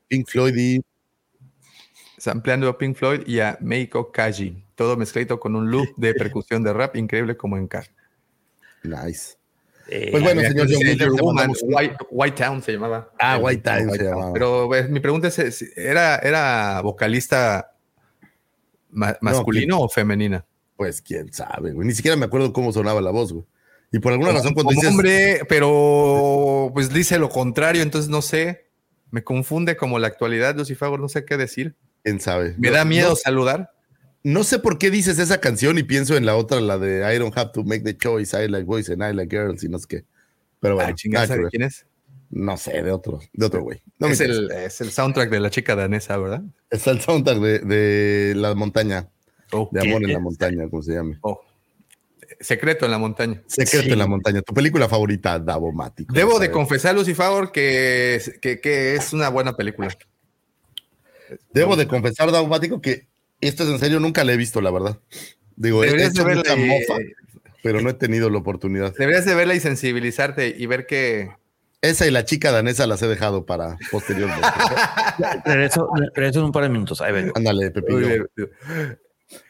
Pink Floyd y ampliando a Pink Floyd y a Meiko Kaji. Todo mezclado con un loop de [LAUGHS] percusión de rap increíble como en Car. Nice. Eh, pues bueno, señor White, White, Town se llamaba. Ah, White Town se llamaba. Pero pues, mi pregunta es, ¿era, era vocalista masculino o femenina? Pues quién sabe, güey. Ni siquiera me acuerdo cómo sonaba la voz, güey. Y por alguna razón cuando dices... Hombre, pero pues dice lo contrario, entonces no sé. Me confunde como la actualidad, Lucifer, no sé qué decir. ¿Quién sabe? Me da miedo saludar. No sé por qué dices esa canción y pienso en la otra, la de I don't have to make the choice, I like boys and I like girls y no sé qué. Pero bueno, ah, ¿de quién es? No sé, de otro, de otro güey. es, el, es, el, soundtrack de la chica danesa, ¿verdad? Es el soundtrack de, de la montaña. Oh, de Amor en la montaña, como se llame. Oh. Secreto en la montaña. Secreto en la montaña. Tu película favorita, Davomático. Debo de confesar, Lucifer, que, que, que es una buena película. Debo de confesar, Daumático, que esto es en serio, nunca la he visto, la verdad. Digo, he hecho mucha mofa, pero no he tenido la oportunidad. Deberías de verla y sensibilizarte y ver que... Esa y la chica danesa las he dejado para posteriormente. [LAUGHS] regreso, regreso en un par de minutos. Ahí ven. Ándale, Pepillo.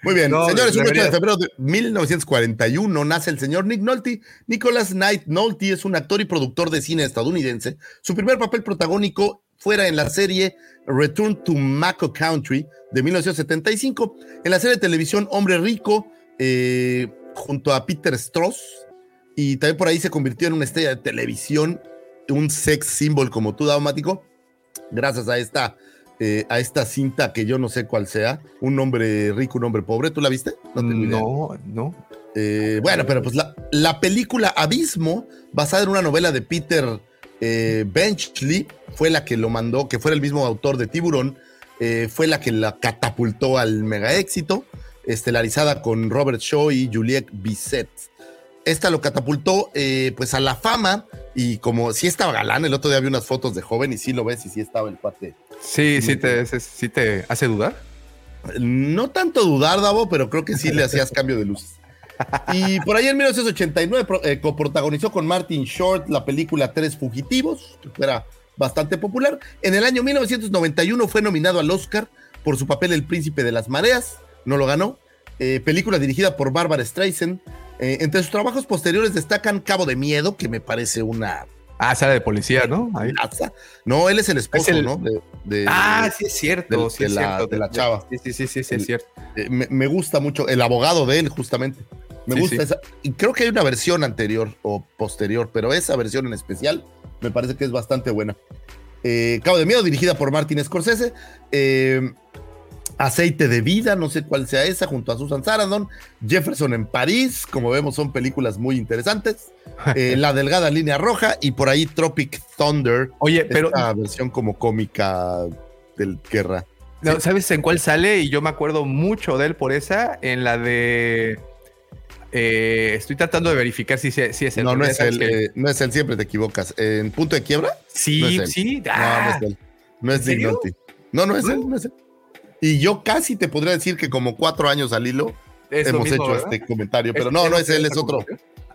Muy bien, señores, un 8 de febrero de 1941 nace el señor Nick Nolte. Nicholas Knight Nolte es un actor y productor de cine estadounidense. Su primer papel protagónico fuera en la serie Return to Mako Country de 1975, en la serie de televisión Hombre Rico, eh, junto a Peter Stross, y también por ahí se convirtió en una estrella de televisión, un sex symbol como tú, Daumático, gracias a esta, eh, a esta cinta que yo no sé cuál sea, un hombre rico, un hombre pobre, ¿tú la viste? No, no. Eh, bueno, pero pues la, la película Abismo, basada en una novela de Peter eh, Benchley fue la que lo mandó, que fue el mismo autor de Tiburón, eh, fue la que la catapultó al mega éxito, estelarizada con Robert Shaw y Juliette Bisset. Esta lo catapultó eh, pues a la fama y como si estaba galán, el otro día vi unas fotos de joven y sí lo ves y sí estaba el cuate. Sí, sí te, sí te hace dudar. No tanto dudar, Davo, pero creo que sí le hacías cambio de luz. Y por ahí en 1989 eh, coprotagonizó con Martin Short la película Tres Fugitivos, que era bastante popular. En el año 1991 fue nominado al Oscar por su papel El Príncipe de las Mareas, no lo ganó. Eh, película dirigida por Barbara Streisand. Eh, entre sus trabajos posteriores destacan Cabo de Miedo, que me parece una Ah, sale de policía, ¿no? No, él es el esposo, ¿no? ah, sí es cierto, de, la, de la chava. Sí, sí, sí, sí, sí es cierto. me, me, gusta mucho, el abogado de él, justamente. Me gusta esa. Y creo que hay una versión anterior o posterior, pero esa versión en especial me parece que es bastante buena. Eh, Cabo de Miedo, dirigida por Martin Scorsese. Eh, Aceite de Vida, no sé cuál sea esa, junto a Susan Sarandon. Jefferson en París, como vemos, son películas muy interesantes. [LAUGHS] Eh, la Delgada Línea Roja y por ahí Tropic Thunder. Oye, pero. Esta versión como cómica del guerra. ¿Sabes en cuál sale? Y yo me acuerdo mucho de él por esa, en la de eh, estoy tratando de verificar si, si es el. No, no es él, eh, no es él, siempre te equivocas. ¿En punto de quiebra? Sí, sí. no, no es él. No es Nick No, no es él, no es él. Y yo casi te podría decir que como cuatro años al hilo hemos hecho este comentario, pero no, no es él, es otro.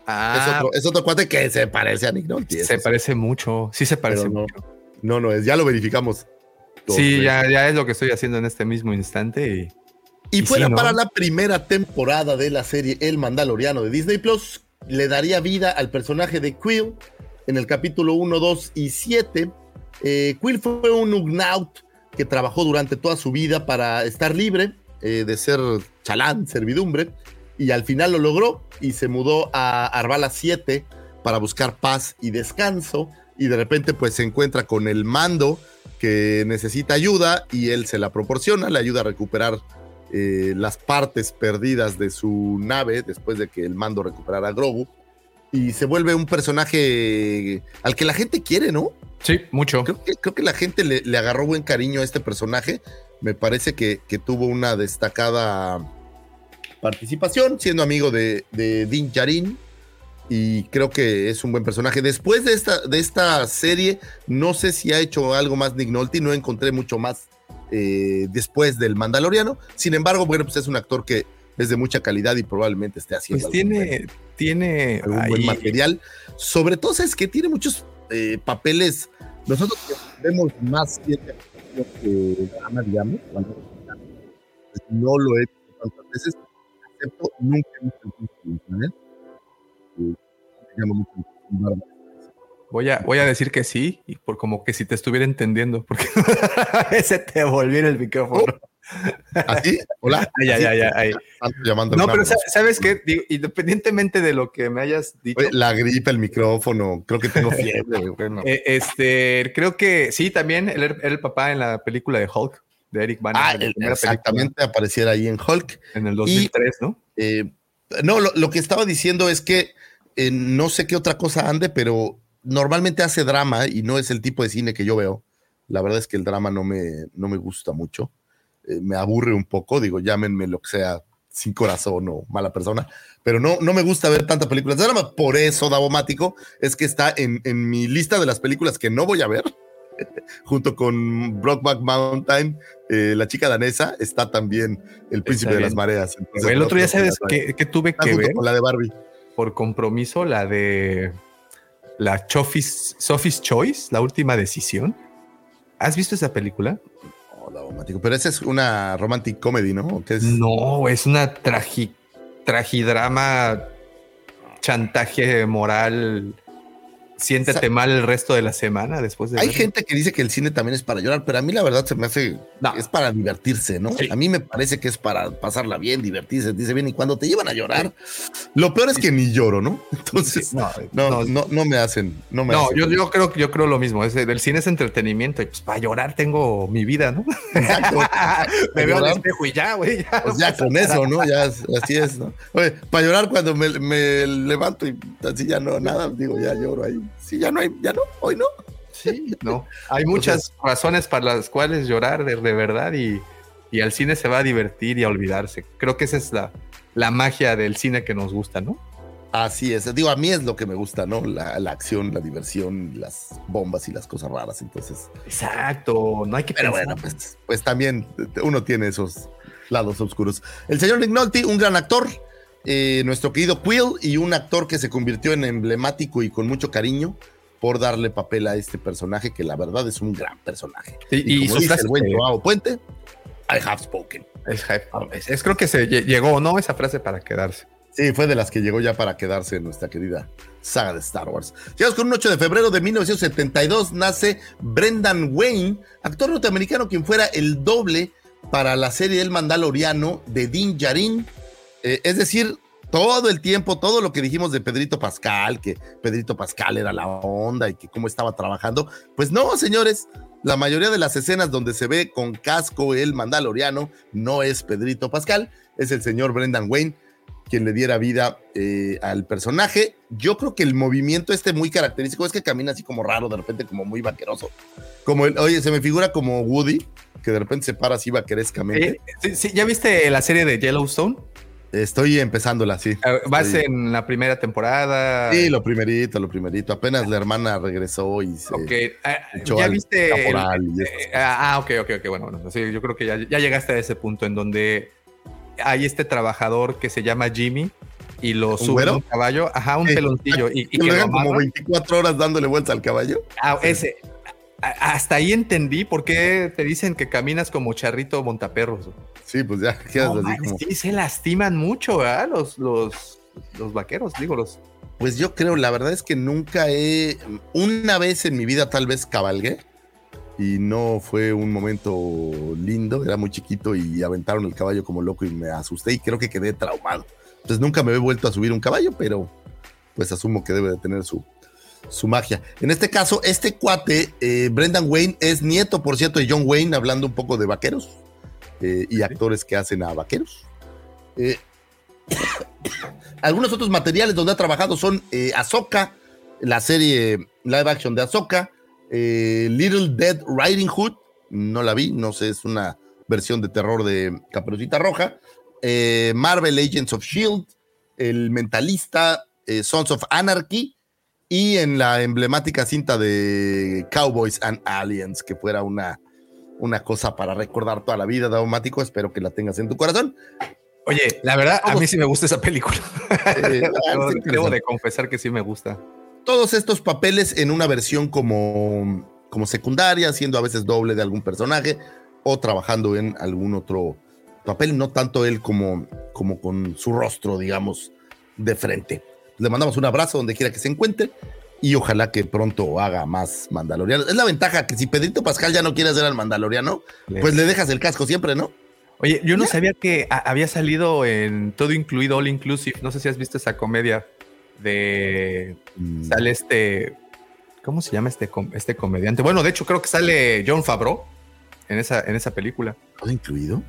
Ah, es otro, es otro cuate que se parece a Nick Nolte. Se parece mucho, sí se parece no, mucho. No, no es, ya lo verificamos. Sí, ya, ya es lo que estoy haciendo en este mismo instante y y, fuera para la primera temporada de la serie El Mandaloriano de Disney Plus, le daría vida al personaje de Quill en el capítulo 1, 2 y 7. Eh, Quill fue un Ugnaut que trabajó durante toda su vida para estar libre eh, de ser chalán, servidumbre, y al final lo logró y se mudó a Arbala 7 para buscar paz y descanso. Y de repente, pues se encuentra con el mando que necesita ayuda y él se la proporciona, le ayuda a recuperar eh, las partes perdidas de su nave después de que el mando recuperara a Grogu. Y se vuelve un personaje al que la gente quiere, ¿no? Sí, mucho. Creo que, creo que la gente le, agarró buen cariño a este personaje. Me parece que, tuvo una destacada participación, siendo amigo de, de Din Djarin. Y creo que es un buen personaje. Después de esta, de esta serie, no sé si ha hecho algo más Nick Nolte, no encontré mucho más eh, después del Mandaloriano. Sin embargo, bueno, pues es un actor que es de mucha calidad y probablemente esté haciendo pues tiene, tiene algún buen material. Sobre todo, es que tiene muchos eh, papeles. Nosotros vemos más que drama, digamos, cuando no lo he hecho tantas veces, excepto nunca he visto el Voy a, voy a decir que sí, y por como que si te estuviera entendiendo, porque [LAUGHS] ese te volvió el micrófono. ¿Así? Hola. ya, ya, ya. no, pero ¿sabes qué? independientemente de lo que me hayas dicho. la gripe, el micrófono, creo que tengo fiebre. [LAUGHS] Eh, este, creo que sí, también él era el papá en la película de Hulk, de Eric Banner. Ah, exactamente, apareciera ahí en Hulk. En el 2003, ¿no? Eh, no, lo, que estaba diciendo es que eh, no sé qué otra cosa ande, pero normalmente hace drama y no es el tipo de cine que yo veo. La verdad es que el drama no me, no me gusta mucho. Eh, me aburre un poco, digo, llámenme lo que sea, sin corazón o mala persona, pero no, no me gusta ver tantas películas de drama. Por eso, Davomático, es que está en, en mi lista de las películas que no voy a ver [LAUGHS] junto con Brockback Mountain, eh, la chica danesa, está también El Príncipe de las Mareas. el otro día, ¿sabes que, tuve que ver? Con la de Barbie. Por compromiso, la de la Sophie's Choice, la última decisión. ¿Has visto esa película? Pero esa es una romantic comedy, ¿no? No, es una tragidrama, chantaje moral siéntete mal el resto de la semana después de. Hay gente que dice que el cine también es para llorar, pero a mí la verdad se me hace. Es para divertirse, ¿no? A mí me parece que es para pasarla bien, divertirse, dice bien. Y cuando te llevan a llorar, lo peor es que ni lloro, ¿no? [LAUGHS] Entonces, no, no, no, me hacen. No, me no Yo, yo, creo, yo creo lo mismo. Es, el cine es entretenimiento y pues para llorar tengo mi vida, ¿no? Exacto. [LAUGHS] me veo al espejo y ya, güey. Ya, pues ya con eso, ¿no? Ya así es, ¿no? Oye, para llorar cuando me, me levanto y así ya no, nada, digo, ya lloro ahí sí, ya no hay, ya no, hoy no. Sí, no. Hay muchas razones para las cuales llorar de, verdad y, y, al cine se va a divertir y a olvidarse. Creo que esa es la, la magia del cine que nos gusta, ¿no? Así es, digo, a mí es lo que me gusta, ¿no? La, la, acción, la diversión, las bombas y las cosas raras, entonces. Exacto, no hay que Pero bueno, pues, pues también uno tiene esos lados oscuros. El señor Nick Nolte, un gran actor, eh, nuestro querido Quill y un actor que se convirtió en emblemático y con mucho cariño por darle papel a este personaje que la verdad es un gran personaje. y, como dice el buen Joao Puente, I have spoken. Es, creo que se llegó, ¿no? Esa frase para quedarse. Sí, fue de las que llegó ya para quedarse en nuestra querida saga de Star Wars. Llegamos con un 8 de febrero de 1972, nace Brendan Wayne, actor norteamericano quien fuera el doble para la serie El Mandaloriano de Din Djarin eh, es decir, todo el tiempo, todo lo que dijimos de Pedrito Pascal, que Pedrito Pascal era la onda y que cómo estaba trabajando, pues no, señores, la mayoría de las escenas donde se ve con casco el mandaloriano no es Pedrito Pascal, es el señor Brendan Wayne quien le diera vida eh, al personaje. Yo creo que el movimiento este muy característico es que camina así como raro, de repente como muy vaqueroso. Como el, oye, se me figura como Woody, que de repente se para así vaquerescamente. sí, sí, ¿Ya viste la serie de Yellowstone? Estoy empezándola, sí. Ah, ¿Vas en la primera temporada? Sí, lo primerito, lo primerito. Apenas la hermana regresó y se Ok. Ah, ¿Ya viste? Eh, ah, ok, ok, ok. Bueno, bueno. Sí, yo creo que ya, ya, llegaste a ese punto en donde hay este trabajador que se llama Jimmy y lo sube un caballo. Ajá, un peloncillo. Y, y [LAUGHS] que lo como 24 horas dándole vuelta al caballo. Ah, ese hasta ahí entendí por qué te dicen que caminas como charrito montaperros. Sí, pues ya quedas así como. Sí, se lastiman mucho, ¿verdad? Los, los, los vaqueros, digo, los. Pues yo creo, la verdad es que nunca he. Una vez en mi vida tal vez cabalgué y no fue un momento lindo, era muy chiquito y aventaron el caballo como loco y me asusté y creo que quedé traumado. Entonces nunca me he vuelto a subir un caballo, pero pues asumo que debe de tener su, su magia. En este caso, este cuate, eh, Brendan Wayne, es nieto, por cierto, de John Wayne, hablando un poco de vaqueros eh, y actores que hacen a vaqueros. Eh, [COUGHS] algunos otros materiales donde ha trabajado son Ahsoka, la serie live action de Ahsoka, Little Dead Riding Hood, no la vi, no sé, es una versión de terror de Caperucita Roja. Marvel Agents of Shield, El Mentalista, Sons of Anarchy y en la emblemática cinta de Cowboys and Aliens, que fuera una, una cosa para recordar toda la vida, Daumático. Espero que la tengas en tu corazón. Oye, la verdad, a mí sí me gusta esa película. [LAUGHS] Eh, [LAUGHS] Debo- está Debo de confesar que sí me gusta. todos estos papeles en una versión como, como secundaria, siendo a veces doble de algún personaje o trabajando en algún otro papel, no tanto él como, como con su rostro, digamos, de frente. Le mandamos un abrazo donde quiera que se encuentre y ojalá que pronto haga más Mandalorianos. Es la ventaja que si Pedrito Pascal ya no quiere hacer al Mandaloriano, pues le dejas el casco siempre, ¿no? Oye, yo no sabía que había salido en todo incluido, all inclusive. No sé si has visto esa comedia de Mm, sale este ¿cómo se llama este com- este comediante? Bueno, de hecho creo que sale John Favreau en esa en esa película. ¿Todo incluido?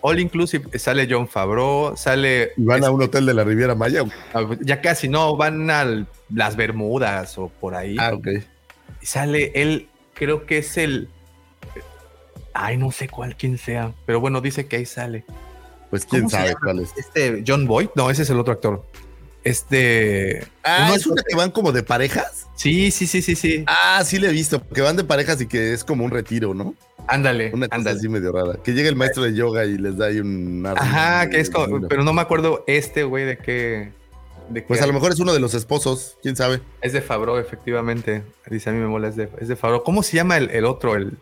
All inclusive sale John Favreau, sale Y van a un hotel de la Riviera Maya. ya casi no van a las Bermudas o por ahí. Ah, ok. Y sale él, creo que es el Ay, no sé cuál quién sea, pero bueno, dice que ahí sale. Pues quién ¿Cómo se sabe cuál es. Este John Boyd, no, ese es el otro actor. Este Ah, uno es una que van como de parejas. Sí, sí, sí, sí, sí. Ah, sí le he visto, que van de parejas y que es como un retiro, ¿no? Ándale, Una cosa ándale. así medio rara. Que llega el maestro de yoga y les da ahí un... Ajá, que es como, pero no me acuerdo este güey de qué. De qué Pues a lo mejor es uno de los esposos, quién sabe. Es de Fabro, efectivamente. Dice a mí me mola, es de, es de Fabro. ¿Cómo se llama el, el otro? El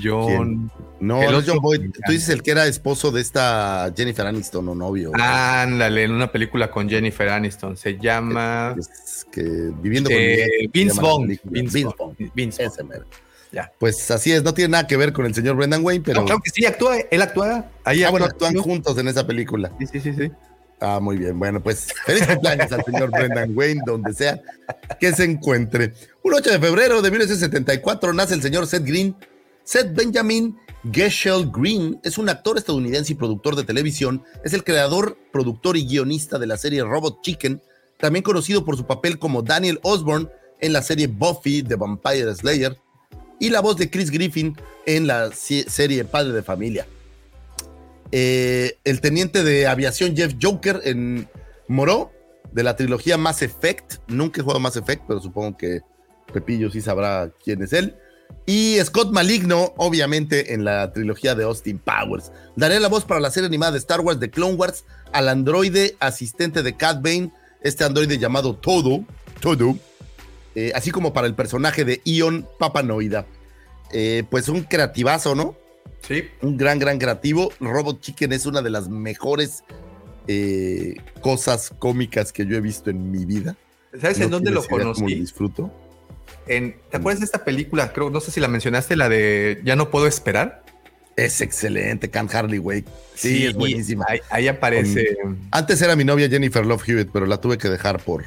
John. No, El no otro- John Boyd. Tú dices el que era esposo de esta Jennifer Aniston o novio. Ándale, en una película con Jennifer Aniston. Se llama Es que viviendo con eh, Vince Vaughn. Vince Vaughn. Vince Vaughn. Ya. Pues así es, no tiene nada que ver con el señor Brendan Wayne, pero No, claro que sí, actúa. Él actúa. Ahí ah, bueno, actúa. actúan juntos en esa película. Sí, sí, sí, sí. Ah, muy bien. Bueno, pues [LAUGHS] feliz cumpleaños al señor Brendan Wayne, donde sea que se encuentre. Un 8 de febrero de 1974 nace el señor Seth Green. Seth Benjamin Geschel Green es un actor estadounidense y productor de televisión. Es el creador, productor y guionista de la serie Robot Chicken, también conocido por su papel como Daniel Osborne en la serie Buffy the Vampire Slayer y la voz de Chris Griffin en la serie Padre de Familia eh, el teniente de aviación Jeff Joker en Moró, de la trilogía Mass Effect. Nunca he jugado Mass Effect, pero supongo que Pepillo sí sabrá quién es él. Y Scott Maligno, obviamente, en la trilogía de Austin Powers. Daré la voz para la serie animada de Star Wars de Clone Wars al androide asistente de Cat Bane, este androide llamado Todo, Todo, eh, así como para el personaje de Ion Papanoida. Eh, pues un creativazo, ¿no? Sí. un gran, gran creativo. Robot Chicken es una de las mejores eh, cosas cómicas que yo he visto en mi vida. ¿Sabes No en dónde lo cómo conocí? disfruto. En, ¿Te acuerdas de esta película? Creo, no sé si la mencionaste, la de Ya no puedo esperar. Es excelente, Can Harley Wake. Sí, es buenísima. Ahí, ahí aparece Antes era mi novia Jennifer Love Hewitt, pero la tuve que dejar por.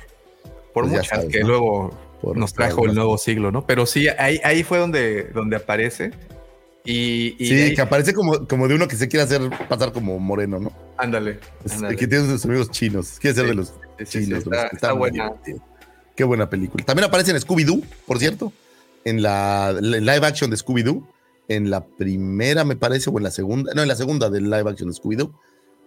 por pues muchas sabes, que ¿no? luego por nos trajo el nuevo siglo, ¿no? Pero sí, ahí, ahí fue donde, donde aparece. Y, y Sí, ahí- que aparece como, como de uno que se quiere hacer pasar como moreno, ¿no? ándale. Ándale. que tiene sus amigos chinos. Quiere ser Sí, de los sí, chinos. los está- que está están muy buena. divertidos. Qué buena película. También aparece en Scooby-Doo, por cierto. En la, la live action de Scooby-Doo. En la primera, me parece, o en la segunda. No, en la segunda del live action de Scooby-Doo.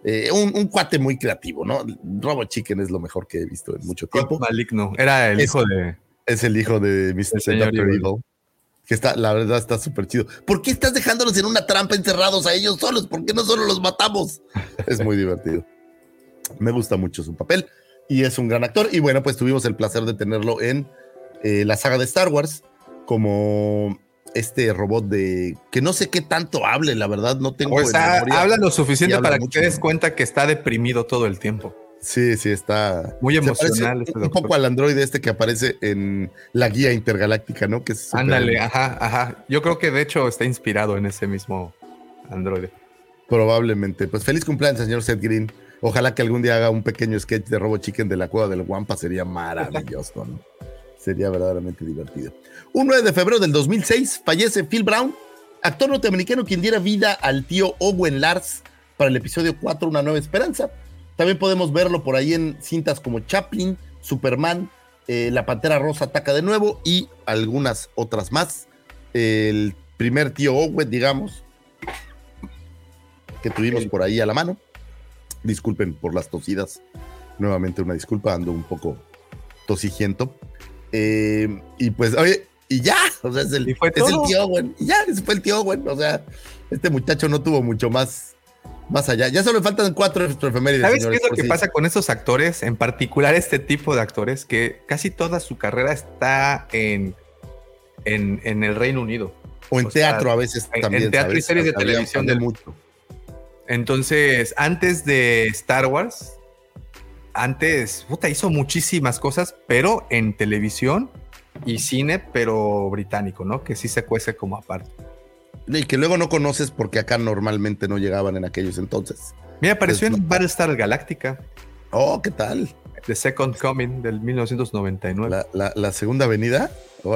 Eh, un, un cuate muy creativo, ¿no? Robot Chicken es lo mejor que he visto en mucho Scott tiempo. Maligno. Era el Es- hijo de. Es el hijo de Mr. Dr. Evil. Que está, la verdad, está súper chido. ¿Por qué estás dejándolos en una trampa encerrados a ellos solos? ¿Por qué no solo los matamos? es muy divertido. Me gusta mucho su papel y es un gran actor. Y bueno, pues tuvimos el placer de tenerlo en eh, la saga de Star Wars como este robot de que no sé qué tanto hable, la verdad, no tengo. Pues ah, memoria. habla lo suficiente habla para que te des cuenta que está deprimido todo el tiempo. Sí, sí, está. Muy emocional este Un poco al androide este que aparece en la guía intergaláctica, ¿no? Que es Ándale, ajá, ajá. Yo creo que de hecho está inspirado en ese mismo androide. Probablemente. Pues feliz cumpleaños, señor Seth Green. Ojalá que algún día haga un pequeño sketch de Robo Chicken de la cueva del Guampa. Sería maravilloso, ¿no? Sería verdaderamente divertido. Un 9 de febrero del 2006 fallece Phil Brown, actor norteamericano quien diera vida al tío Owen Lars para el episodio 4, Una Nueva Esperanza. También podemos verlo por ahí en cintas como Chaplin, Superman, eh, La Pantera Rosa ataca de nuevo y algunas otras más. El primer tío Owen, digamos, que tuvimos por ahí a la mano. Disculpen por las tosidas. Nuevamente una disculpa, ando un poco tosigiento. Eh, y pues, oye, y ya, [LAUGHS] o sea, es el, es el tío Owen. Y ya, ese fue el tío Owen. O sea, este muchacho no tuvo mucho más, más allá. Ya solo faltan cuatro efemérides. ¿Sabes qué es lo que pasa con estos actores, en particular este tipo de actores, que casi toda su carrera está en, en, en el Reino Unido? O en teatro a veces también. En teatro y series de televisión del mucho. Entonces, antes de Star Wars, antes, puta, hizo muchísimas cosas, pero en televisión y cine, pero británico, ¿no? Que sí se cuece como aparte. Y que luego no conoces porque acá normalmente no llegaban en aquellos entonces. Mira, apareció en Battlestar Galactica. Oh, ¿qué tal? The Second Coming del 1999. La, la, la segunda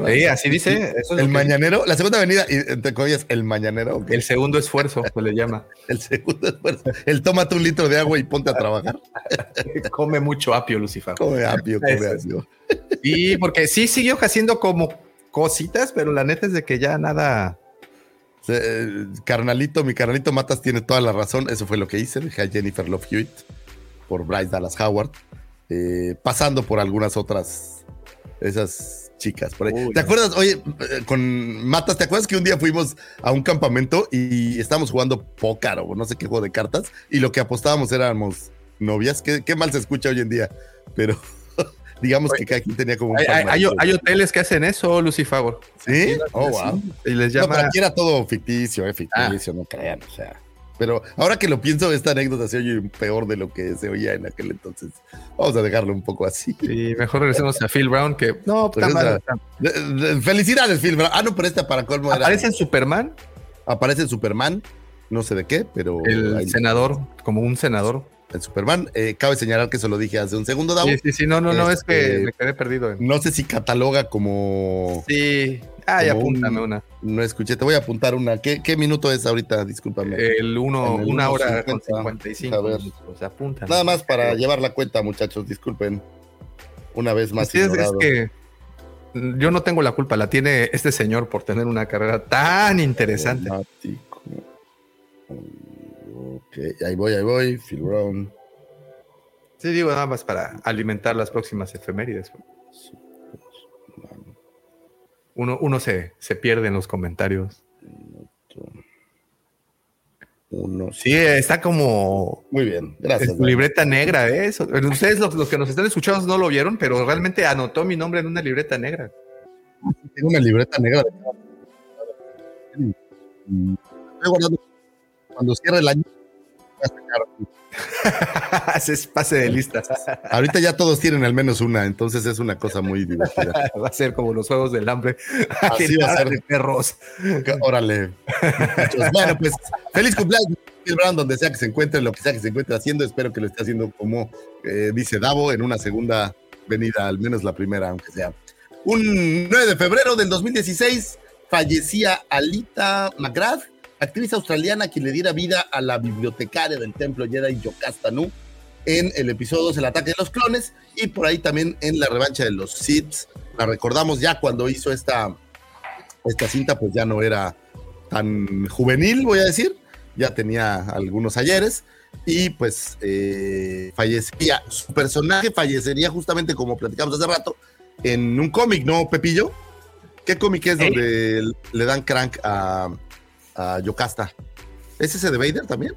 sí, así dice. el mañanero, la segunda avenida, entre comillas, el mañanero. El segundo esfuerzo, se le llama. [LAUGHS] el segundo esfuerzo. El tómate un litro de agua y ponte a trabajar. [LAUGHS] come mucho apio, Lucifer. Come apio, come apio. y porque sí siguió haciendo como cositas, pero la neta es de que ya nada. carnalito, mi carnalito Matas tiene toda la razón. Eso fue lo que hice. Dejé a Jennifer Love Hewitt por Bryce Dallas Howard. Eh, pasando por algunas otras esas chicas por ahí. ¿Te acuerdas? Oye, eh, con Matas, ¿te acuerdas que un día fuimos a un campamento y estábamos jugando póker o no sé qué juego de cartas y lo que apostábamos éramos novias? Qué, qué mal se escucha hoy en día, pero [LAUGHS] digamos que cada quien tenía como un hay, hay, hoteles que hacen eso, Lucifer. ¿Sí? Oh, wow. Y les llama... No, aquí era todo ficticio, eh, ficticio, ah. no crean, o sea. Pero ahora que lo pienso, esta anécdota se oye peor de lo que se oía en aquel entonces. Vamos a dejarlo un poco así. Y mejor regresemos a Phil Brown, que no, pues Felicidades, Phil Brown. Ah, no, pero esta para colmo era. ¿Aparece en Superman? Aparece en Superman, no sé de qué, pero. El senador, como un senador. En Superman. Eh, cabe señalar que eso lo dije hace un segundo, Sí, sí, sí, no, no, no, es que este, me quedé perdido. No sé si cataloga como. Sí, Ah, apúntame una. No escuché, te voy a apuntar una. ¿Qué, qué minuto es ahorita? Discúlpame. El 1, una hora con 55. A ver. Nada más para llevar la cuenta, muchachos, disculpen. Una vez más. Sí, es, que yo no tengo la culpa, la tiene este señor por tener una carrera tan interesante. Ok, ahí voy, ahí voy, Phil Brown. Sí, digo nada más para alimentar las próximas efemérides uno, uno se, se, pierde en los comentarios. Uno. Sí, está como. Muy bien, gracias. libreta negra, ¿eh? eso. Ustedes, los, los, que nos están escuchando, no lo vieron, pero realmente anotó mi nombre en una libreta negra. Tengo una libreta negra. Cuando cierre el año, [LAUGHS] Haces pase de lista. [LAUGHS] Ahorita ya todos tienen al menos una, entonces es una cosa muy divertida. [LAUGHS] va a ser como los juegos del hambre. Así va a ser. De perros. Órale. bueno, pues feliz cumpleaños, Brown, donde sea que se encuentre, lo que sea que se encuentre haciendo. Espero que lo esté haciendo como eh, dice Davo, en una segunda venida, al menos la primera, aunque sea. Un 9 de febrero del 2016 fallecía Alita McGrath, actriz australiana quien le diera vida a la bibliotecaria del templo Jedi Yocasta Nu en el episodio 2, El ataque de los clones, y por ahí también en la revancha de los Sith. La recordamos ya cuando hizo esta, esta cinta, pues ya no era tan juvenil, voy a decir, ya tenía algunos ayeres, y pues eh, fallecía, su personaje fallecería justamente como platicamos hace rato, en un cómic, ¿no, Pepillo? ¿Qué cómic es donde le dan crank a, a Yocasta. ¿Es ese de Vader también?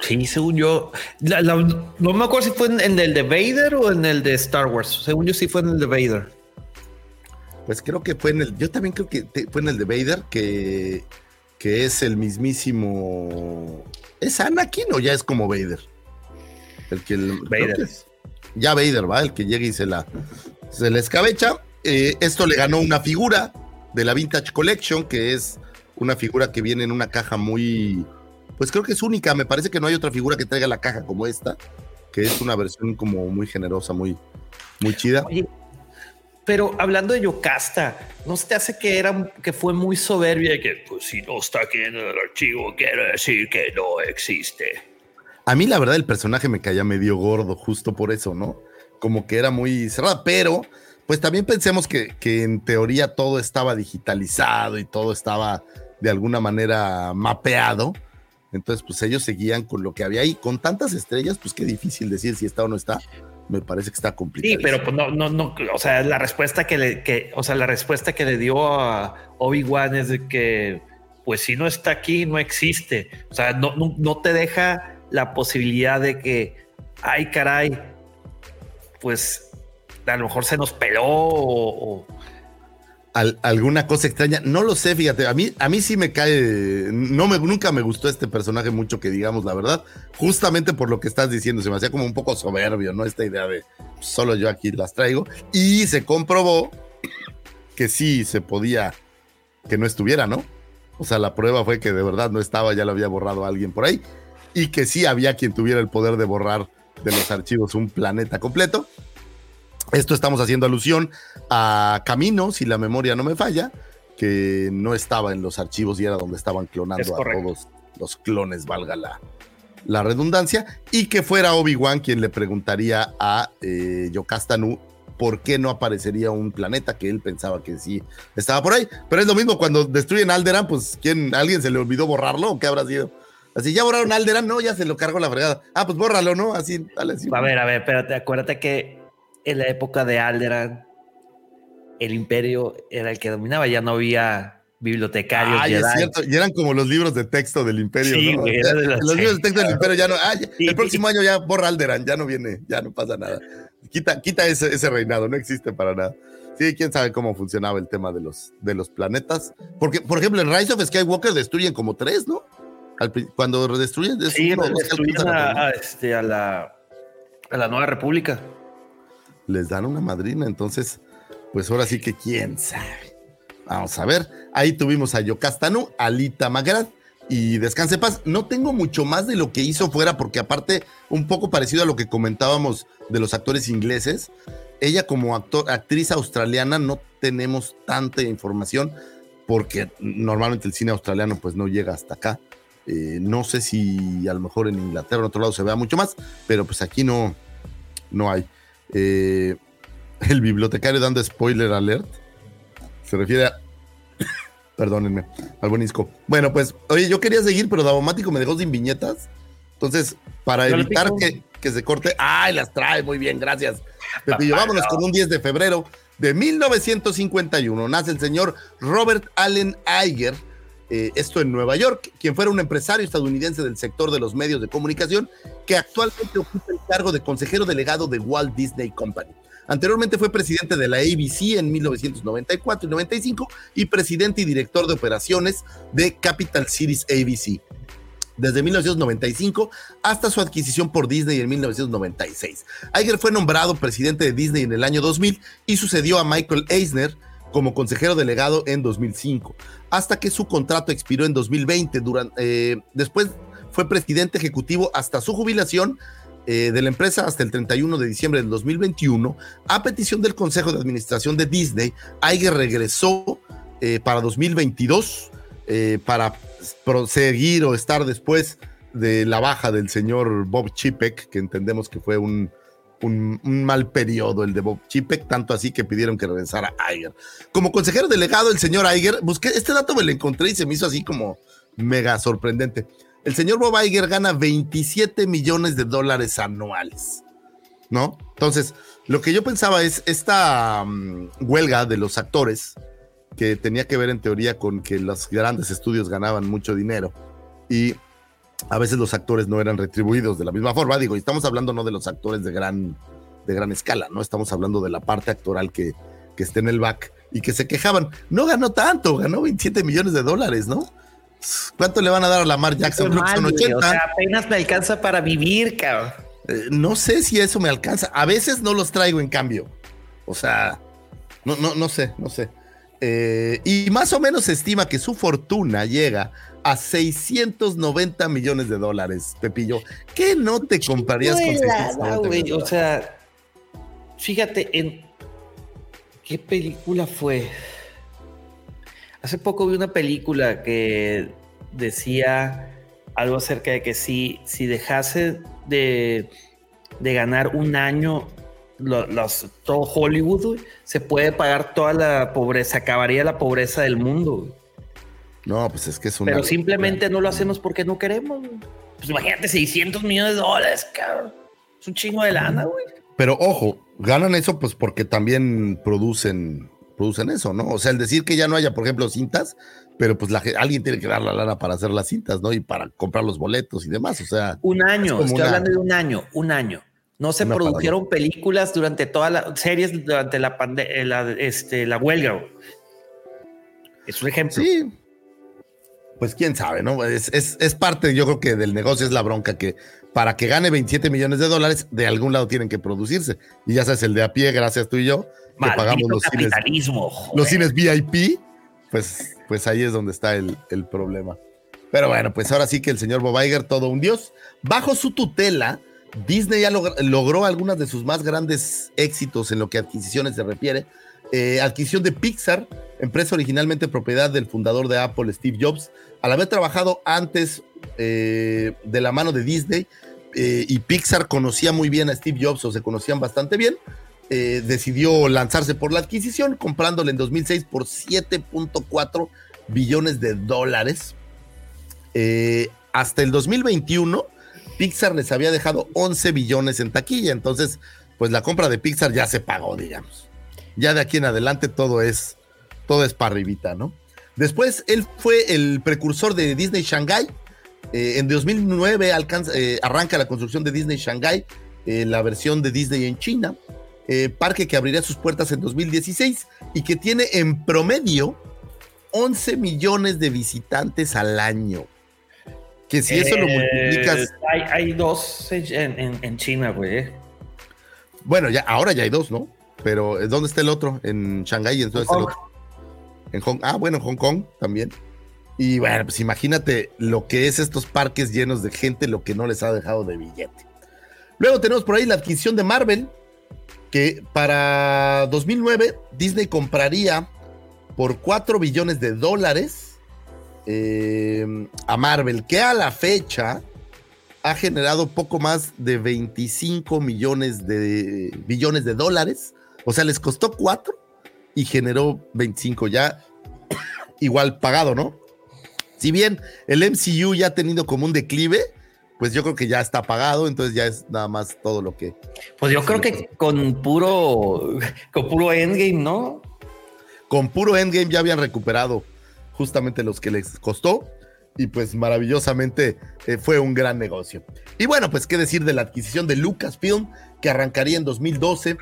sí, según yo. no me acuerdo si fue en, el de Vader o en el de Star Wars. Según yo, sí fue en el de Vader. Pues creo que fue en el. Yo también creo que fue en el de Vader, que, que es el mismísimo. ¿Es Anakin o ya es como Vader? El que. Vader. ya Vader, ¿va? El que llega y se la, se la escabecha. Eh, esto le ganó una figura de la Vintage Collection, que es una figura que viene en una caja muy, pues creo que es única, me parece que no hay otra figura que traiga la caja como esta, que es una versión como muy generosa, muy, muy chida. pero hablando de Yocasta, ¿no se te hace que era que fue muy soberbia y que pues si no está aquí en el archivo quiere decir que no existe? A mí la verdad el personaje me caía medio gordo justo por eso, ¿no? Como que era muy cerrada, pero pues también pensemos que, en teoría todo estaba digitalizado y todo estaba de alguna manera mapeado. Entonces, pues ellos seguían con lo que había ahí. Con tantas estrellas, pues qué difícil decir si está o no está. Me parece que está complicado. Sí, pero pues no, no, no, o sea, la respuesta que le, que, o sea, la respuesta que le dio a Obi-Wan es de que, pues si no está aquí, no existe. O sea, no, no, no te deja la posibilidad de que, ay, caray, pues a lo mejor se nos peló o, alguna cosa extraña. No lo sé, fíjate, a mí, a mí sí me cae, no me, nunca me gustó este personaje mucho que digamos la verdad, justamente por lo que estás diciendo, se me hacía como un poco soberbio, ¿no? Esta idea de solo yo aquí las traigo. Y se comprobó que sí se podía, que no estuviera, ¿no? O sea, la prueba fue que de verdad no estaba, ya lo había borrado alguien por ahí, y que sí había quien tuviera el poder de borrar de los archivos un planeta completo. Esto estamos haciendo alusión a Camino, si la memoria no me falla, que no estaba en los archivos y era donde estaban clonando a todos los clones, valga la, la redundancia, y que fuera Obi-Wan quien le preguntaría a eh, Yokastanu por qué no aparecería un planeta que él pensaba que sí estaba por ahí. Pero es lo mismo cuando destruyen Alderan, pues ¿quién, ¿alguien se le olvidó borrarlo o qué habrá sido? Así, ya borraron Alderan, no, ya se lo cargó la fregada. Ah, pues bórralo, ¿no? Así, dale así. A ver, a ver, espérate, acuérdate que en la época de Alderan, el imperio era el que dominaba, ya no había bibliotecarios. Ay, es cierto, y eran como los libros de texto del imperio. Sí, ¿no? los, libros de texto del [LAUGHS] imperio ya no. Ah, el próximo año ya borra Alderan, ya no viene, ya no pasa nada. Quita, quita ese, ese reinado, no existe para nada. Sí, quién sabe cómo funcionaba el tema de los, de los planetas. Porque, por ejemplo, en Rise of Skywalker destruyen como tres, ¿no? cuando destruyen, destruyen, este, a la, a la Nueva República les dan una madrina. Entonces, pues ahora sí que quién sabe. Vamos a ver. Ahí tuvimos a Yocastanu, Alita Magrat y Descanse Paz. No tengo mucho más de lo que hizo fuera, porque aparte, un poco parecido a lo que comentábamos de los actores ingleses, ella como actriz australiana no tenemos tanta información, porque normalmente el cine australiano pues no llega hasta acá. Eh, no sé si a lo mejor en Inglaterra en otro lado se vea mucho más, pero pues aquí no, no hay. Eh, el bibliotecario dando spoiler alert. Se refiere a. [COUGHS] Perdónenme, al buenisco. Bueno, pues, oye, yo quería seguir, pero Davomático me dejó sin viñetas. Entonces, para evitar que, que, se corte. ¡Ay, las trae! Muy bien, gracias. Pepillo, vámonos con un 10 de febrero de 1951. Nace el señor Robert Allen Iger eh, esto en Nueva York, quien fuera un empresario estadounidense del sector de los medios de comunicación, que actualmente ocupa el cargo de consejero delegado de Walt Disney Company. Anteriormente fue presidente de la ABC en 1994 y 95 y presidente y director de operaciones de Capital Cities ABC desde 1995 hasta su adquisición por Disney en 1996. Iger fue nombrado presidente de Disney en el año 2000 y sucedió a Michael Eisner, como consejero delegado en 2005, hasta que su contrato expiró en 2020. Durante, eh, después fue presidente ejecutivo hasta su jubilación eh, de la empresa hasta el 31 de diciembre del 2021. A petición del Consejo de Administración de Disney, Iger regresó eh, para 2022 para proseguir o estar después de la baja del señor Bob Chipek, que entendemos que fue un un, mal periodo el de Bob Chipek, tanto así que pidieron que regresara Iger. Como consejero delegado, el señor Iger, busqué, este dato me lo encontré y se me hizo así como mega sorprendente. El señor Bob Iger gana 27 millones de dólares anuales, ¿no? Entonces, lo que yo pensaba es esta mm, huelga de los actores, que tenía que ver en teoría con que los grandes estudios ganaban mucho dinero y a veces los actores no eran retribuidos de la misma forma. Digo, y estamos hablando no de los actores de gran, de gran escala, ¿no? Estamos hablando de la parte actoral que, que esté en el back y que se quejaban. No ganó tanto, ganó 27 millones de dólares, ¿no? ¿Cuánto le van a dar a Lamar Jackson? Son 80. O sea, apenas me alcanza para vivir, cabrón. Eh, no sé si eso me alcanza. A veces no los traigo en cambio. O sea, no, no, no sé, no sé. Eh, y más o menos se estima que su fortuna llega a 690 millones de dólares, Pepillo. ¿Qué no te comprarías con 690 O sea, fíjate en qué película fue. Hace poco vi una película que decía algo acerca de que si, si dejase de, de ganar un año los, todo Hollywood, se puede pagar toda la pobreza, acabaría la pobreza del mundo. No, pues es que es una. Pero simplemente no lo hacemos porque no queremos. Pues imagínate 600 millones de dólares, cabrón. Es un chingo de lana, güey. Pero ojo, ganan eso pues porque también producen, producen eso, ¿no? O sea, el decir que ya no haya, por ejemplo, cintas, pero pues la, alguien tiene que dar la lana para hacer las cintas, ¿no? Y para comprar los boletos y demás, o sea. Un año, estoy hablando de un año, un año. No se produjeron películas durante todas las series durante la, pandemia, la, este, la huelga. Es un ejemplo. Sí. Pues quién sabe, ¿no? Es, es, es, parte, yo creo que del negocio es la bronca que para que gane 27 millones de dólares, de algún lado tienen que producirse. Y ya sabes, el de a pie, gracias tú y yo, que pagamos los cines, los cines VIP, pues, pues ahí es donde está el, el, problema. Pero bueno, pues ahora sí que el señor Bob Iger, todo un dios. Bajo su tutela, Disney ya logró algunas de sus más grandes éxitos en lo que adquisiciones se refiere. Eh, adquisición de Pixar, empresa originalmente propiedad del fundador de Apple, Steve Jobs, al haber trabajado antes eh, de la mano de Disney eh, y Pixar conocía muy bien a Steve Jobs o se conocían bastante bien, decidió lanzarse por la adquisición, comprándole en 2006 por 7.4 billones de dólares. hasta el 2021 Pixar les había dejado 11 billones en taquilla, entonces pues la compra de Pixar ya se pagó, digamos. Ya de aquí en adelante todo es, todo es para ¿no? Después él fue el precursor de Disney Shanghai. Eh, en 2009 alcanza, eh, arranca la construcción de Disney Shanghai, eh, la versión de Disney en China, parque que abriría sus puertas en 2016 y que tiene en promedio 11 millones de visitantes al año. Que si eso lo multiplicas. Hay, dos en, China, güey. Bueno, ya, ahora ya hay dos, ¿no? Pero ¿dónde está el otro? En Shanghái, entonces el otro. En Hong Ah, bueno, en Hong Kong también. Y bueno, pues imagínate lo que es estos parques llenos de gente, lo que no les ha dejado de billete. Luego tenemos por ahí la adquisición de Marvel, que para 2009 Disney compraría por 4 billones de dólares eh, a Marvel, que a la fecha ha generado poco más de 25 millones de billones de dólares. O sea, les costó 4 y generó 25 ya [COUGHS] igual pagado, ¿no? Si bien el MCU ya ha tenido como un declive, pues yo creo que ya está pagado, entonces ya es nada más todo lo que. Pues yo creo que con puro, con puro endgame, ¿no? Con puro endgame ya habían recuperado justamente los que les costó y pues maravillosamente eh, fue un gran negocio. Y bueno, pues qué decir de la adquisición de Lucasfilm que arrancaría en 2012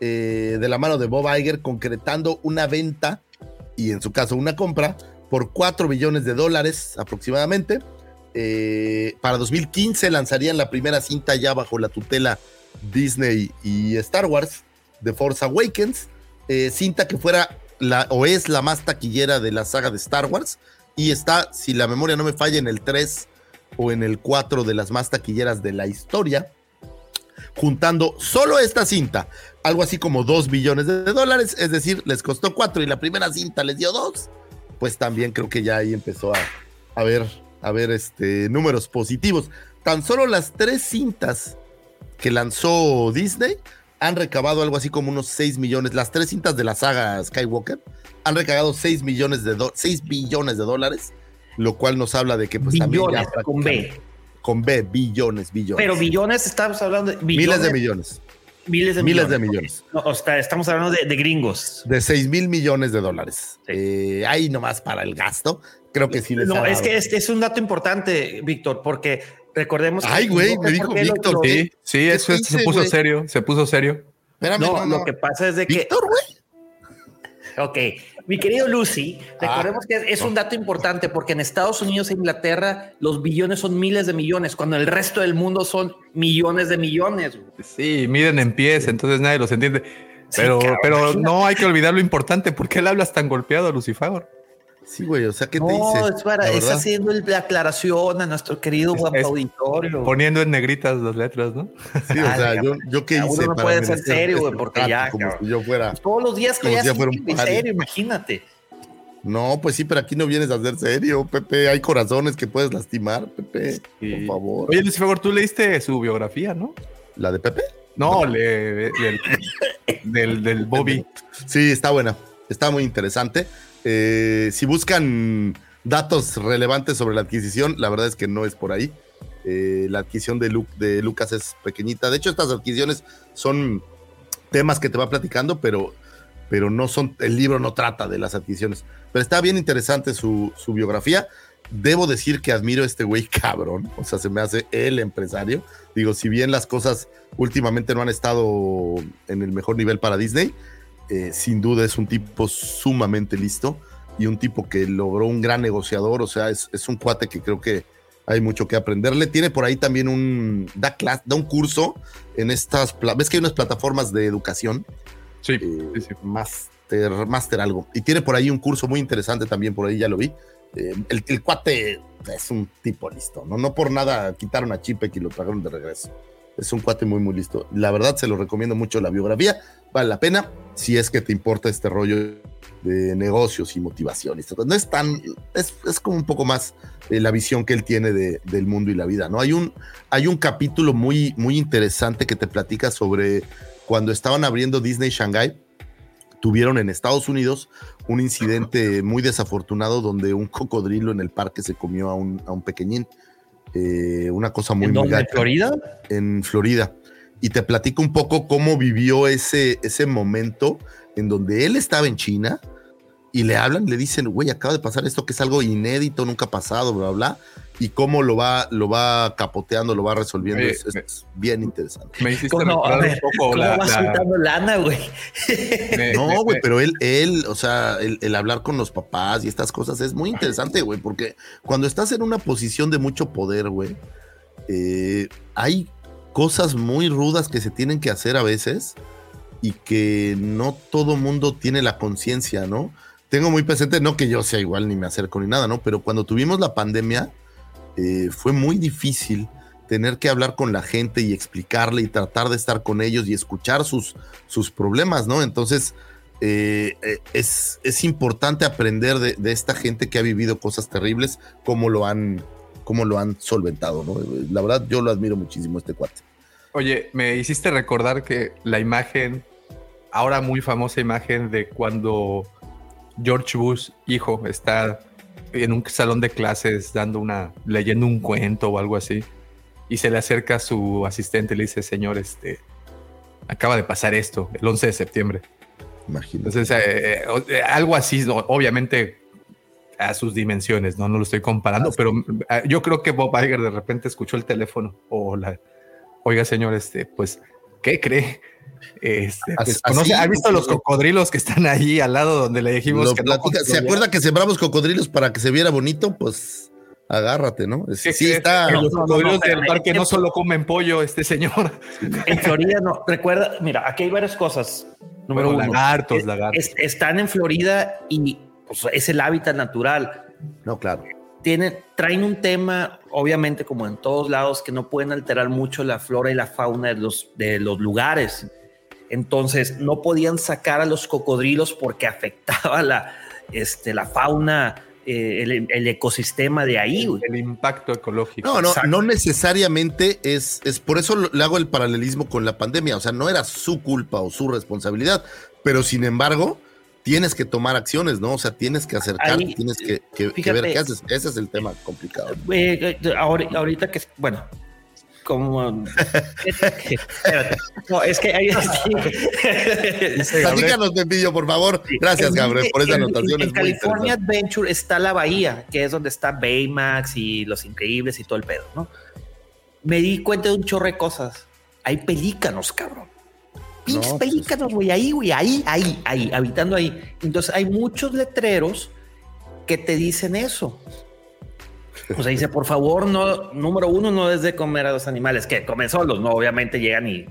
eh, de la mano de Bob Iger concretando una venta y en su caso una compra por 4 billones de dólares aproximadamente. Eh, para 2015 lanzarían la primera cinta ya bajo la tutela Disney y Star Wars, The Force Awakens, cinta que fuera o es la más taquillera de la saga de Star Wars y está, si la memoria no me falla, en el 3 o en el 4 de las más taquilleras de la historia, juntando solo esta cinta, algo así como 2 billones de dólares, es decir, les costó 4 y la primera cinta les dio 2, pues también creo que ya ahí empezó a, a ver, a ver este, números positivos. Tan solo las tres cintas que lanzó Disney han recabado algo así como unos 6 millones. Las tres cintas de la saga Skywalker han recabado 6 millones de 6 billones de dólares, lo cual nos habla de que pues billones, con B. Con B, billones, billones. Pero billones, estamos hablando de miles de millones. Miles de miles millones. de millones. o sea, estamos hablando de, gringos. De 6 mil millones de dólares. Eh, ahí nomás para el gasto. Creo que sí les No, es que este es un dato importante, Víctor, porque Recordemos que. Ay, güey, me dijo Víctor. Sí, sí, eso se puso serio, se puso serio. Espérame, no, lo que pasa es de que. Víctor, güey. Ok, mi querido Lucy, recordemos que es un dato importante porque en Estados Unidos e Inglaterra los billones son miles de millones, cuando el resto del mundo son millones de millones. Sí, miden en pies, entonces nadie los entiende. Pero, pero no hay que olvidar lo importante. ¿Por qué él hablas tan golpeado, Lucifer? Sí, güey, o sea, ¿qué te dice? No, es para, es haciendo la aclaración a nuestro querido es, auditorio. Poniendo en negritas las letras, ¿no? Sí, [LAUGHS] o sea, yo, yo qué hice. Uno no puede ser serio, güey, porque ya. Como si yo fuera. Todos los días que ya si en serio, imagínate. No, pues sí, pero aquí no vienes a ser serio, Pepe. Hay corazones que puedes lastimar, Pepe. Por favor. Oye, Luis favor, tú leíste su biografía, ¿no? ¿La de Pepe? No, Le, del, del Bobby. [LAUGHS] Sí, está buena. Está muy interesante. Eh, si buscan datos relevantes sobre la adquisición, la verdad es que no es por ahí. Eh, la adquisición de, de Lucas es pequeñita. De hecho, estas adquisiciones son temas que te va platicando, pero, pero no son, el libro no trata de las adquisiciones. Pero está bien interesante su, su biografía. Debo decir que admiro a este güey [LAUGHS] cabrón, o sea, se me hace el empresario. Digo, si bien las cosas últimamente no han estado en el mejor nivel para Disney, eh, sin duda es un tipo sumamente listo y un tipo que logró un gran negociador, o sea, es, es un cuate que creo que hay mucho que aprenderle. Tiene por ahí también un, da, clase, da un curso en estas, ves que hay unas plataformas de educación. Sí, eh, sí, sí. Master, master algo. Y tiene por ahí un curso muy interesante también, por ahí ya lo vi. Eh, el, el, cuate es un tipo listo, ¿no? No por nada quitaron a Chipek y lo tragaron de regreso. Es un cuate muy, muy listo. La verdad, se lo recomiendo mucho la biografía. Vale la pena si es que te importa este rollo de negocios y motivación. No es tan, es, es como un poco más eh, la visión que él tiene de, del mundo y la vida, ¿no? Hay un, hay un capítulo muy, muy interesante que te platica sobre cuando estaban abriendo Disney Shanghai, tuvieron en Estados Unidos un incidente muy desafortunado donde un cocodrilo en el parque se comió a un, a un pequeñín. Eh, una cosa muy... ¿En dónde, Florida? En Florida. Y te platico un poco cómo vivió ese, ese momento en donde él estaba en China y le hablan, le dicen, güey, acaba de pasar esto que es algo inédito, nunca ha pasado, bla, bla, y cómo lo va, lo va capoteando, lo va resolviendo, Oye, es, es me- bien interesante. Me hiciste ¿Cómo, a recordar ver, un poco ¿cómo la- vas la- soltando lana, güey? No, güey, pero él, él, o sea, el, el hablar con los papás y estas cosas es muy interesante, güey, porque cuando estás en una posición de mucho poder, güey, eh, hay cosas muy rudas que se tienen que hacer a veces y que no todo mundo tiene la conciencia, ¿no? Tengo muy presente, no que yo sea igual ni me acerco ni nada, ¿no? Pero cuando tuvimos la pandemia, eh, fue muy difícil tener que hablar con la gente y explicarle y tratar de estar con ellos y escuchar sus, sus problemas, ¿no? Entonces, eh, eh, es, es importante aprender de, esta gente que ha vivido cosas terribles, cómo lo han, cómo lo han solventado, ¿no? La verdad, yo lo admiro muchísimo este cuate. Oye, me hiciste recordar que la imagen, ahora muy famosa imagen de cuando George Bush, hijo, está en un salón de clases dando una, leyendo un cuento o algo así, y se le acerca a su asistente y le dice, señor, este, acaba de pasar esto, el 11 de septiembre. Imagínate. Entonces, eh, eh, eh, algo así, obviamente a sus dimensiones, no, no lo estoy comparando, pero eh, yo creo que Bob Iger de repente escuchó el teléfono o la, oiga señor, este, pues, ¿qué cree? Este, pues, conoce- ¿Ha visto los cocodrilos que están ahí al lado donde le dijimos Lo que no ¿Se acuerda que sembramos cocodrilos para que se viera bonito? Pues agárrate, ¿no? Es- ¿Qué sí, está. Que los No, no, no, cocodrilos del parque no solo comen pollo, este señor. En Florida no. Recuerda, mira, aquí hay varias cosas. Número Bueno, uno. lagartos, es- lagartos. es- están en Florida y pues, es el hábitat natural. No, claro. Tienen, traen un tema, obviamente, como en todos lados, que no pueden alterar mucho la flora y la fauna de los, de los lugares. Entonces, no podían sacar a los cocodrilos porque afectaba la, este, la fauna, eh, el, el ecosistema de ahí. El impacto ecológico. No, no, Exacto. no necesariamente es, es por eso le hago el paralelismo con la pandemia. O sea, no era su culpa o su responsabilidad, pero sin embargo, tienes que tomar acciones, ¿no? O sea, tienes que acercarte, Ahí, tienes que, que- que fíjate. ver qué haces. Ese es el tema complicado. Eh, eh, ahori- ahorita que, bueno, como... Espérate. No, es que hay... Platícanos, Pepillo, por favor. Gracias, Gabriel, por esa anotación. En, es California. Adventure está la bahía, que es donde está Baymax y Los Increíbles y todo el pedo, ¿no? Me di cuenta de un chorro de cosas. Hay pelícanos, cabrón. Pinches No, pues, pelícanos, güey, ahí, güey, ahí, ahí, ahí, habitando ahí. Entonces hay muchos letreros que te dicen eso. O sea, dice, por favor, no, número uno, no es de comer a los animales, que comen solos, no, obviamente llegan y...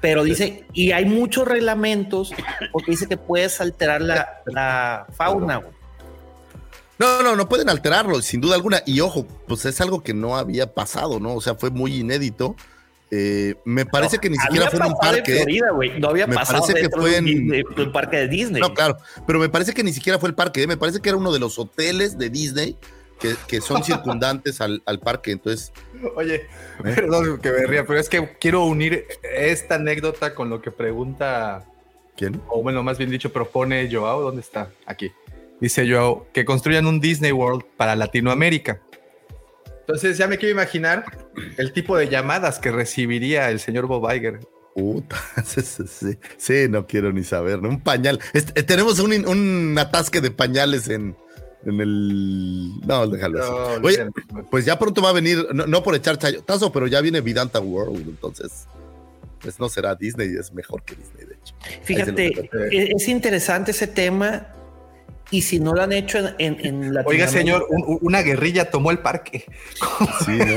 Pero dice, y hay muchos reglamentos porque dice que puedes alterar la, la fauna, güey. No, no, no pueden alterarlo, sin duda alguna. Y ojo, pues es algo que no había pasado, ¿no? O sea, fue muy inédito. Eh, me parece que ni siquiera fue en un parque. Florida. No había Me pasado parece que fue en- un parque de Disney. No, claro, pero me parece que ni siquiera fue el parque, ¿eh? me parece que era uno de los hoteles de Disney que, que son [LAUGHS] circundantes al, al parque. Entonces, Oye, perdón que me ría, pero es que quiero unir esta anécdota con lo que pregunta, ¿quién? o bueno, más bien dicho, propone Joao. ¿Dónde está? Aquí. dice yo, que construyan un Disney World para Latinoamérica. Entonces ya me quiero imaginar el tipo de llamadas que recibiría el señor Bob Iger. Puta, [LAUGHS] sí, sí, no quiero ni saber, ¿no? Un pañal. Este, tenemos un, un, atasque de pañales en, en el. No, déjalo así. Oye, pues ya pronto va a venir, no, por echar chayotazo, pero ya viene Vidanta World, entonces. Pues no será Disney, es mejor que Disney, de hecho. Fíjate, es interesante ese tema y si no lo han hecho en, en, [LAUGHS] Oiga, señor, una guerrilla tomó el parque. Sí, no.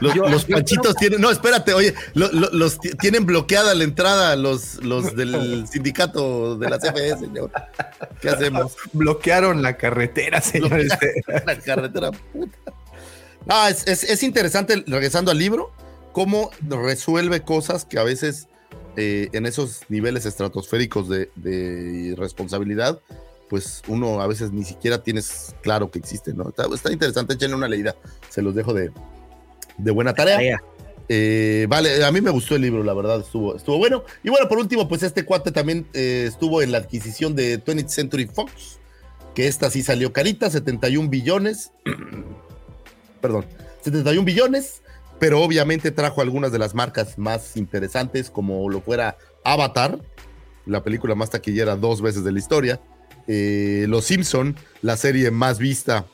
[LAUGHS] los, panchitos tienen. No, espérate, oye, los tienen bloqueada la entrada los, los [LAUGHS] del sindicato de la CFE, señor. ¿Qué hacemos? Bloquearon la carretera, señor. Este. la carretera, puta. Ah, es, es interesante, regresando al libro, cómo resuelve cosas que a veces eh, en esos niveles estratosféricos de, responsabilidad, pues uno a veces ni siquiera tienes claro que existe, ¿no? Está, interesante, échenle una leída, se los dejo de, buena tarea. Eh, vale, a mí me gustó el libro, la verdad, estuvo, estuvo bueno. Y bueno, por último, pues este cuate también eh, estuvo en la adquisición de 20th Century Fox, que esta sí salió carita, 71 billones. [CLEARS THROAT] Perdón, 71 billones pero obviamente trajo algunas de las marcas más interesantes, como lo fuera Avatar, la película más taquillera dos veces de la historia, eh, Los Simpson, la serie más vista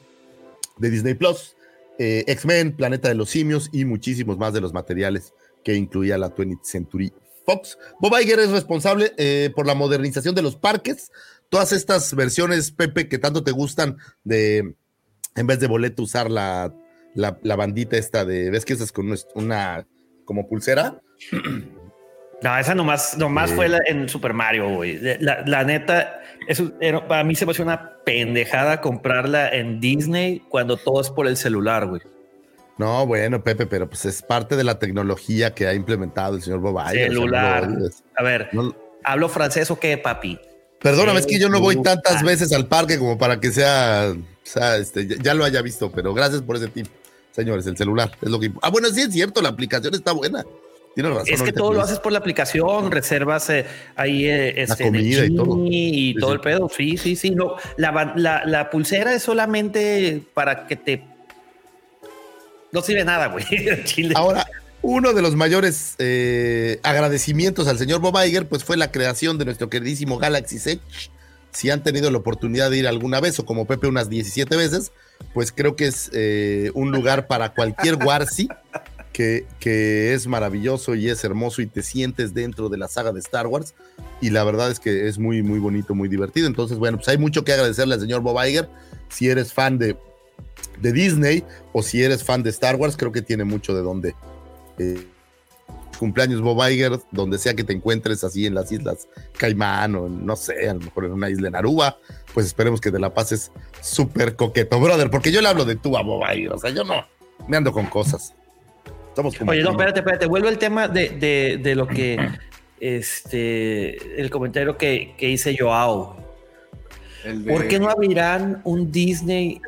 de Disney Plus, eh, X-Men, Planeta de los Simios y muchísimos más de los materiales que incluía la 20th Century Fox. Bob Iger es responsable eh, por la modernización de los parques. Todas estas versiones, Pepe, que tanto te gustan de, en vez de boleto, usar la la, bandita esta de, ¿ves que esa es con una como pulsera? No, esa nomás, nomás fue en Super Mario, güey. La, neta, eso para mí se me hace una pendejada comprarla en Disney cuando todo es por el celular, güey. No, bueno, Pepe, pero pues es parte de la tecnología que ha implementado el señor Bobay. Celular. a ver, ¿hablo francés o qué, papi? Perdóname, es que yo no voy tantas veces al parque como para que sea, sea este, ya, lo haya visto, pero gracias por ese tip señores, el celular. Es lo que. Ah, bueno, sí es cierto, la aplicación está buena. Tienes razón. Es que todo lo haces por la aplicación, reservas eh, ahí eh, este, comida y todo. Y todo el pedo. Sí, sí, sí. No, la, pulsera es solamente para que te. No sirve nada, güey. [LAUGHS] Ahora, uno de los mayores eh, agradecimientos al señor Bob Iger, pues fue la creación de nuestro queridísimo Galaxy Edge. Si han tenido la oportunidad de ir alguna vez, o como Pepe unas 17 veces, pues creo que es eh, un lugar para cualquier Warsi que, que, es maravilloso y es hermoso y te sientes dentro de la saga de Star Wars. Y la verdad es que es muy, muy bonito, muy divertido. Entonces, bueno, pues hay mucho que agradecerle al señor Bob Iger. Si eres fan de, de Disney o si eres fan de Star Wars, creo que tiene mucho de dónde. Eh, cumpleaños Bob Iger, donde sea que te encuentres así en las islas Caimán o no sé, a lo mejor en una isla en Aruba, pues esperemos que te la pases súper coqueto, brother, porque yo le hablo de tú a Bob Iger, o sea, yo no me ando con cosas. Estamos Oye, no, espérate, espérate, vuelvo al tema de, de, lo que, este, el comentario que, que hice Joao. ¿Por qué no abrirán un Disney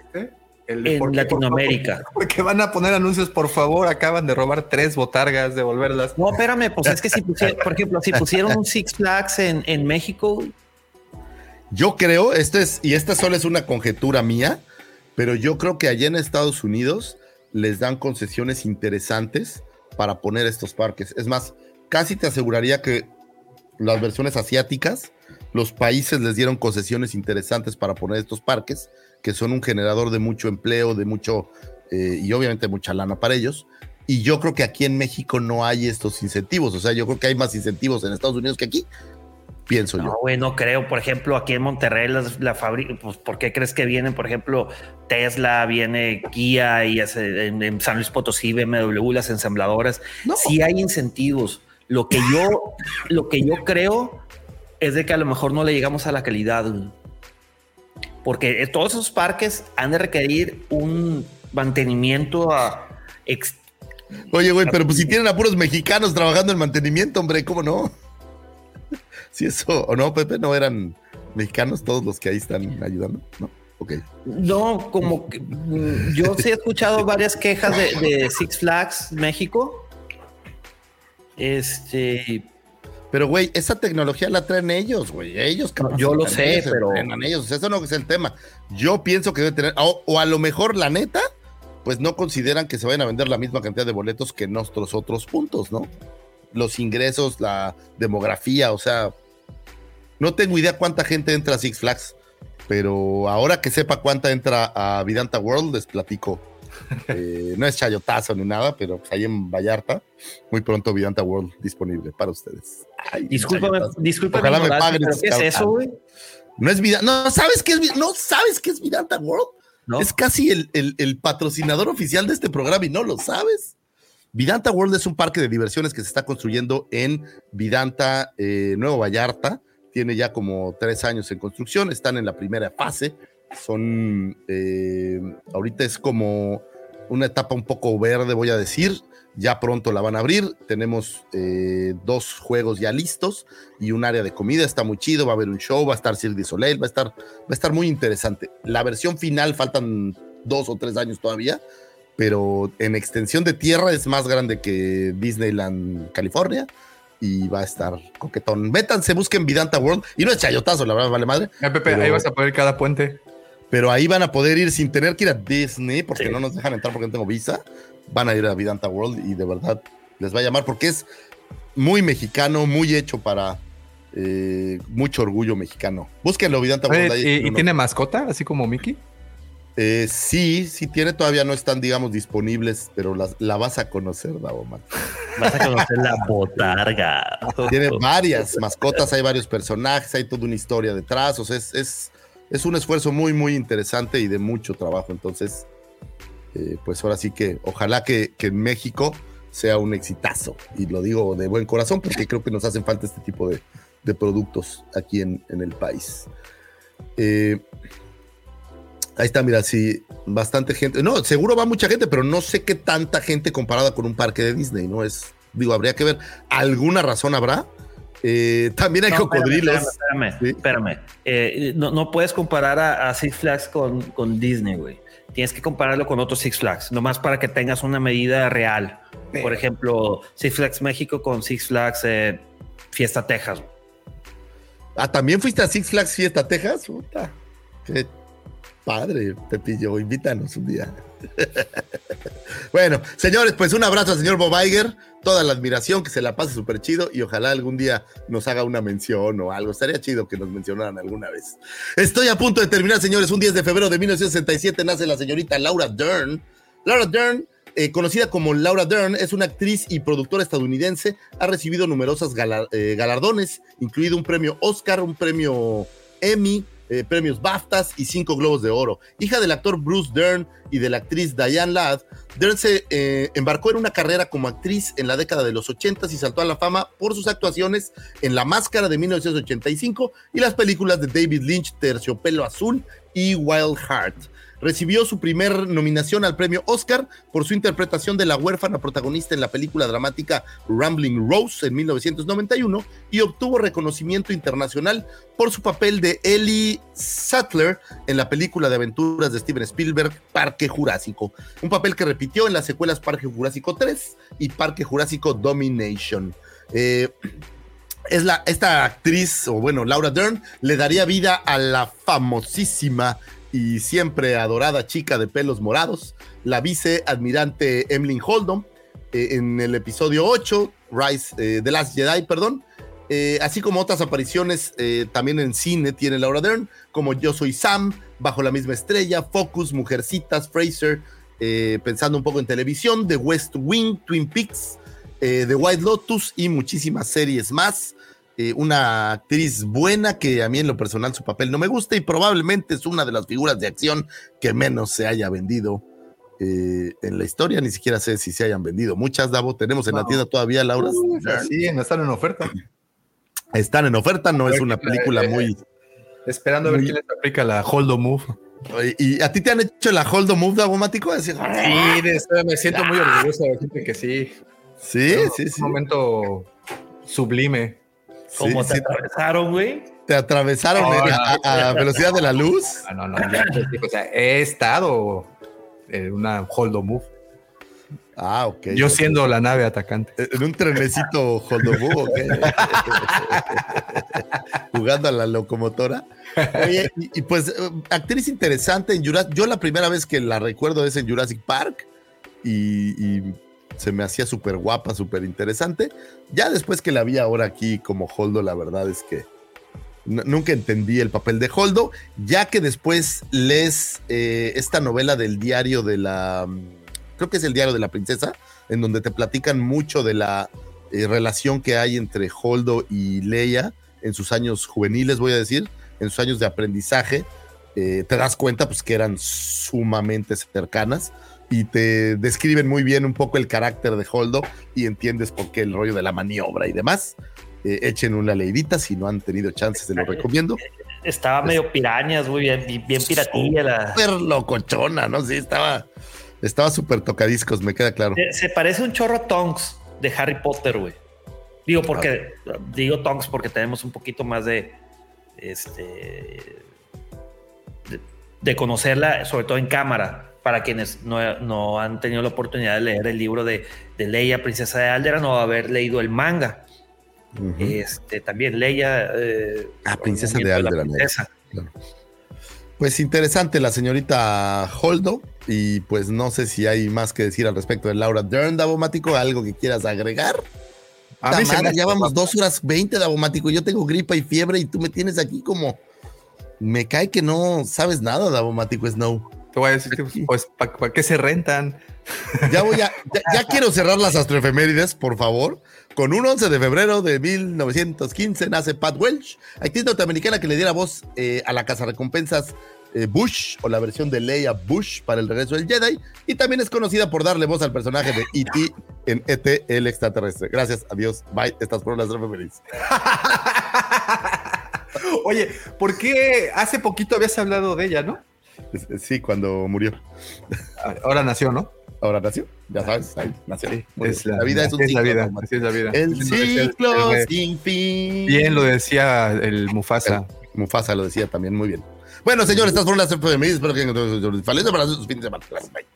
en Latinoamérica. [LAUGHS] porque van a poner anuncios, por favor, acaban de robar tres botargas, devolverlas. No, espérame, pues es que si pusieron, por ejemplo, si pusieron un Six Flags en, en México. Yo creo, esto es, y esta solo es una conjetura mía, pero yo creo que allá en Estados Unidos les dan concesiones interesantes para poner estos parques. Es más, casi te aseguraría que las versiones asiáticas, los países les dieron concesiones interesantes para poner estos parques que son un generador de mucho empleo, de mucho, eh, y obviamente mucha lana para ellos. Y yo creo que aquí en México no hay estos incentivos. O sea, yo creo que hay más incentivos en Estados Unidos que aquí. Pienso yo. No, güey, no creo. Por ejemplo, aquí en Monterrey, la, la fábrica, pues, ¿por qué crees que vienen? Por ejemplo, Tesla, viene Kia y en, San Luis Potosí, BMW, las ensambladoras. Sí hay incentivos. Lo que yo, lo que yo creo es de que a lo mejor no le llegamos a la calidad porque todos esos parques han de requerir un mantenimiento a Oye, güey, pero pues si tienen a puros mexicanos trabajando en mantenimiento, hombre, ¿cómo no? [LAUGHS] Si eso, o no, Pepe, no eran mexicanos todos los que ahí están ayudando, ¿no? Ok. No, como que yo sí he escuchado varias quejas de, de Six Flags México. Este, Pero, güey, esa tecnología la traen ellos, güey. Ellos no, Yo lo sé, pero. Ellos. Eso no es el tema. Yo pienso que debe tener. O, o, a lo mejor, la neta, pues no consideran que se vayan a vender la misma cantidad de boletos que nuestros otros puntos, ¿no? Los ingresos, la demografía, o sea. No tengo idea cuánta gente entra a Six Flags, pero ahora que sepa cuánta entra a Vidanta World, les platico [LAUGHS] eh, no es chayotazo ni nada, pero pues ahí en Vallarta, muy pronto Vidanta World disponible para ustedes. Discúlpame, discúlpame. Ojalá me paguen. ¿Qué es eso, güey? No es Vidanta, no sabes qué es, no sabes qué es Vidanta World. ¿No? Es casi el, el, el, patrocinador oficial de este programa y no lo sabes. Vidanta World es un parque de diversiones que se está construyendo en Vidanta, eh, Nuevo Vallarta. Tiene ya como tres años en construcción, están en la primera fase son, eh, ahorita es como una etapa un poco verde, voy a decir. Ya pronto la van a abrir. Tenemos eh, dos juegos ya listos y un área de comida. Está muy chido. Va a haber un show. Va a estar Cirque du Soleil. Va a estar, va a estar muy interesante. La versión final faltan dos o tres años todavía, pero en extensión de tierra es más grande que Disneyland California y va a estar coquetón. Métanse, busquen Vidanta World y no es chayotazo, la verdad, vale madre. Pepe, ahí vas a poner cada puente pero ahí van a poder ir sin tener que ir a Disney, porque sí. no nos dejan entrar porque no tengo visa. Van a ir a Vidanta World y de verdad les va a llamar porque es muy mexicano, muy hecho para eh, mucho orgullo mexicano. Búsquenlo, Vidanta World. Ahí, ¿Y, ¿y tiene mascota, así como Mickey? Eh, sí, sí tiene, todavía no están, digamos, disponibles, pero la, la vas a conocer, Davoman. Vas a conocer la botarga. Tiene varias mascotas, hay varios personajes, hay toda una historia detrás, o sea, es, es es un esfuerzo muy, muy interesante y de mucho trabajo. Entonces, eh, pues ahora sí que ojalá que, que, México sea un exitazo. Y lo digo de buen corazón porque creo que nos hacen falta este tipo de, de productos aquí en, en el país. Eh, ahí está, mira, sí, bastante gente. No, seguro va mucha gente, pero no sé qué tanta gente comparada con un parque de Disney, ¿no? Es, digo, habría que ver, ¿alguna razón habrá? Eh, también hay no, cocodrilos. Espérame, espérame. Eh, no, no, puedes comparar a, a Six Flags con, con Disney, güey. Tienes que compararlo con otros Six Flags, nomás para que tengas una medida real. Pero. Por ejemplo, Six Flags México con Six Flags eh, Fiesta Texas. Ah, ¿también fuiste a Six Flags Fiesta Texas? Puta. Qué padre, Pepillo. Invítanos un día. [LAUGHS] bueno, señores, pues un abrazo al señor Bob Iger, toda la admiración, que se la pase súper chido y ojalá algún día nos haga una mención o algo. Estaría chido que nos mencionaran alguna vez. Estoy a punto de terminar, señores. Un 10 de febrero de 1967 nace la señorita Laura Dern. Laura Dern, eh, conocida como Laura Dern, es una actriz y productora estadounidense. Ha recibido numerosos eh, galardones, incluido un premio Oscar, un premio Emmy, eh, premios BAFTAs y cinco Globos de Oro. Hija del actor Bruce Dern y de la actriz Diane Ladd, Dern se eh, embarcó en una carrera como actriz en la década de los 80 y saltó a la fama por sus actuaciones en La Máscara de 1985 y las películas de David Lynch, Terciopelo Azul y Wild Heart. Recibió su primer nominación al premio Oscar por su interpretación de la huérfana protagonista en la película dramática Rambling Rose en 1991 y obtuvo reconocimiento internacional por su papel de Ellie Sattler en la película de aventuras de Steven Spielberg Parque Jurásico, un papel que repitió en las secuelas Parque Jurásico 3 y Parque Jurásico Domination. Eh, es la, esta actriz, o bueno, Laura Dern, le daría vida a la famosísima y siempre adorada chica de pelos morados, la viceadmirante Emlyn Holdom, eh, en el episodio 8, Rise, eh, The Last Jedi, perdón, eh, así como otras apariciones eh, también en cine tiene Laura Dern, como Yo Soy Sam, Bajo la misma estrella, Focus, Mujercitas, Fraser, pensando un poco en televisión, The West Wing, Twin Peaks, The White Lotus y muchísimas series más. Eh, una actriz buena que a mí en lo personal su papel no me gusta y probablemente es una de las figuras de acción que menos se haya vendido eh, en la historia. Ni siquiera sé si se hayan vendido muchas, Davo. Tenemos en la tienda todavía, Laura. Uh, sí, no están en oferta. Están en oferta, no es una película eh, muy. Esperando a ver muy... quién les aplica la Holdo Move. ¿Y a ti te han hecho la Holdo Move, Davomático? Sí, me siento muy orgulloso de decirte que sí. Sí, sí, sí. Un momento sublime. ¿Cómo sí, te sí, atravesaron, güey? Te atravesaron no, a, a, a, velocidad de la luz. No, no, no. Ya, o sea, he estado en una holdo move. Ah, ok. Yo siendo la nave atacante. En un trenecito Holdobu, ¿o qué? Jugando a la locomotora. Oye, y, y pues, eh, actriz interesante en Jurassic. Yo la primera vez que la recuerdo es en Jurassic Park. Y, y se me hacía súper guapa, súper interesante. Ya después que la vi ahora aquí como Holdo, la verdad es que nunca entendí el papel de Holdo, ya que después lees eh, esta novela del diario de la, mm, creo que es el diario de la princesa, en donde te platican mucho de la eh, relación que hay entre Holdo y Leia en sus años juveniles, voy a decir, en sus años de aprendizaje. Eh, te das cuenta pues que eran sumamente cercanas y te describen muy bien un poco el carácter de Holdo y entiendes por qué el rollo de la maniobra y demás. Eh, echen una leidita si no han tenido chances, se lo recomiendo. Estaba medio pirañas, muy bien, bien, piratilla. La... Súper locochona, ¿no? Sí, estaba estaba súper tocadiscos, me queda claro. Se, se parece un chorro a Tonks de Harry Potter, güey. Digo porque digo Tonks porque tenemos un poquito más de este de, de conocerla, sobre todo en cámara, para quienes no, no, han tenido la oportunidad de leer el libro de, de Leia, Princesa de Alderan, o haber leído el manga. Uh -huh. Este también Leia. Eh, ah, Princesa de Alderan. Princesa. Claro. Pues interesante la señorita Holdo. Y pues no sé si hay más que decir al respecto de Laura Dern, Davomático. ¿Algo que quieras agregar? A mí madre, ya vamos dos horas veinte, Davomático. Yo tengo gripa y fiebre y tú me tienes aquí como. Me cae que no sabes nada, Davomático Snow. Te voy a decir que, pues, ¿para pa qué se rentan? Ya voy a. Ya, ya [LAUGHS] quiero cerrar las astroefemérides, por favor. Con un 11 de febrero de 1915 nace Pat Welch, actriz norteamericana que le diera voz eh, a la casa recompensas eh, Bush o la versión de Leia Bush para el regreso del Jedi y también es conocida por darle voz al personaje de E.T. en E.T. el extraterrestre. Gracias, adiós, bye. Estas fueron las efemérides. [LAUGHS] Oye, ¿por qué hace poquito habías hablado de ella, no? Sí, cuando murió. Ahora nació, ¿no? Ahora nació, ya sabes, ahí nació. Sí, es la, la, vida es un es ciclo. La vida, así es la vida. El ciclo el, el, sin fin. Bien lo decía el Mufasa. El Mufasa lo decía también muy bien. Bueno, señores, estas fueron las efemérides. Espero que falencia para sus fines de semana. Gracias, bye.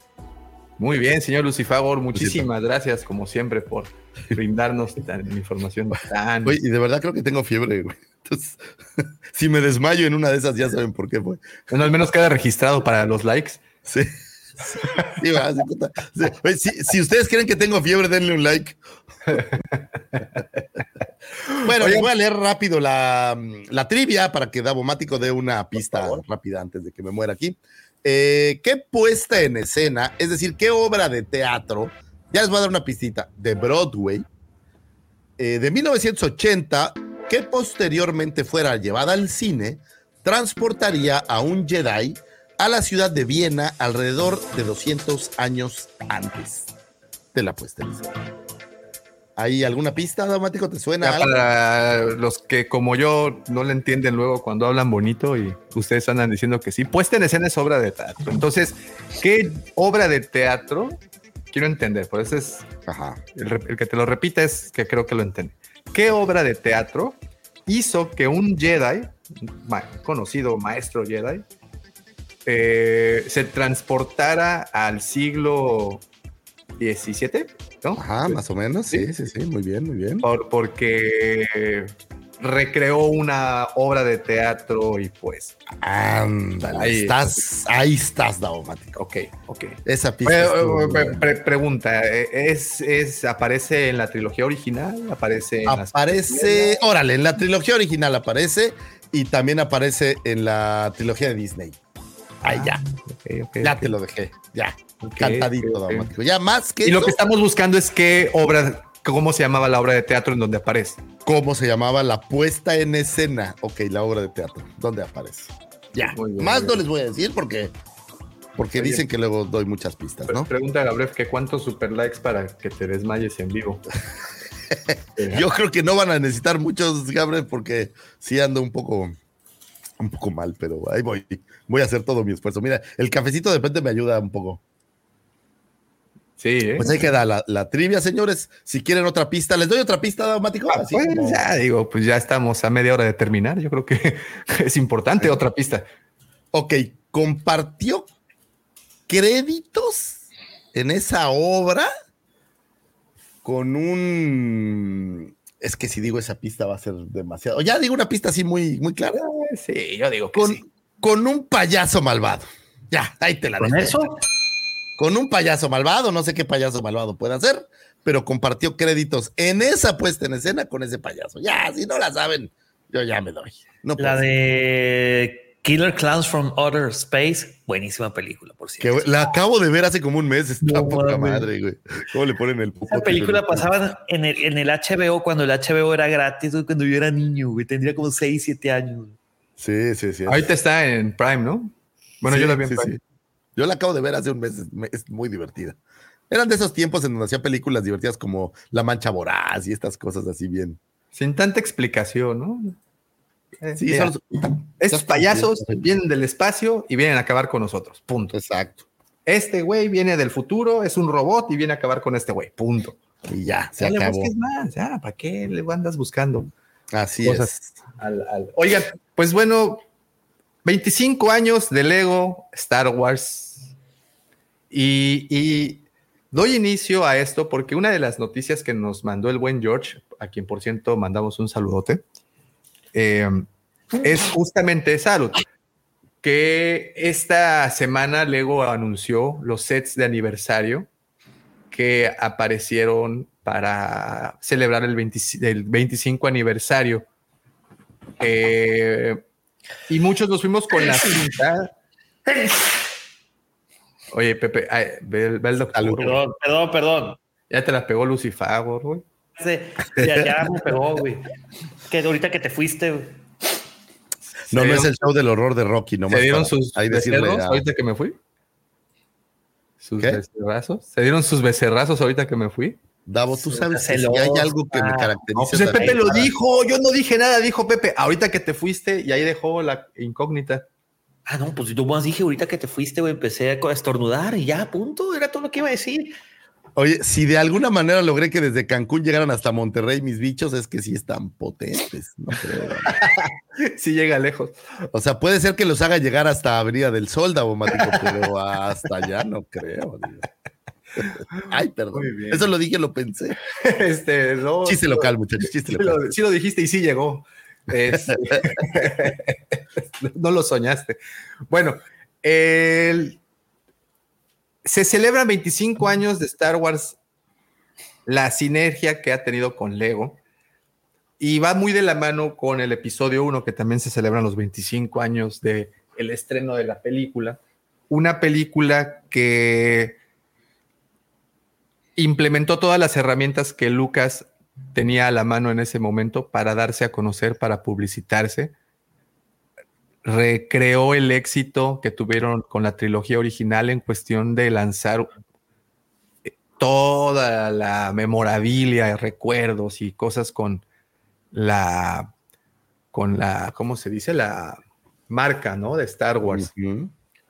Muy bien, señor Lucifagor, muchísimas gracias, como siempre, por brindarnos tan, información [LAUGHS] tan. Oye, y de verdad creo que tengo fiebre, güey. Entonces, [LAUGHS] si me desmayo en una de esas, ya saben por qué fue. Bueno, al menos queda registrado para los likes. Sí. Sí, va, sí, sí. Oye, si, si, ustedes creen que tengo fiebre, denle un like. [LAUGHS] bueno, Oye, voy a leer rápido la, la trivia para que Davomático dé una pista rápida antes de que me muera aquí. Eh, ¿Qué puesta en escena, es decir, qué obra de teatro, ya les voy a dar una pistita, de Broadway, eh, de 1980, que posteriormente fuera llevada al cine, transportaría a un Jedi a la ciudad de Viena alrededor de 200 años antes de la puesta en escena. ¿Hay alguna pista, Daumático? ¿Te suena? Ya para los que como yo no le entienden luego cuando hablan bonito y ustedes andan diciendo que sí, puesta en escena es obra de teatro. Entonces, ¿qué obra de teatro? Quiero entender, por eso es Ajá. El, el que te lo repita es que creo que lo entiende. ¿Qué obra de teatro hizo que un Jedi, ma conocido maestro Jedi, eh, se transportara al siglo XVII? ¿No? Ajá, más o menos, sí, sí, sí, sí muy bien, muy bien. Por, porque recreó una obra de teatro y pues. Ándale, ahí estás, ahí estás, Daumático. Ok, ok. Esa pista. Pre, pre, pregunta: ¿es, ¿es, aparece en la trilogía original? ¿Aparece? En aparece, órale, en la trilogía original aparece y también aparece en la trilogía de Disney. Ahí ah, ya. Okay, okay, ya okay. te lo dejé, ya. Okay, Cantadito, Daumático. Ya más que. Y eso, lo que estamos buscando es qué obra, cómo se llamaba la obra de teatro en donde aparece. ¿Cómo se llamaba la puesta en escena? Ok, la obra de teatro. ¿Dónde aparece? Ya. Bien, más no les voy a decir porque. Porque dicen que luego doy muchas pistas, ¿no? Pregunta a Gabriel que cuántos super likes para que te desmayes en vivo. [LAUGHS] Yo creo que no van a necesitar muchos, Gabriel, porque sí ando un poco un poco mal, pero ahí voy. Voy a hacer todo mi esfuerzo. Mira, el cafecito de repente me ayuda un poco. Sí, ¿eh? Pues ahí queda la, la, trivia, señores. Si quieren otra pista, ¿les doy otra pista, Daumático? Ah, pues como... ya digo, pues ya estamos a media hora de terminar. Yo creo que [LAUGHS] es importante sí. otra pista. Ok, compartió créditos en esa obra con un. Es que si digo esa pista va a ser demasiado. Ya digo una pista así muy, muy clara. Eh, Sí, yo digo que Con, sí. con un payaso malvado. Ya, ahí te la ¿Con dejo. eso? Con un payaso malvado, no sé qué payaso malvado puede hacer, pero compartió créditos en esa puesta en escena con ese payaso. Ya, si no la saben, yo ya me doy. No La puedo. de Killer Clowns from Outer Space. Buenísima película, por cierto. la acabo de ver hace como un mes, está No poca madre, güey. ¿Cómo le ponen el Esa película pasaba en el, en el HBO cuando el HBO era gratis, güey, cuando yo era niño, güey. Tendría como 6, 7 años. Sí, sí, sí. Ahorita está en Prime, ¿no? Bueno, Sí, yo la vi en sí, Prime. sí. Yo la acabo de ver hace un mes, es, muy divertida. Eran de esos tiempos en donde hacía películas divertidas como La Mancha Voraz y estas cosas así bien. Sin tanta explicación, ¿no? Eh, Sí, mira, son- estos son- payasos vienen del espacio y vienen a acabar con nosotros. Punto. Exacto. Este güey viene del futuro, es un robot y viene a acabar con este güey. Punto. Y ya, se Ya le acabó. busques más, ya, ¿para qué le andas buscando? Así cosas. es. al- al- Oigan, pues bueno, 25 años de Lego Star Wars. Y, doy inicio a esto porque una de las noticias que nos mandó el buen George, a quien por cierto mandamos un saludote, eh, es justamente esa, que esta semana Lego anunció los sets de aniversario que aparecieron para celebrar el, 20 el 25 aniversario. Eh, y muchos nos fuimos con la cinta. Oye, Pepe, ay, ve, ve el doctor. Perdón, perdón, perdón. Ya te la pegó Lucifer, güey. Sí, Ya, ya me pegó, güey. Que ahorita que te fuiste, güey. No, no es el show del horror de Rocky, no ¿Se dieron sus ahí decirle a- ahorita que me fui? ¿Sus ¿Qué? becerrazos? ¿Se dieron sus becerrazos ahorita que me fui? Davo, tú sabes que si hay algo que me caracteriza. No, pues el Pepe lo para- dijo, yo no dije nada, dijo Pepe, ahorita que te fuiste y ahí dejó la incógnita. Ah, no, pues yo más dije ahorita que te fuiste, güey, empecé a estornudar y ya, punto. Era todo lo que iba a decir. Oye, si de alguna manera logré que desde Cancún llegaran hasta Monterrey mis bichos, es que sí están potentes. No creo. [LAUGHS] Sí llega lejos. O sea, puede ser que los haga llegar hasta Avenida del Sol, Davo Mático, pero hasta allá no creo. digo. [LAUGHS] Ay, perdón. Eso lo dije, lo pensé. [LAUGHS] Este, no, Chiste local, muchachos, chiste Sí local. lo, sí lo dijiste y sí llegó. Este, [LAUGHS] no lo soñaste. Bueno, el- se celebran 25 años de Star Wars, la sinergia que ha tenido con Lego, y va muy de la mano con el episodio 1, que también se celebran los 25 años de el estreno de la película. Una película que implementó todas las herramientas que Lucas tenía a la mano en ese momento para darse a conocer, para publicitarse. Recreó el éxito que tuvieron con la trilogía original en cuestión de lanzar eh, toda la memorabilia, recuerdos y cosas con la, con la, ¿cómo se dice? La marca, ¿no? De Star Wars.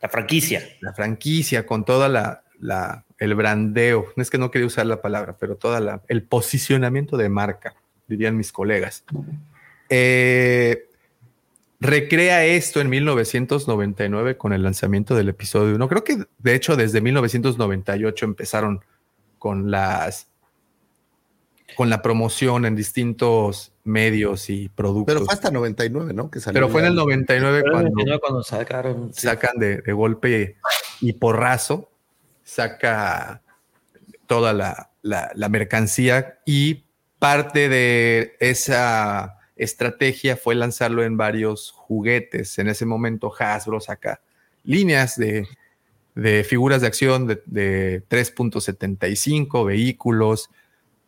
La franquicia. la franquicia, con toda la, la- el brandeo, no es que no quería usar la palabra, pero toda la, el posicionamiento de marca, dirían mis colegas. Eh, recrea esto en 1999 con el lanzamiento del episodio 1. Creo que de hecho desde 1998 empezaron con las con la promoción en distintos medios y productos. Pero fue hasta 99, ¿no? Que salió Pero fue en el ya. 99 Pero cuando cuando, cuando sacaron. sí. sacan de, de golpe y porrazo, saca toda la, la- mercancía y parte de esa estrategia fue lanzarlo en varios juguetes. En ese momento Hasbro saca líneas de, de figuras de acción de, de 3.75, vehículos,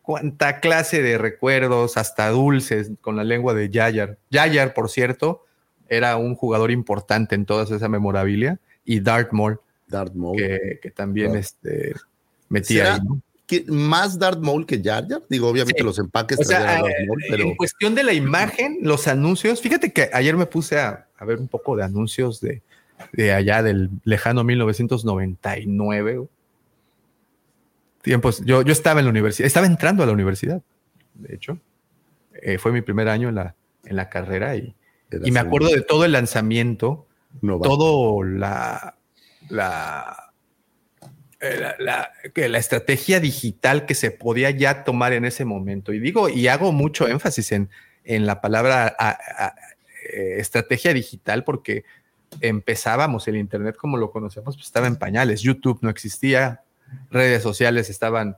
cuánta clase de recuerdos, hasta dulces con la lengua de Yayar. Yayar, por cierto, era un jugador importante en toda esa memorabilia y Darth Maul, Darth Maul. que, que también Claro. este, metía ¿Será ahí. ¿no? ¿Qué- ¿Más Darth Maul que Jar Jar? Digo, obviamente Sí. los empaques O sea, a Darth eh, Maul, pero en cuestión de la imagen, los anuncios, fíjate que ayer me puse a, a ver un poco de anuncios de, de allá del lejano 1999. güey. Tiempos, yo, yo estaba en la universidad, estaba entrando a la universidad, de hecho. Eh, fue mi primer año en la, en la carrera y, y me acuerdo de todo el lanzamiento, no todo la, la eh, la, que la estrategia digital que se podía ya tomar en ese momento. Y digo, y hago mucho énfasis en, en la palabra eh, estrategia digital porque empezábamos el Internet como lo conocemos, pues estaba en pañales, YouTube no existía, redes sociales estaban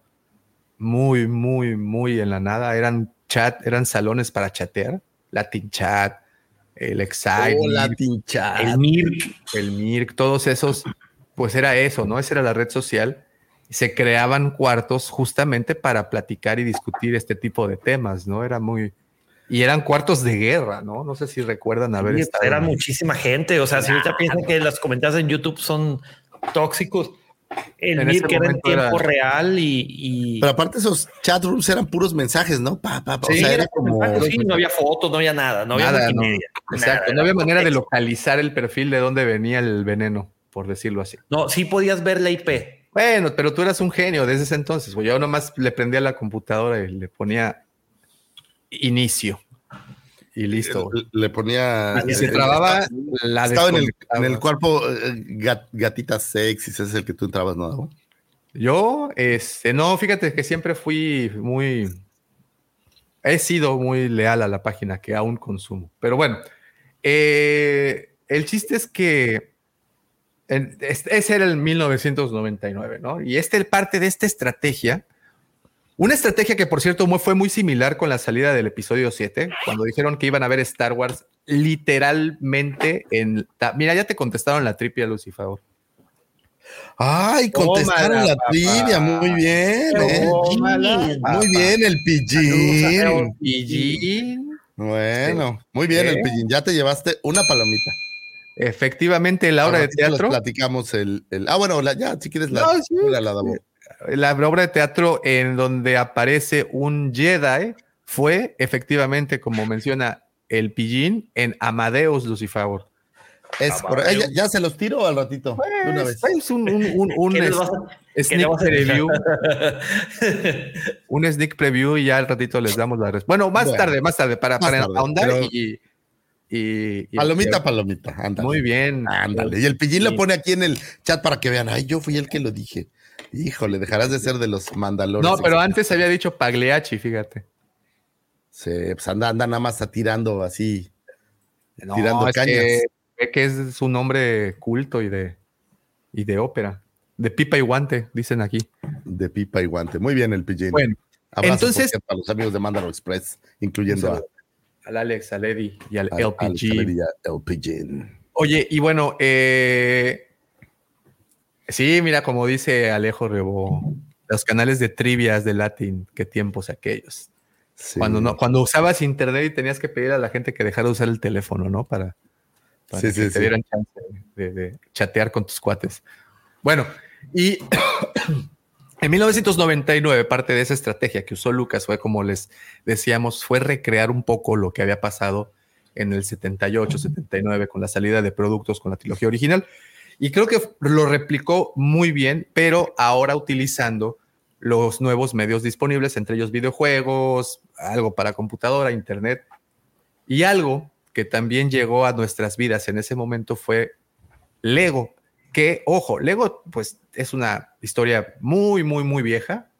muy, muy, muy en la nada, eran chat, eran salones para chatear, Latin Chat, el Excite, oh, Latin Chat, el Mirk, el Mirk, todos esos, pues era eso, ¿no? Esa era la red social. Se creaban cuartos justamente para platicar y discutir este tipo de temas, ¿no? Era muy, y eran cuartos de guerra, ¿no? No sé si recuerdan haber estado. Era muchísima gente. O sea, si ahorita piensan que los comentarios en YouTube son tóxicos, el en que era en tiempo real y, Pero aparte esos chat rooms eran puros mensajes, ¿no? Pa, pa, sí, o sea, era como... Sí, no había fotos, no había nada, no había nada, no. Exacto, no había manera de localizar el perfil de dónde venía el veneno, por decirlo así. No, sí podías ver la IP. Bueno, pero tú eras un genio desde ese entonces, Yo nomás le prendía la computadora y le ponía inicio. Y listo. Le, ponía. Y se trababa la Estaba en el, en el, cuerpo eh, gatita sexy, ese es el que tú entrabas, ¿no? Yo, este, no, fíjate que siempre fui muy. He sido muy leal a la página que aún consumo. Pero bueno, eh, el chiste es que ese era el 1999, ¿no? Y este parte de esta estrategia una estrategia que, por cierto, fue muy similar con la salida del episodio 7, cuando dijeron que iban a ver Star Wars literalmente en... Mira, ya te contestaron la tripia, Lucifer. Ay, contestaron la trivia, muy bien. ¿eh? Muy bien, el pillín. Pillín. Bueno, muy bien, el pillín. Ya te llevaste una palomita. Efectivamente, la obra de teatro. platicamos el, Ah, bueno, ya, si quieres la, la, la, la obra de teatro en donde aparece un Jedi fue efectivamente, como menciona el pillín, en Amadeus Lucifer. Es ya, se los tiro al ratito. una vez. Es un, [LAUGHS] sneak preview. un sneak preview y ya al ratito les damos la respuesta. Bueno, más tarde, más tarde, para, para ahondar y, y, palomita, palomita. Muy bien. Ándale. Y el pillín lo pone aquí en el chat para que vean. Ay, yo fui el que lo dije. Híjole, dejarás de ser de los mandalores. No, pero antes había dicho Pagliacci, fíjate. Sí, pues anda, anda nada más tirando así. tirando cañas. Que, que es su nombre culto y de, y de ópera. De pipa y guante, dicen aquí. De pipa y guante. Muy bien, el PJ. Bueno, entonces. Para los amigos de Mandalor Express, incluyendo a, al Alex, al Eddie y al, LPG. LPG. Oye, y bueno, eh, Sí, mira, como dice Alejo Rebo, los canales de trivias de Latin, qué tiempos aquellos. Cuando, no, cuando usabas internet y tenías que pedir a la gente que dejara de usar el teléfono, ¿no? Para, que te dieran chance de, chatear con tus cuates. Bueno, y [CLEARS THROAT] en 1999, parte de esa estrategia que usó Lucas fue, como les decíamos, fue recrear un poco lo que había pasado en el 78, 79 con la salida de productos con la trilogía original. Y creo que lo replicó muy bien, pero ahora utilizando los nuevos medios disponibles, entre ellos videojuegos, algo para computadora, internet. Y algo que también llegó a nuestras vidas en ese momento fue Lego, que, ojo, Lego pues es una historia muy, muy, muy vieja,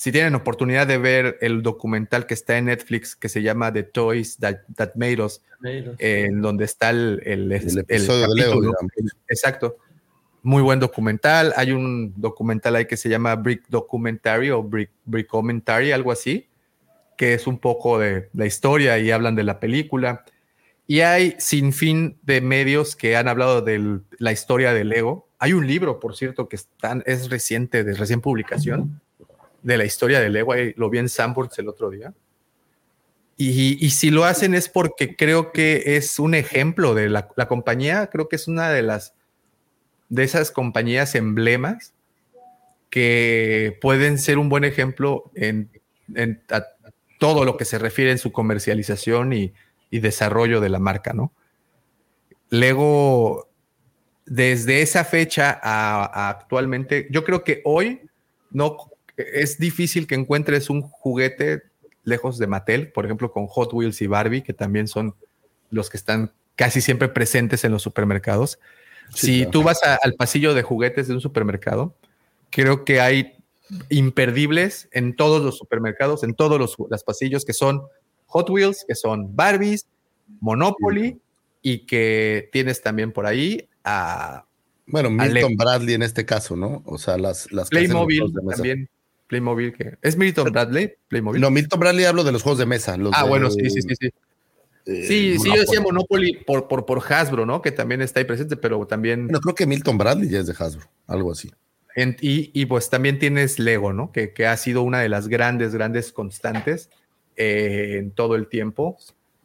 si tienen oportunidad de ver el documental que está en Netflix que se llama The Toys That, Made Us, en donde está el, el, episodio de Lego. exacto. Muy buen documental. Hay un documental ahí que se llama Brick Documentary o Brick, Brick Commentary, algo así, que es un poco de la historia y hablan de la película. Y hay sin fin de medios que han hablado de la historia de Lego. Hay un libro, por cierto, que están, es reciente, de recién publicación, de la historia de Lego, lo vi en Sanborns el otro día. Y, si lo hacen es porque creo que es un ejemplo de la, compañía, creo que es una de las de esas compañías emblemas que pueden ser un buen ejemplo en, todo lo que se refiere en su comercialización y, desarrollo de la marca, ¿no? Lego, desde esa fecha a, actualmente, yo creo que hoy no es difícil que encuentres un juguete lejos de Mattel, por ejemplo, con Hot Wheels y Barbie, que también son los que están casi siempre presentes en los supermercados. si tú vas al pasillo de juguetes de un supermercado, creo que hay imperdibles en todos los supermercados, en todos los pasillos que son Hot Wheels, que son Barbies, Monopoly y que tienes también por ahí a... Bueno, Milton Bradley en este caso, ¿no? O sea, las... las Playmobil también. Playmobil que... ¿Es Milton Bradley? Playmobil. No, Milton Bradley hablo de los juegos de mesa. ah, bueno, sí, sí, sí, sí. Eh, sí, sí, yo decía Monopoly por, por, por Hasbro, ¿no? Que también está ahí presente, pero también. No, creo que Milton Bradley ya es de Hasbro, algo así. y, y, pues también tienes Lego, ¿no? Que, que, ha sido una de las grandes, grandes constantes eh, en todo el tiempo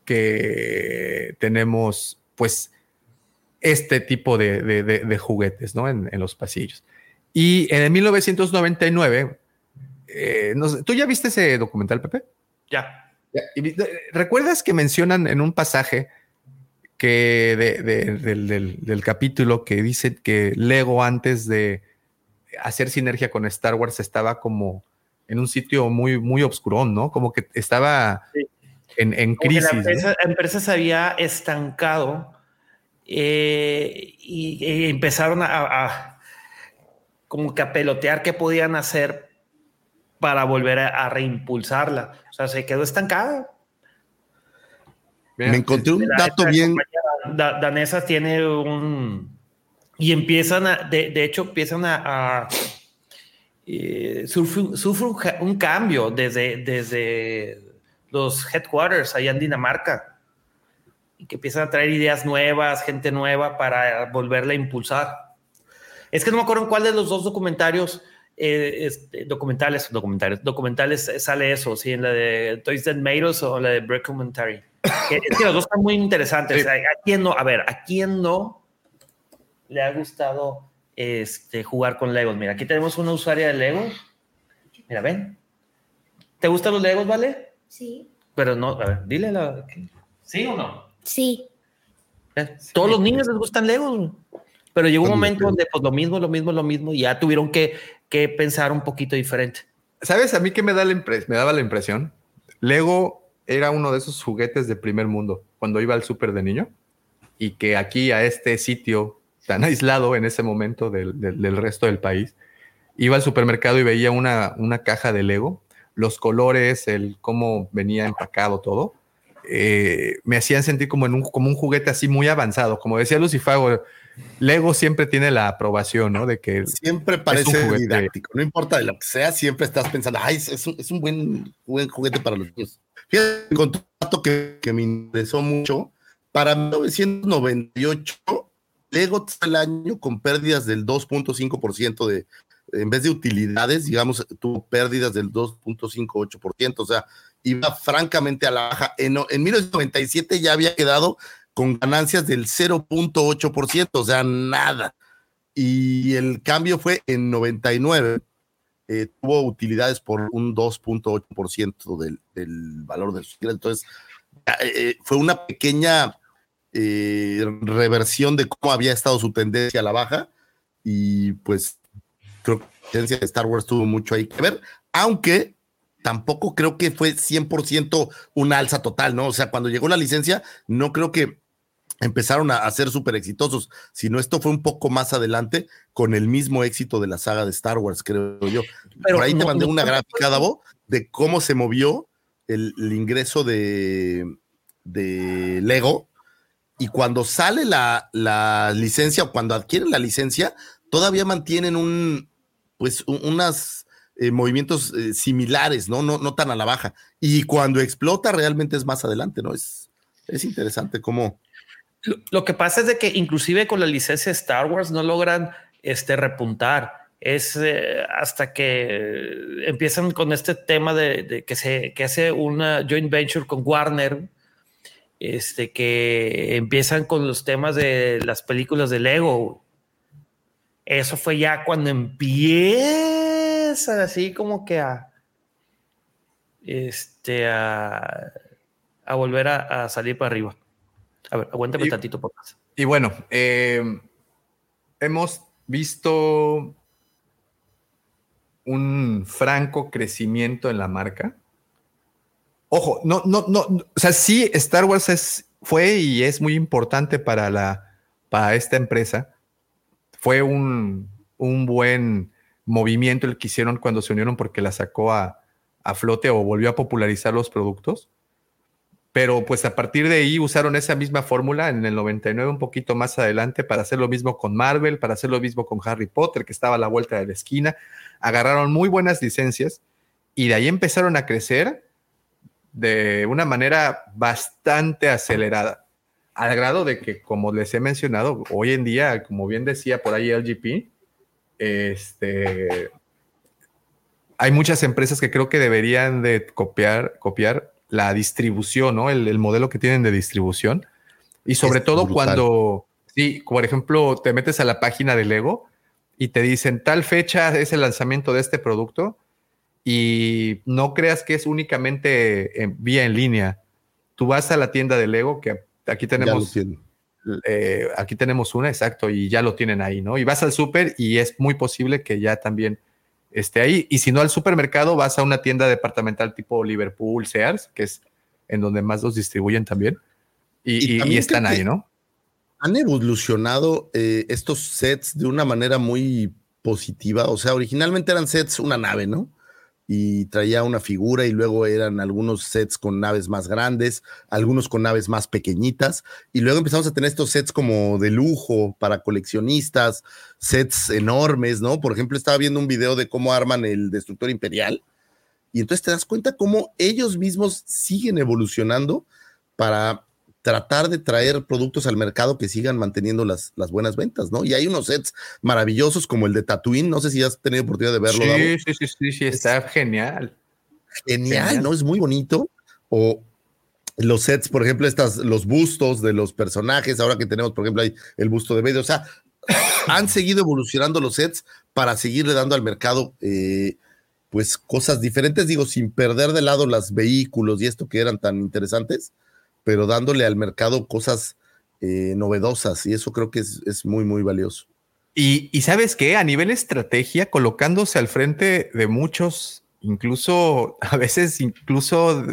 que tenemos, pues, este tipo de, de, juguetes, ¿no? En, en, los pasillos. Y en el 1999, eh, ¿tú ya viste ese documental, Pepe? Ya. ¿Recuerdas que mencionan en un pasaje que del, capítulo que dice que Lego antes de hacer sinergia con Star Wars estaba como en un sitio muy, muy obscurón, ¿no? Como que estaba en, crisis. La empresa, se había estancado eh, y, empezaron a, como que a pelotear qué podían hacer para volver a, reimpulsarla. O sea, se quedó estancada. Me encontré un dato bien. danesa tiene un. Y empiezan a. De, hecho, empiezan a. Eh, sufre, un, cambio desde, desde los headquarters allá en Dinamarca. Y que empiezan a traer ideas nuevas, gente nueva para volverla a impulsar. Es que no me acuerdo en cuál de los dos documentarios eh, este, documentales, documentales, documentales eh, sale eso, sí, en la de Toys That Made o la de Break Commentary. [LAUGHS] es que los dos están muy interesantes. ¿A, quién no? A ver, ¿a quién no le ha gustado este, jugar con Legos? Mira, aquí tenemos una usuaria de Legos. Mira, ven. ¿Te gustan los Legos, vale? Sí. Pero no, a ver, dile la. ¿Sí o no? Sí. ¿Eh? Todos los niños les gustan Legos. Pero llegó un momento donde pues lo mismo, lo mismo, lo mismo, y ya tuvieron que, que pensar un poquito diferente. ¿Sabes? A mí que me, da la me daba la impresión. Lego era uno de esos juguetes de primer mundo cuando iba al súper de niño y que aquí a este sitio tan [LAUGHS] aislado en ese momento del, del, resto del país, iba al supermercado y veía una, una caja de Lego, los colores, el cómo venía empacado todo, eh, me hacían sentir como, en un, como un juguete así muy avanzado, como decía Lucifago, Lego siempre tiene la aprobación, ¿no? De que siempre parece didáctico, no importa de lo que sea, siempre estás pensando, ay, es un, es un buen, buen, juguete para los niños. Fíjate, un dato que, que, me interesó mucho, para 1998, Lego el año con pérdidas del 2.5% de, en vez de utilidades, digamos, tuvo pérdidas del 2.58%, o sea, iba francamente a la baja. En, en 1997 ya había quedado con ganancias del 0.8%, o sea, nada. Y el cambio fue en 99, eh, tuvo utilidades por un 2.8% del, valor del Entonces, eh, eh, fue una pequeña reversión de cómo había estado su tendencia a la baja. Y pues creo que la tendencia de Star Wars tuvo mucho ahí que ver, aunque tampoco creo que fue 100% una alza total, ¿no? O sea, cuando llegó la licencia, no creo que empezaron a, ser súper exitosos, sino esto fue un poco más adelante con el mismo éxito de la saga de Star Wars, creo yo. Pero Por ahí te mandé una gráfica, Davo, de cómo se movió el, ingreso de, de, Lego y cuando sale la, la licencia o cuando adquieren la licencia, todavía mantienen un, pues, unas eh, movimientos eh, similares, ¿no? ¿no? No tan a la baja. Y cuando explota realmente es más adelante, ¿no? Es, es interesante cómo, lo que pasa es de que inclusive con la licencia Star Wars no logran este, repuntar. Es eh, hasta que empiezan con este tema de, que se que hace una joint venture con Warner, este, que empiezan con los temas de las películas de Lego. Eso fue ya cuando empieza así como que a este a volver a salir para arriba. A ver, aguántame tantito por más. Y bueno, eh, hemos visto un franco crecimiento en la marca. Ojo, no, no, no, o sea, sí, Star Wars es, fue y es muy importante para la, para esta empresa, fue un, un buen movimiento el que hicieron cuando se unieron porque la sacó a, a flote o volvió a popularizar los productos. Pero pues a partir de ahí usaron esa misma fórmula en el 99, un poquito más adelante, para hacer lo mismo con Marvel, para hacer lo mismo con Harry Potter, que estaba a la vuelta de la esquina. Agarraron muy buenas licencias y de ahí empezaron a crecer de una manera bastante acelerada, al grado de que, como les he mencionado, hoy en día, como bien decía por ahí LGP, este, hay muchas empresas que creo que deberían de copiar, copiar la distribución, ¿no? El, modelo que tienen de distribución. Y sobre todo cuando, sí, por ejemplo, te metes a la página de Lego y te dicen tal fecha es el lanzamiento de este producto y no creas que es únicamente en, vía en línea. Tú vas a la tienda de Lego, que aquí tenemos, eh, aquí tenemos una, exacto, y ya lo tienen ahí, ¿no? Y vas al súper y es muy posible que ya también esté ahí. Y si no al supermercado, vas a una tienda departamental tipo Liverpool, Sears, que es en donde más los distribuyen también. Y, están ahí, ¿no? Han evolucionado eh, estos sets de una manera muy positiva. O sea, originalmente eran sets una nave, ¿no? Y traía una figura y luego eran algunos sets con naves más grandes, algunos con naves más pequeñitas y luego empezamos a tener estos sets como de lujo para coleccionistas, sets enormes, ¿no? Por ejemplo, estaba viendo un video de cómo arman el destructor imperial y entonces te das cuenta cómo ellos mismos siguen evolucionando para tratar de traer productos al mercado que sigan manteniendo las, las buenas ventas, ¿no? Y hay unos sets maravillosos como el de Tatooine, no sé si has tenido oportunidad de verlo. Sí, sí, sí, sí, sí, está genial. genial. ¿no? Es muy bonito. O los sets, por ejemplo, estas, los bustos de los personajes, ahora que tenemos, por ejemplo, hay el busto de medio, o sea, han seguido evolucionando los sets para seguirle dando al mercado, eh, pues, cosas diferentes, digo, sin perder de lado los vehículos y esto que eran tan interesantes, pero dándole al mercado cosas eh, novedosas y eso creo que es, muy, muy valioso. Y, sabes qué, a nivel estrategia, colocándose al frente de muchos, incluso [LAUGHS] a veces incluso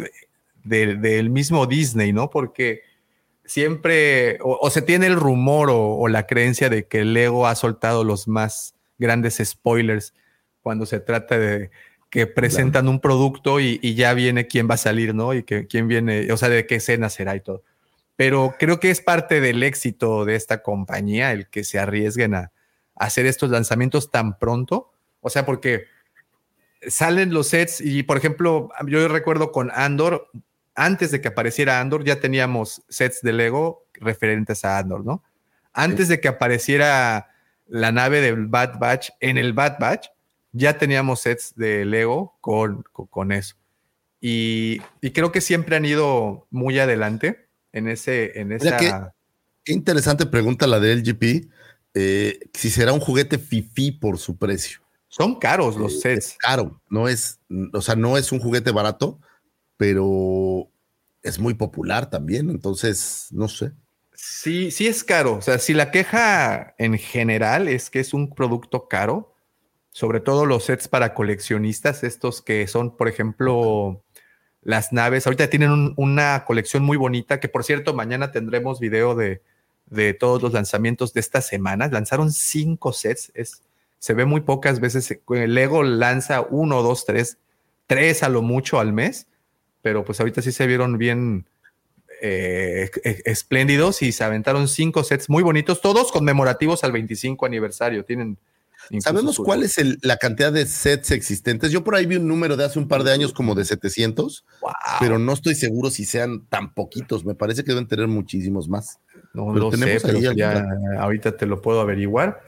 del mismo Disney, ¿no? Porque siempre o, se tiene el rumor o, la creencia de que Lego ha soltado los más grandes spoilers cuando se trata de que presentan un producto y, ya viene quién va a salir, ¿no? Y que quién viene, o sea, de qué escena será y todo. Pero creo que es parte del éxito de esta compañía el que se arriesguen a, hacer estos lanzamientos tan pronto. O sea, porque salen los sets y, por ejemplo, yo recuerdo con Andor, antes de que apareciera Andor, ya teníamos sets de Lego referentes a Andor, ¿no? Antes de que apareciera la nave del Bad Batch en el Bad Batch, ya teníamos sets de Lego con, con, eso. Y, creo que siempre han ido muy adelante en ese, en esa. Qué, interesante pregunta la de LGP. Eh, si será un juguete fifi por su precio. Son caros los eh, sets. caro, no es, o sea, no es un juguete barato, pero es muy popular también, entonces, no sé. Sí, sí es caro. O sea, si la queja en general es que es un producto caro, sobre todo los sets para coleccionistas, estos que son, por ejemplo, las naves. Ahorita tienen una colección muy bonita, que por cierto, mañana tendremos video de, todos los lanzamientos de esta semana. Lanzaron cinco sets, es, se ve muy pocas veces. El Lego lanza uno, dos, tres, tres a lo mucho al mes, pero pues ahorita sí se vieron bien eh, e, espléndidos y se aventaron cinco sets muy bonitos, todos conmemorativos al 25 aniversario. Tienen ¿Sabemos cuál es la cantidad de sets existentes? Yo por ahí vi un número de hace un par de años como de 700, pero no estoy seguro si sean tan poquitos. Me parece que deben tener muchísimos más. No sé, pero ya ahorita te lo puedo averiguar.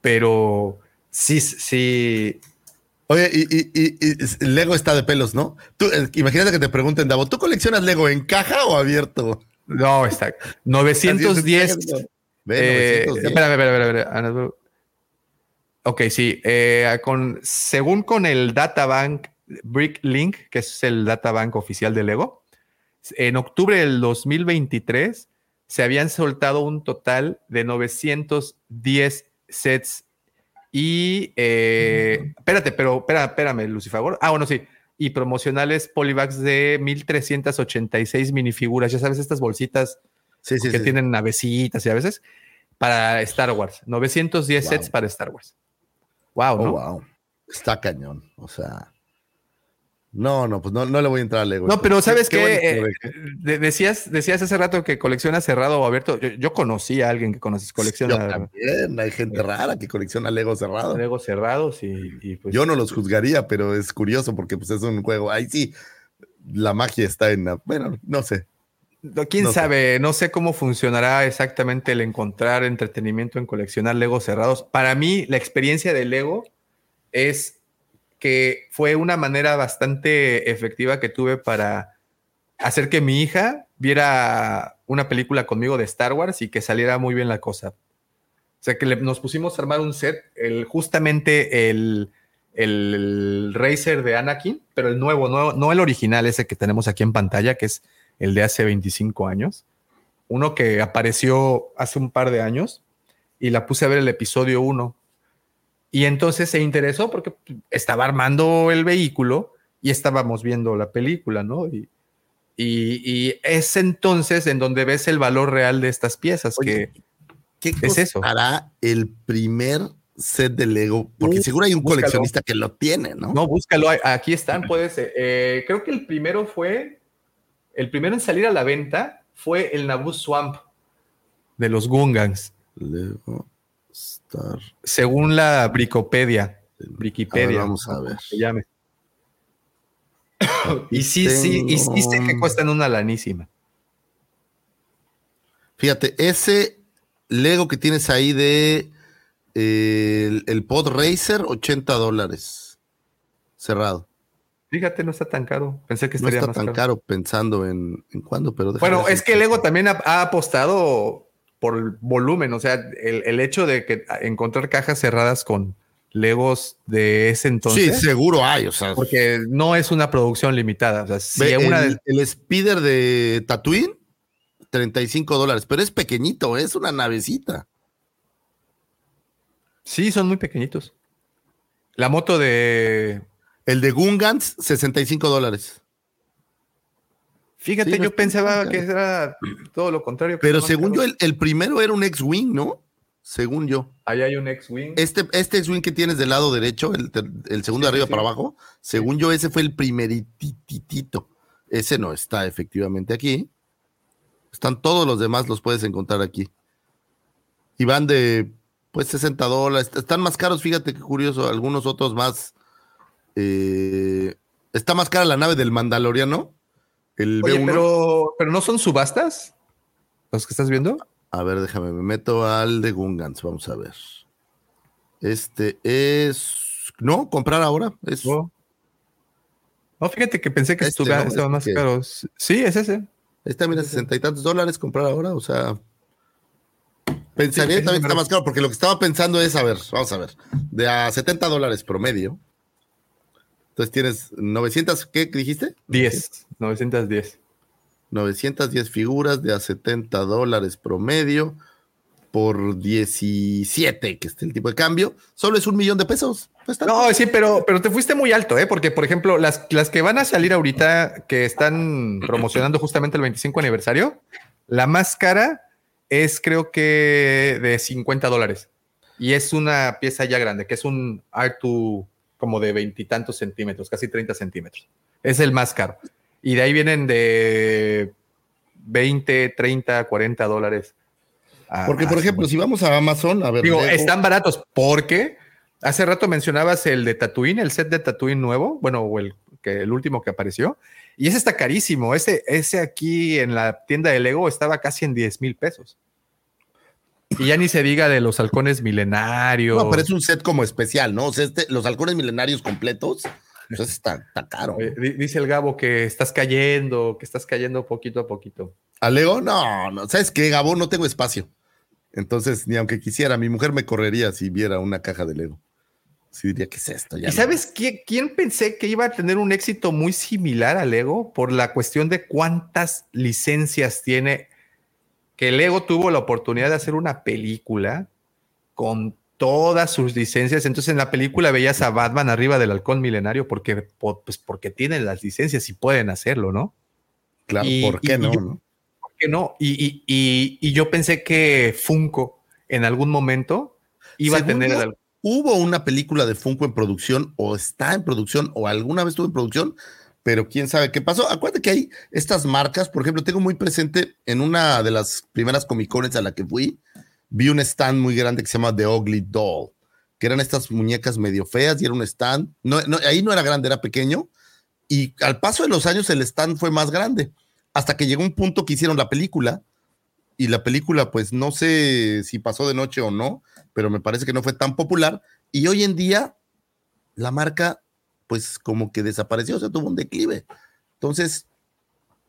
Pero sí, sí. Oye, y, Lego está de pelos, ¿no? Tú, eh, imagínate que te pregunten, Davo, ¿tú coleccionas Lego en caja o abierto? No, está. 910. Eh, espérame, espérame, espérame. Ok, sí. Eh, con, según con el Databank BrickLink, que es el Databank oficial de Lego, en octubre del 2023 se habían soltado un total de 910 sets y eh, espérate, pero espera, espérame, Lucifer. Ah, bueno, sí. Y promocionales polybags de 1386 minifiguras. Ya sabes, estas bolsitas que tienen navecitas y a veces para Star Wars. 910 Wow. sets para Star Wars. Wow, Oh. Está cañón. O sea. No, no, pues no, no le voy a entrar al Lego. No, pero ¿sabes qué? Eh, de- decías, decías hace rato que colecciona cerrado o abierto. Yo, yo conocí a alguien que conoces, Yo colecciona también. Hay gente rara que colecciona Lego cerrado. Legos cerrados y, y pues. Yo no los juzgaría, pero es curioso porque pues es un juego. Ahí sí, la magia está en. Bueno, no sé. ¿Quién No sé. sabe? No sé cómo funcionará exactamente el encontrar entretenimiento en coleccionar Legos cerrados. Para mí, la experiencia de Lego es que fue una manera bastante efectiva que tuve para hacer que mi hija viera una película conmigo de Star Wars y que saliera muy bien la cosa. O sea, que le- nos pusimos a armar un set, el, justamente el, el Racer de Anakin, pero el nuevo, no, no el original, ese que tenemos aquí en pantalla, que es el de hace 25 años. Uno que apareció hace un par de años y la puse a ver el episodio 1. Y entonces se interesó porque estaba armando el vehículo y estábamos viendo la película, ¿no? Y, y- y es entonces en donde ves el valor real de estas piezas, Oye, que ¿Qué Es eso. hará el primer set de Lego? Porque Uh, seguro hay un búscalo. coleccionista que lo tiene, ¿no? No, búscalo. Aquí están, puedes. eh, eh, creo que el primero fue. El primero en salir a la venta fue el Naboo Swamp de los Gungans, Lego Star. según la Bricopedia. A ver, Wikipedia. vamos a ver. se llame. Y sí, sí, y sí sé que cuestan una lanísima. Fíjate, ese Lego que tienes ahí de eh, el, el Pod Racer, 80 dólares. Cerrado. Fíjate, no está tan caro. Pensé que No estaría está más tan caro. caro pensando en, en cuándo, pero Bueno, es que Lego también ha, ha apostado por el volumen, o sea, el, el hecho de que encontrar cajas cerradas con Legos de ese entonces. Sí, seguro hay, o sea. Porque no es una producción limitada. O sea, si ve, una el, de- el Spider de Tatooine, 35 dólares, pero es pequeñito, es una navecita. Sí, son muy pequeñitos. La moto de. El de Gungans, 65 dólares. Fíjate, Sí, yo pensaba que era todo lo contrario. Pero según yo, el, el primero era un X-Wing, ¿no? Según yo. Ahí hay un X-Wing. Este, este X-Wing que tienes del lado derecho, el, el segundo Sí, de arriba sí, para sí. abajo, según yo, ese fue el primerititito. Ese no está efectivamente aquí. Están todos los demás, los puedes encontrar aquí. Y van de, pues, 60 dólares. Están más caros, fíjate qué curioso. Algunos otros más. Eh, está más cara la nave del Mandaloriano. El Oye, B1. pero, pero no son subastas los que estás viendo. A ver, déjame, me meto al de Gungans, vamos a ver. Este es. No, comprar ahora. Es, No. No, fíjate que pensé que Este, estaba más que- caro. Sí, es ese. Está, mira, sesenta y tantos dólares comprar ahora, o sea. Pensaría Sí, también que está más caro, porque lo que estaba pensando es, a ver, vamos a ver, de a 70 dólares promedio. Entonces tienes 900, ¿qué dijiste? 10, 910. 910 figuras de a 70 dólares promedio por 17, que es el tipo de cambio. Solo es un millón de pesos. No sí, pero, pero te fuiste muy alto, ¿eh? Porque, por ejemplo, las, las que van a salir ahorita, que están promocionando justamente el 25 aniversario, la más cara es creo que de 50 dólares. Y es una pieza ya grande, que es un R2 como de veintitantos centímetros, casi 30 centímetros. Es el más caro. Y de ahí vienen de 20, 30, 40 dólares. a- Porque, por ejemplo, si vamos a Amazon, a ver. Digo, están baratos porque hace rato mencionabas el de Tatooine, el set de Tatooine nuevo, bueno, o el, que, el último que apareció, y ese está carísimo. Ese, ese aquí en la tienda de Lego estaba casi en 10 mil pesos. Y ya ni se diga de los halcones milenarios. No, pero es un set como especial, ¿no? O sea, este, los halcones milenarios completos, pues está, está caro. Di- Dice el Gabo que estás cayendo, que estás cayendo poquito a poquito. ¿A Lego? No, no. ¿Sabes qué, Gabo? No tengo espacio. Entonces, ni aunque quisiera, mi mujer me correría si viera una caja de Lego. Sí, diría, ¿qué es esto? Ya ¿Y no. sabes quién, quién pensé que iba a tener un éxito muy similar a Lego por la cuestión de cuántas licencias tiene? Que Lego tuvo la oportunidad de hacer una película con todas sus licencias. Entonces en la película veías a Batman arriba del halcón milenario porque, po- pues porque tienen las licencias y pueden hacerlo, ¿no? Claro, y- ¿por qué y- no? y yo- no? ¿Por qué no? Y, y- y- y yo pensé que Funko en algún momento iba a tener... El... Hubo una película de Funko en producción o está en producción o alguna vez estuvo en producción, pero quién sabe qué pasó. Acuérdate que hay estas marcas, por ejemplo, tengo muy presente en una de las primeras Comic Cones a la que fui, vi un stand muy grande que se llama The Ugly Doll, que eran estas muñecas medio feas y era un stand, no, ahí no era grande, era pequeño, y al paso de los años el stand fue más grande, hasta que llegó un punto que hicieron la película, y la película pues no sé si pasó de noche o no, pero me parece que no fue tan popular, y hoy en día la marca pues como que desapareció, o sea, tuvo un declive. Entonces,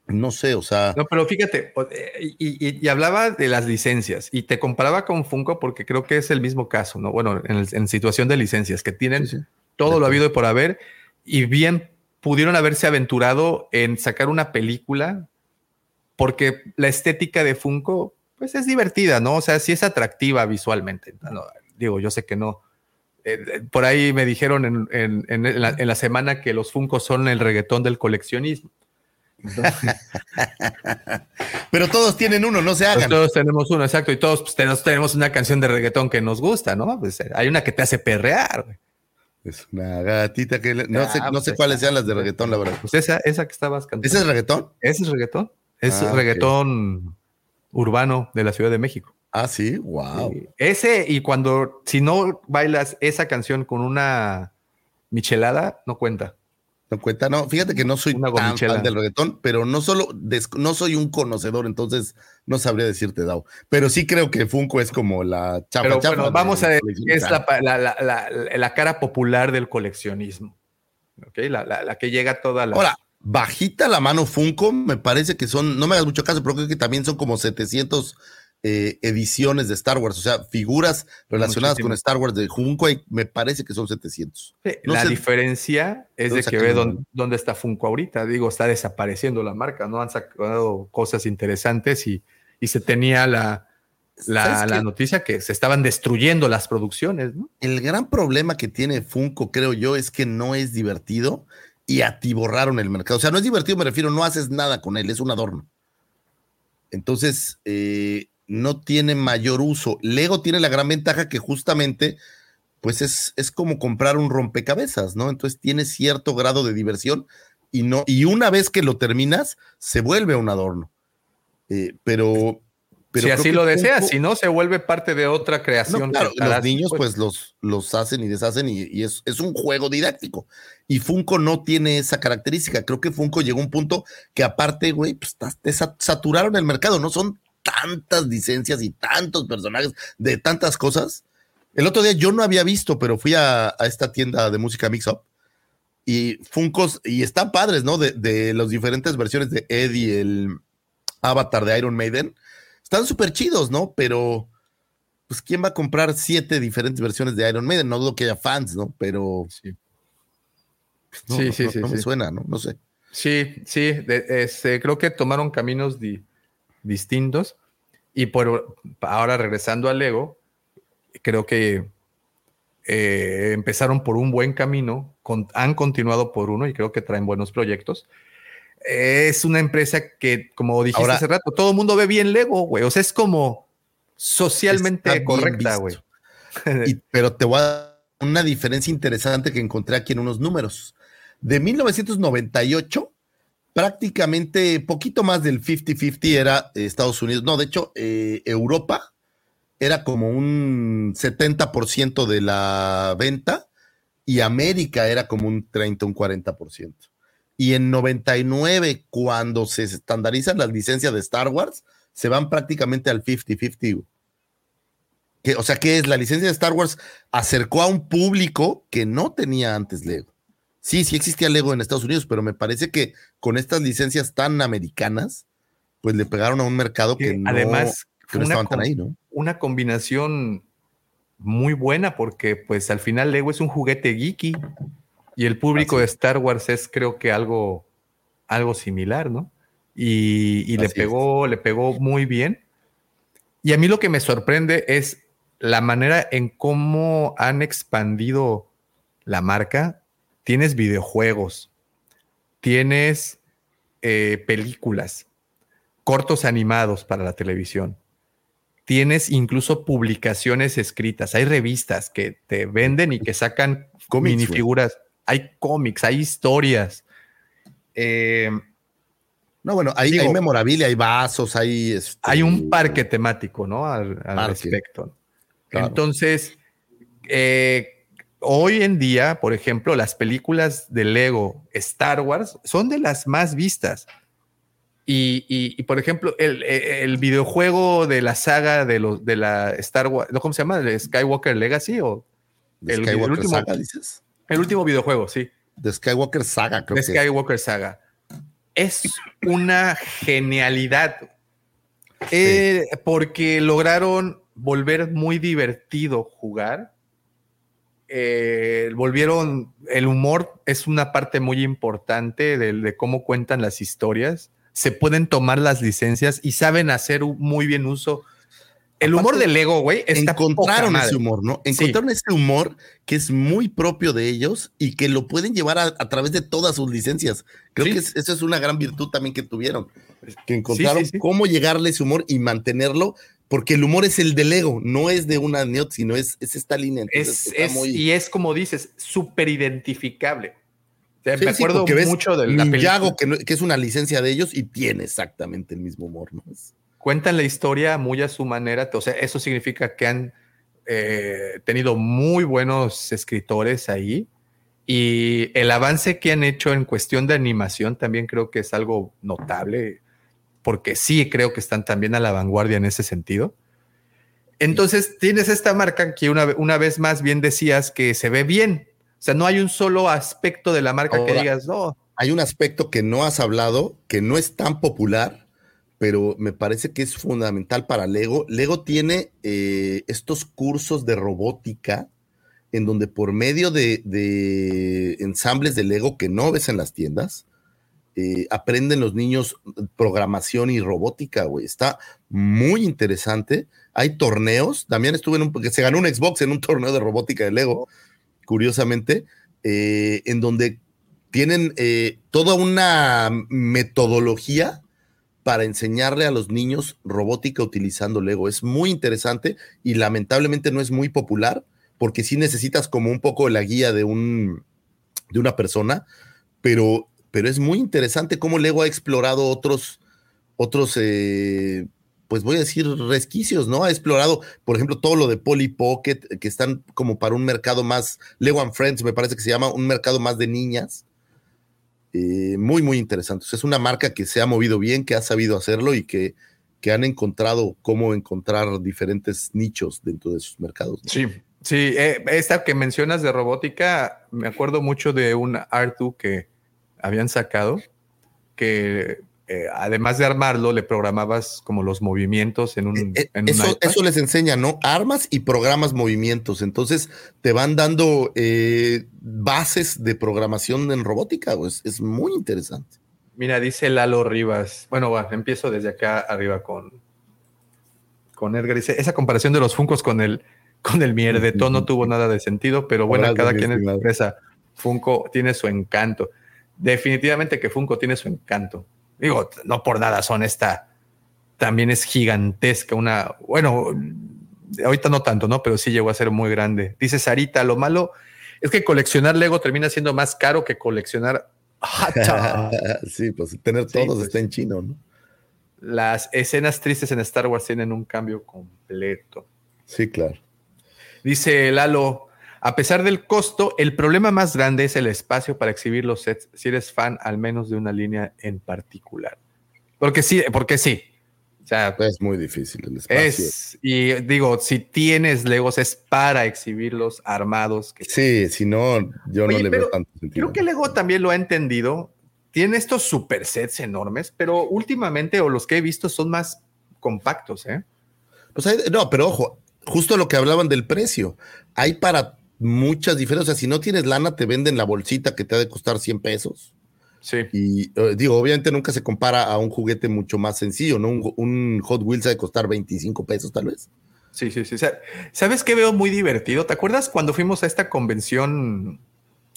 no sé, o sea. No, pero fíjate, eh, y, hablaba de las licencias y te comparaba con Funko porque creo que es el mismo caso, ¿no? Bueno, en, situación de licencias que tienen todo lo habido por haber y bien pudieron haberse aventurado en sacar una película porque la estética de Funko, pues es divertida, ¿no? O sea, sí es atractiva visualmente. digo, yo sé que no. Eh, eh, por ahí me dijeron en, en, la, semana que los Funko son el reggaetón del coleccionismo. [LAUGHS] Pero todos tienen uno, no se hagan. todos tenemos uno, exacto. Y todos pues, tenemos, una canción de reggaetón que nos gusta, ¿no? Pues, eh, hay una que te hace perrear. Es una gatita que no sé, no sé pues, cuáles sean las de reggaetón, la verdad. Pues esa, esa que estabas cantando. ¿Ese es reggaetón? Ese es reggaetón. Es ah, reggaetón urbano de la Ciudad de México. Ah, sí, wow. Ese, y cuando, si no bailas esa canción con una michelada, no cuenta. No cuenta, no. Fíjate que no soy tan fan del reggaetón, pero no solo, no soy un conocedor, entonces no sabría decirte, Dao. Pero sí creo que Funko es como la chapa. Pero vamos a ver, es la, cara popular del coleccionismo. ¿Ok? La, que llega toda la. Ahora, bajita la mano Funko, me parece que son, no me hagas mucho caso, pero creo que también son como 700 eh, ediciones de Star Wars, o sea, figuras relacionadas con Star Wars de Funko, me parece que son 700. la diferencia es de que ve dónde, está Funko ahorita. Digo, está desapareciendo la marca, ¿no? Han sacado cosas interesantes y, se tenía la, la, noticia que se estaban destruyendo las producciones, ¿no? El gran problema que tiene Funko, creo yo, es que no es divertido y atiborraron el mercado. O sea, no es divertido, me refiero, no haces nada con él, es un adorno. Entonces, eh, no tiene mayor uso. Lego tiene la gran ventaja que justamente, pues es, es como comprar un rompecabezas, ¿no? Entonces tiene cierto grado de diversión y no, y una vez que lo terminas, se vuelve un adorno. Eh, pero, pero. Si así lo deseas, si no, se vuelve parte de otra creación. claro, los niños, pues, los, los hacen y deshacen y, es, es, un juego didáctico. Y Funko no tiene esa característica. Creo que Funko llegó a un punto que, aparte, güey, pues te saturaron el mercado, no son tantas licencias y tantos personajes de tantas cosas. El otro día yo no había visto, pero fui a, esta tienda de música Mix Up y Funkos, y están padres, ¿no? De, de las diferentes versiones de Eddie, el avatar de Iron Maiden. Están súper chidos, ¿no? Pero, pues, ¿quién va a comprar siete diferentes versiones de Iron Maiden? No dudo que haya fans, ¿no? Pero. Sí, sí, sí, no, me suena, ¿no? No sé. Sí, sí, este, creo que tomaron caminos de distintos. Y por ahora regresando al Lego, creo que eh, empezaron por un buen camino, han continuado por uno y creo que traen buenos proyectos. Es una empresa que, como dijiste hace rato, todo el mundo ve bien Lego, güey. O sea, es como socialmente correcta, güey. [LAUGHS] pero te voy a dar una diferencia interesante que encontré aquí en unos números. De 1998 prácticamente poquito más del 50-50 era Estados Unidos. No, de hecho, eh, Europa era como un 70% de la venta y América era como un 30, un 40%. Y en 99, cuando se estandarizan las licencias de Star Wars, se van prácticamente al 50-50. O sea, que es la licencia de Star Wars acercó a un público que no tenía antes Lego. Sí, sí existía Lego en Estados Unidos, pero me parece que con estas licencias tan americanas, pues le pegaron a un mercado que, no, además estaban tan ahí, ¿no? Una combinación muy buena porque pues al final Lego es un juguete geeky y el público de Star Wars es creo que algo, algo similar, ¿no? Y, le pegó, le pegó muy bien. Y a mí lo que me sorprende es la manera en cómo han expandido la marca tienes videojuegos, tienes eh, películas, cortos animados para la televisión, tienes incluso publicaciones escritas, hay revistas que te venden y que sacan minifiguras, hay cómics, hay historias. Eh, No, bueno, hay, Digo- hay memorabilia, hay vasos, hay. este, hay un parque temático, ¿no? Al, respecto. Claro. Entonces, eh, hoy en día, por ejemplo, las películas de Lego Star Wars son de las más vistas. Y, y- y, por ejemplo, el, el videojuego de la saga de los de la Star Wars, ¿no? ¿cómo se llama? ¿De Skywalker Legacy o el- el último- Saga, dices. el último videojuego? Sí. De Skywalker Saga, creo de. Skywalker Saga. Es una genialidad. Eh, porque lograron volver muy divertido jugar. Eh, volvieron, el humor es una parte muy importante de, de cómo cuentan las historias. Se pueden tomar las licencias y saben hacer muy bien uso. El humor Aparte, de Lego, güey, encontraron ese humor, ¿no? Encontraron ese humor que es muy propio de ellos y que lo pueden llevar a, a través de todas sus licencias. Creo Sí. que es- eso es una gran virtud también que tuvieron, que encontraron sí. cómo llegarle ese humor y mantenerlo, porque el humor es el del ego, no es de una neot, sino es, es esta línea. Entonces, Es, es- muy- y es como dices, súper identificable. O sea, Sí, me sí, acuerdo ves mucho de la película. que, no- que es una licencia de ellos y tiene exactamente el mismo humor, ¿no? Cuentan la historia muy a su manera. O sea, eso significa que han eh, tenido muy buenos escritores ahí. Y el avance que han hecho en cuestión de animación también creo que es algo notable, porque sí creo que están también a la vanguardia en ese sentido. Entonces tienes esta marca que una, una vez más bien decías que se ve bien. O sea, no hay un solo aspecto de la marca que digas, no, hay un aspecto que no has hablado, que no es tan popular, pero me parece que es fundamental para Lego. Lego tiene eh, estos cursos de robótica en donde por medio de, de ensambles de Lego que no ves en las tiendas, eh, aprenden los niños programación y robótica, güey. Está muy interesante. Hay torneos. También estuve en un, se ganó un Xbox en un torneo de robótica de Lego, curiosamente, eh, en donde tienen eh, toda una metodología para enseñarle a los niños robótica utilizando Lego. Es muy interesante y lamentablemente no es muy popular porque sí necesitas como un poco la guía de, un, de una persona, pero, pero es muy interesante cómo Lego ha explorado otros, otros eh, pues voy a decir resquicios, ¿no? Ha explorado, por ejemplo, todo lo de Polly Pocket, que están como para un mercado más, Lego and Friends me parece que se llama, un mercado más de niñas. Eh, muy, muy interesante. Es una marca que se ha movido bien, que ha sabido hacerlo y que, que han encontrado cómo encontrar diferentes nichos dentro de sus mercados. Sí, sí. eh, esta que mencionas de robótica, me acuerdo mucho de un Artu que habían sacado, que eh, además de armarlo, le programabas como los movimientos en un, Eh, en un eso, eso les enseña, ¿no? Armas y programas movimientos. Entonces te van dando eh, bases de programación en robótica. pues, es muy interesante. Mira, dice Lalo Rivas. Bueno, va, empiezo desde acá arriba con, con Edgar. Dice, esa comparación de los Funcos con el, con el mierdetón no [LAUGHS] tuvo nada de sentido, pero bueno, cada quien estimado. expresa. Funko tiene su encanto. Definitivamente que Funko tiene su encanto. Digo, no por nada son esta. También es gigantesca, una, bueno, ahorita no tanto, ¿no? Pero sí llegó a ser muy grande. Dice Sarita, lo malo es que coleccionar Lego termina siendo más caro que coleccionar [LAUGHS] sí, pues tener Sí, todos pues. está en chino, ¿no? Las escenas tristes en Star Wars tienen un cambio completo. Sí, claro. Dice Lalo, a pesar del costo, el problema más grande es el espacio para exhibir los sets, si eres fan al menos de una línea en particular. Porque sí, porque sí. O sea, Es muy difícil el espacio. es, y digo, si tienes Legos es para exhibirlos armados. Que, Sí, si no, yo Oye, no le veo tanto sentido. creo que Lego también lo ha entendido. Tiene estos super sets enormes, pero últimamente, o los que he visto, son más compactos, ¿eh? Pues hay- no, pero ojo, justo lo que hablaban del precio. Hay para muchas diferencias. O sea, si no tienes lana, te venden la bolsita que te ha de costar 100 pesos. Sí. Y eh, digo, obviamente nunca se compara a un juguete mucho más sencillo, ¿no? Un, un Hot Wheels ha de costar 25 pesos, tal vez. Sí, sí, sí. O sea, ¿Sabes qué veo muy divertido? ¿Te acuerdas cuando fuimos a esta convención,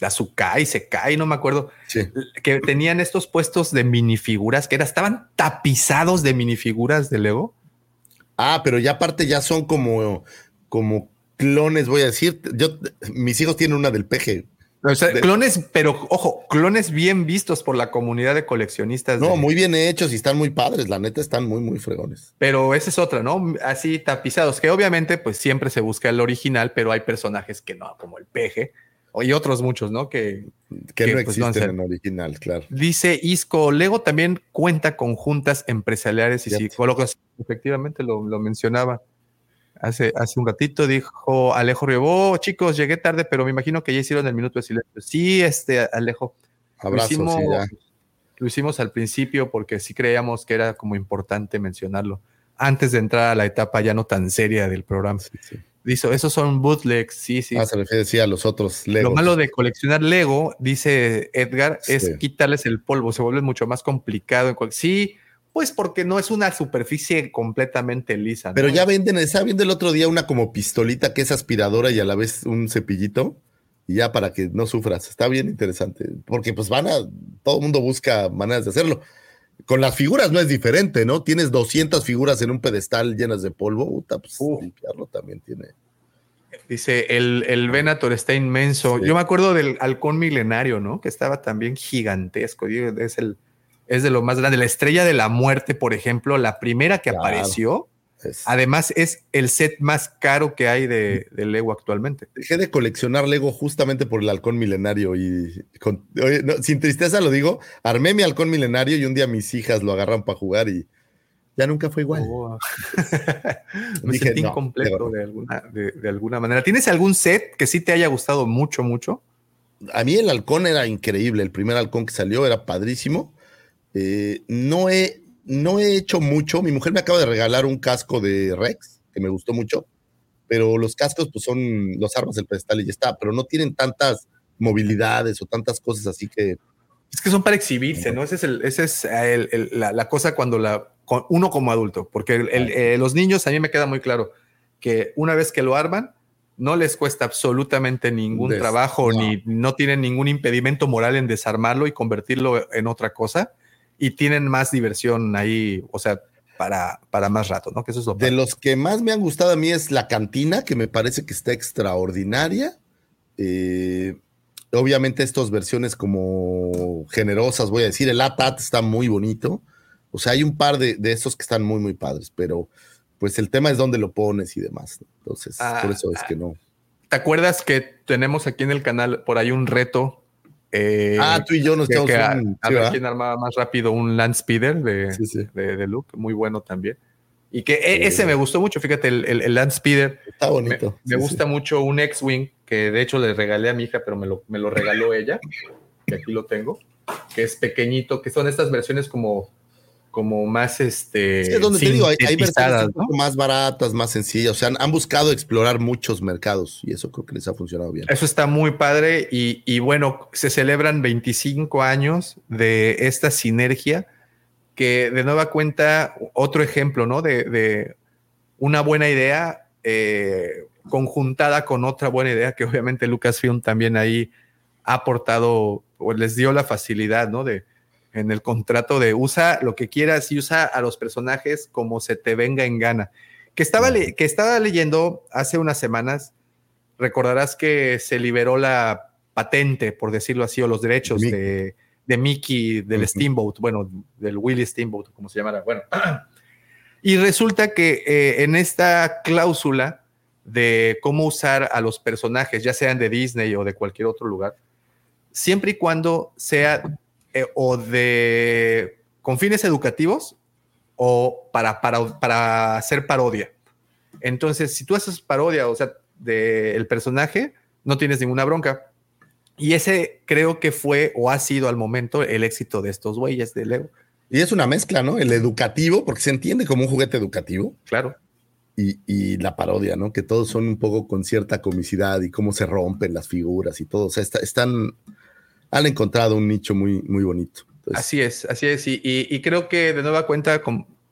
la Sukai, Sekai, no me acuerdo, Sí. que tenían estos puestos de minifiguras que era, estaban tapizados de minifiguras de Lego? Ah, pero ya aparte ya son como, como clones, voy a decir. Yo, mis hijos tienen una del peje. O sea, clones, pero ojo, clones bien vistos por la comunidad de coleccionistas. No, de- muy bien hechos y están muy padres. La neta están muy, muy fregones. Pero esa es otra, ¿no? Así tapizados, que obviamente pues siempre se busca el original, pero hay personajes que no, como el peje, y otros muchos, ¿no? Que Que Que, no pues, no existen sé. en original, claro. dice Isco, Lego también cuenta con juntas empresariales y psicólogos. Efectivamente lo, lo mencionaba. Hace, hace un ratito dijo Alejo Riobó, chicos, llegué tarde, pero me imagino que ya hicieron el minuto de silencio. Sí, este Alejo, Abrazos, hicimos- sí, ya. lo hicimos al principio porque sí creíamos que era como importante mencionarlo antes de entrar a la etapa ya no tan seria del programa. Sí, sí. Dice, esos son bootlegs, sí, sí. Ah, se refiere sí, a los otros Legos. Lo malo de coleccionar Lego, dice Edgar, es quitarles el polvo, se vuelve mucho más complicado. en Sí, pues porque no es una superficie completamente lisa. ¿no? Pero ya venden, estaba viendo el otro día una como pistolita que es aspiradora y a la vez un cepillito. Y ya para que no sufras. Está bien interesante. Porque pues van a, todo el mundo busca maneras de hacerlo. Con las figuras no es diferente, ¿no? Tienes 200 figuras en un pedestal llenas de polvo. Puta, pues Uh. limpiarlo también tiene. Dice el, el Venator está inmenso. Sí. Yo me acuerdo del halcón milenario, ¿no? Que estaba también gigantesco. Es, el, es de lo más grande. La estrella de la muerte, por ejemplo, la primera que Claro. apareció, es- además es el set más caro que hay de, de Lego actualmente. Dejé de coleccionar Lego justamente por el halcón milenario y con- oye, no, sin tristeza lo digo, armé mi halcón milenario y un día mis hijas lo agarran para jugar y ya nunca fue igual. Oh. [LAUGHS] Me Dije, sentí incompleto de alguna, de, de alguna manera. ¿Tienes algún set que sí te haya gustado mucho, mucho? A mí el halcón era increíble, el primer halcón que salió era padrísimo. Eh, no, he, no he hecho mucho, mi mujer me acaba de regalar un casco de Rex, que me gustó mucho, pero los cascos pues son los armas del pedestal y ya está, pero no tienen tantas movilidades o tantas cosas así que Es que son para exhibirse, ¿no? Ese es, el, ese es el- el- la, la cosa cuando la, uno como adulto, porque eh, los niños a mí me queda muy claro que una vez que lo arman, no les cuesta absolutamente ningún Des- trabajo, no. ni no tienen ningún impedimento moral en desarmarlo y convertirlo en otra cosa, y tienen más diversión ahí, o sea, para, para más rato, ¿no? Que eso es lo De padre. los que más me han gustado a mí es la cantina, que me parece que está extraordinaria. Eh, obviamente estas versiones como generosas, voy a decir, el ATAT está muy bonito. O sea, hay un par de, de esos que están muy, muy padres, pero pues el tema es dónde lo pones y demás. ¿no? Entonces, Ah, por eso es ah. que no. ¿Te acuerdas que tenemos aquí en el canal por ahí un reto? Eh, ah, tú y yo nos que a, un... a sí, ver quién armaba más rápido un Land Speeder de, Sí, sí. de, de Luke, muy bueno también. Y que e- ese me gustó mucho, fíjate, el, el, el Land Speeder. Está Me, bonito. me sí, gusta mucho un X-Wing, que de hecho le regalé a mi hija, pero me lo, me lo regaló ella, que aquí lo tengo, que es pequeñito, que son estas versiones como, como más este. Es donde te digo, hay, hay versiones ¿no? más baratas, más sencillas. O sea, han, han buscado explorar muchos mercados y eso creo que les ha funcionado bien. Eso está muy padre y, y bueno, se celebran 25 años de esta sinergia que de nueva cuenta, otro ejemplo, ¿no? De, de una buena idea eh, conjuntada con otra buena idea que obviamente Lucasfilm también ahí ha aportado, o les dio la facilidad, ¿no? De en el contrato de usa lo que quieras y usa a los personajes como se te venga en gana. Que estaba, le- que estaba leyendo hace unas semanas, recordarás que se liberó la patente, por decirlo así, o los derechos Mickey. de, de Mickey, del. Steamboat, bueno, del Willy Steamboat, como se llamara. Bueno, [CLEARS THROAT] y resulta que eh, en esta cláusula de cómo usar a los personajes, ya sean de Disney o de cualquier otro lugar, siempre y cuando sea eh, o de con fines educativos o para, para, para hacer parodia. Entonces, si tú haces parodia, o sea, del personaje, no tienes ninguna bronca. Y ese creo que fue o ha sido al momento el éxito de estos güeyes de Lego. Y es una mezcla, ¿no? El educativo, porque se entiende como un juguete educativo, Claro. y, y la parodia, ¿no? Que todos son un poco con cierta comicidad y cómo se rompen las figuras y todo. O sea, está- están, han encontrado un nicho muy, muy bonito. Entonces, Así es, así es. Y, y- y creo que de nueva cuenta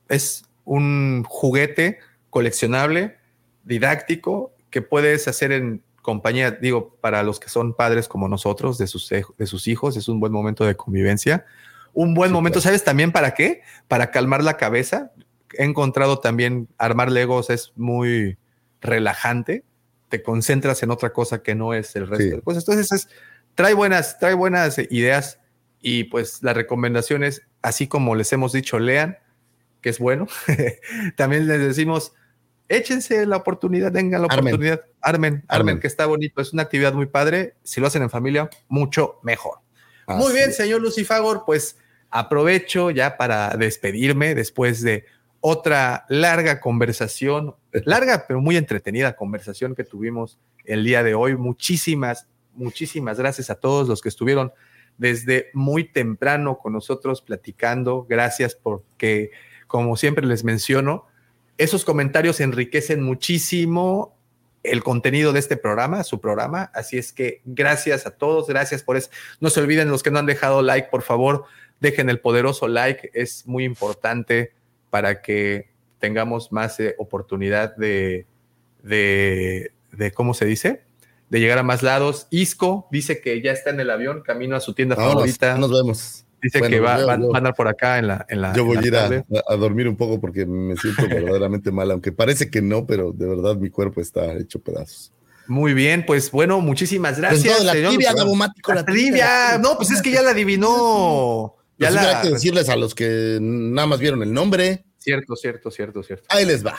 es un juguete coleccionable, didáctico, que puedes hacer en compañía, digo, para los que son padres como nosotros, de sus, de sus hijos, es un buen momento de convivencia. Un buen Sí, momento, claro. ¿sabes también para qué? Para calmar la cabeza. he encontrado también armar Legos es muy relajante. Te concentras en otra cosa que no es el resto de cosas. Entonces, es, trae, buenas, trae buenas ideas y pues la recomendación es, así como les hemos dicho, lean, que es bueno. [LAUGHS] también les decimos, échense la oportunidad, tengan la oportunidad, armen, armen, que está bonito, es una actividad muy padre, si lo hacen en familia, mucho mejor. muy bien, señor Lucifagor, pues aprovecho ya para despedirme después de otra larga conversación, [LAUGHS] larga pero muy entretenida conversación que tuvimos el día de hoy. Muchísimas, muchísimas gracias a todos los que estuvieron desde muy temprano con nosotros platicando. Gracias porque, como siempre les menciono, esos comentarios enriquecen muchísimo el contenido de este programa, su programa. Así es que gracias a todos, gracias por eso. No se olviden los que no han dejado like, por favor, dejen el poderoso like, es muy importante para que tengamos más eh, oportunidad de, de, ¿cómo se dice? De llegar a más lados. Isco dice que ya está en el avión, camino a su tienda favorita. Nos vemos. Dice que va, a andar por acá en la. En la yo voy a ir a, dormir un poco porque me siento verdaderamente mal, aunque parece que no, pero de verdad mi cuerpo está hecho pedazos. Muy bien, pues bueno, muchísimas pues gracias. la trivia, la, trivia. No, pues es que ya la adivinó. Ya pues la... que decirles a los que nada más vieron el nombre. Cierto, cierto, cierto, cierto. Ahí les va.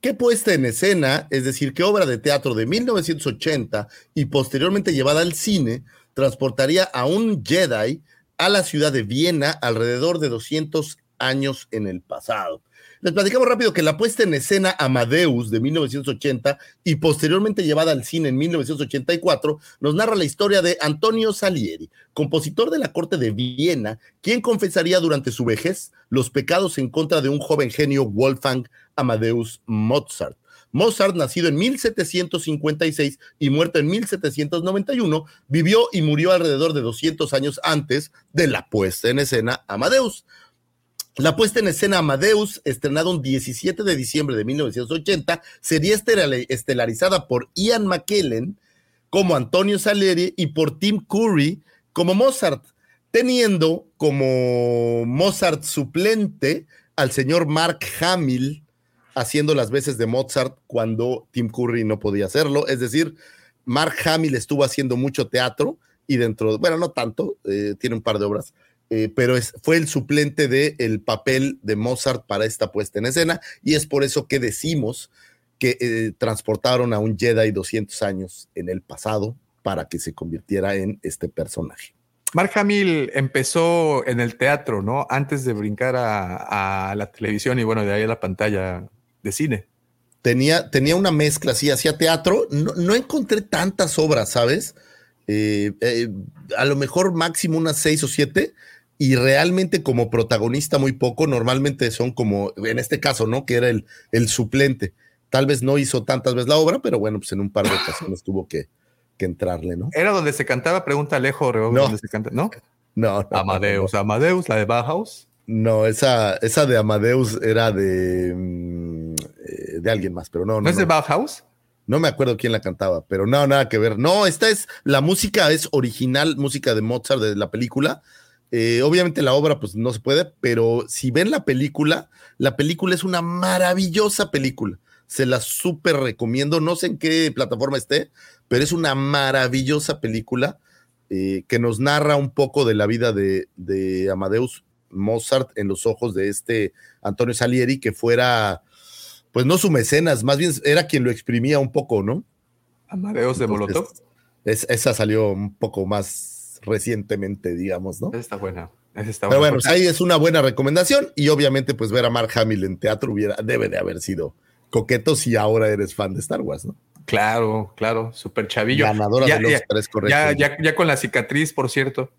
¿Qué puesta en escena, es decir, qué obra de teatro de 1980 y posteriormente llevada al cine, transportaría a un Jedi a la ciudad de Viena alrededor de 200 años en el pasado. Les platicamos rápido que la puesta en escena Amadeus de 1980 y posteriormente llevada al cine en 1984 nos narra la historia de Antonio Salieri, compositor de la corte de Viena, quien confesaría durante su vejez los pecados en contra de un joven genio Wolfgang Amadeus Mozart. Mozart, nacido en 1756 y muerto en 1791, vivió y murió alrededor de 200 años antes de la puesta en escena Amadeus. La puesta en escena Amadeus, estrenada un 17 de diciembre de 1980, sería estelarizada por Ian McKellen como Antonio Salieri y por Tim Curry como Mozart, teniendo como Mozart suplente al señor Mark Hamill haciendo las veces de Mozart cuando Tim Curry no podía hacerlo. Es decir, Mark Hamill estuvo haciendo mucho teatro y dentro, bueno, no tanto, eh, tiene un par de obras, eh, pero es, fue el suplente del el papel de Mozart para esta puesta en escena y es por eso que decimos que eh, transportaron a un Jedi 200 años en el pasado para que se convirtiera en este personaje. Mark Hamill empezó en el teatro, ¿no? Antes de brincar a, a la televisión y bueno, de ahí a la pantalla de cine. Tenía, tenía una mezcla, sí, hacía teatro. No, encontré tantas obras, ¿sabes? Eh, a lo mejor máximo unas seis o siete, y realmente como protagonista muy poco, normalmente son como, en este caso, ¿no? Que era el, el suplente. Tal vez no hizo tantas veces la obra, pero bueno, pues en un par de ocasiones tuvo que, que entrarle, ¿no? ¿Era donde se cantaba? Pregunta Alejo, no. ¿dónde se canta? ¿No? No. Amadeus, Amadeus, la de Bauhaus. No, esa, esa de Amadeus era de, mm, eh, de alguien más, pero no. ¿No, ¿No es de Bauhaus? No me acuerdo quién la cantaba, pero no, nada que ver. No, esta es, la música es original, música de Mozart de la película. Eh, obviamente la obra pues no se puede, pero si ven la película, la película es una maravillosa película. Se la súper recomiendo, no sé en qué plataforma esté, pero es una maravillosa película eh, que nos narra un poco de la vida de, de Amadeus Mozart en los ojos de este Antonio Salieri, que fuera, pues no su mecenas, más bien era quien lo exprimía un poco, ¿no? Amadeus de Molotov. esa salió un poco más recientemente, digamos, ¿no? Esa está buena. está Pero bueno, ahí es una buena recomendación y obviamente pues ver a Mark Hamill en teatro hubiera, debe de haber sido coqueto si ahora eres fan de Star Wars, ¿no? Claro, claro, súper chavillo. Ganadora de los tres correctos. Ya, ya, con la cicatriz, por cierto.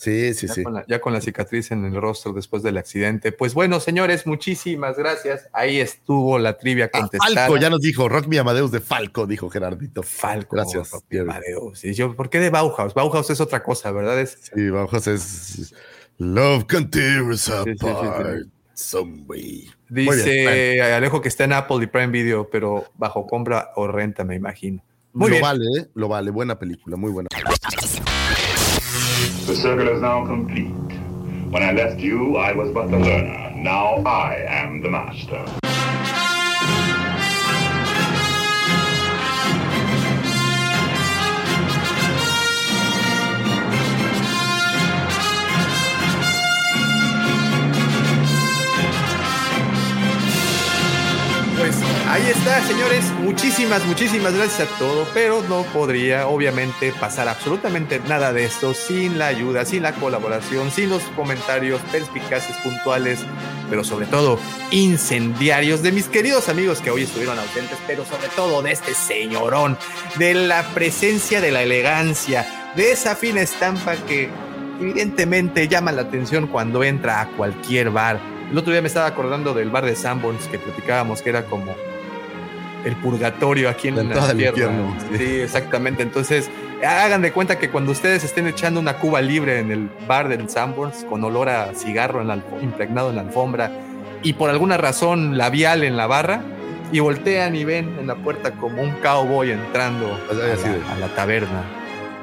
Sí, sí, sí. ya con la cicatriz en el rostro después del accidente. Pues bueno, señores, muchísimas gracias. Ahí estuvo la trivia ah, contestada. Falco, ya nos dijo, Rock Mi Amadeus de Falco, dijo Gerardito. Falco. Gracias. Amadeus. Y yo, ¿por qué de Bauhaus? Bauhaus es otra cosa, ¿verdad? Es... Sí, Bauhaus es Love Continues Apart. Dice Alejo que está en Apple y Prime Video, pero bajo compra o renta, me imagino. Muy lo vale, ¿eh? lo vale. Buena película, muy buena. The circle is now complete. When I left you, I was but the learner. Now I am the master. Pues ahí está, señores. Muchísimas, muchísimas gracias a todo, pero no podría, obviamente, pasar absolutamente nada de esto sin la ayuda, sin la colaboración, sin los comentarios perspicaces, puntuales, pero sobre todo incendiarios de mis queridos amigos que hoy estuvieron ausentes, pero sobre todo de este señorón, de la presencia, de la elegancia, de esa fina estampa que evidentemente llama la atención cuando entra a cualquier bar. El otro día me estaba acordando del bar de Sanborns que platicábamos, que era como el purgatorio aquí en La la, tierra. infierno, sí. Sí, exactamente. Entonces, hagan de cuenta que cuando ustedes estén echando una cuba libre en el bar del Sanborns con olor a cigarro en la impregnado en la alfombra y por alguna razón labial en la barra y voltean y ven en la puerta como un cowboy entrando O sea, a la, a la taberna.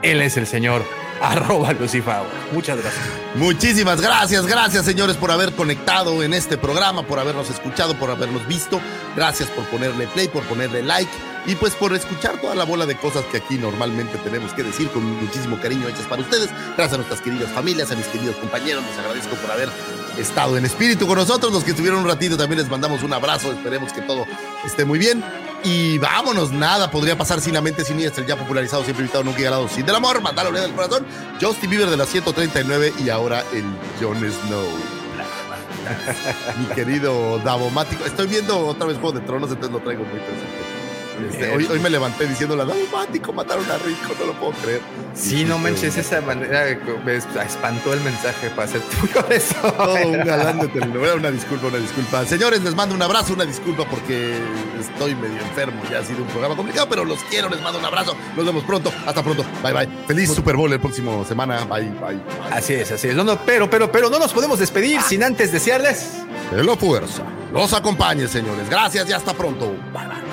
Él es el señor [LAUGHS] arroba Lucifer. Muchas gracias. Muchísimas gracias, gracias señores por haber conectado en este programa, por habernos escuchado, por habernos visto. Gracias por ponerle play, por ponerle like y pues por escuchar toda la bola de cosas que aquí normalmente tenemos que decir con muchísimo cariño hechas para ustedes. Gracias a nuestras queridas familias, a mis queridos compañeros, les agradezco por haber estado en espíritu con nosotros. Los que estuvieron un ratito también les mandamos un abrazo, esperemos que todo esté muy bien. Y vámonos, nada podría pasar sin la mente siniestra, el ya popularizado, siempre invitado, nunca igualado, sin del amor, mandalo del corazón. Justin Bieber de la 139 y ahora el Jon Snow. Mi querido Davomático. Estoy viendo otra vez Juego de Tronos, entonces lo traigo muy presente. Este, hoy, hoy me levanté diciendo la Davomático, mataron a Rico, no lo puedo creer. Sí, no manches, esa manera me espantó el mensaje para ser tuyo eso. [LAUGHS] Todo un galán de telenovela. Una disculpa, una disculpa. Señores, les mando un abrazo, una disculpa porque estoy medio enfermo. Ya ha sido un programa complicado, pero los quiero, les mando un abrazo. Nos vemos pronto. Hasta pronto. Bye, bye. Feliz Super Bowl el próximo semana. Bye, bye. Así es, así es. No, no, pero, pero, pero no nos podemos despedir sin antes desearles. Que la fuerza los acompañe, señores. Gracias y hasta pronto. Bye.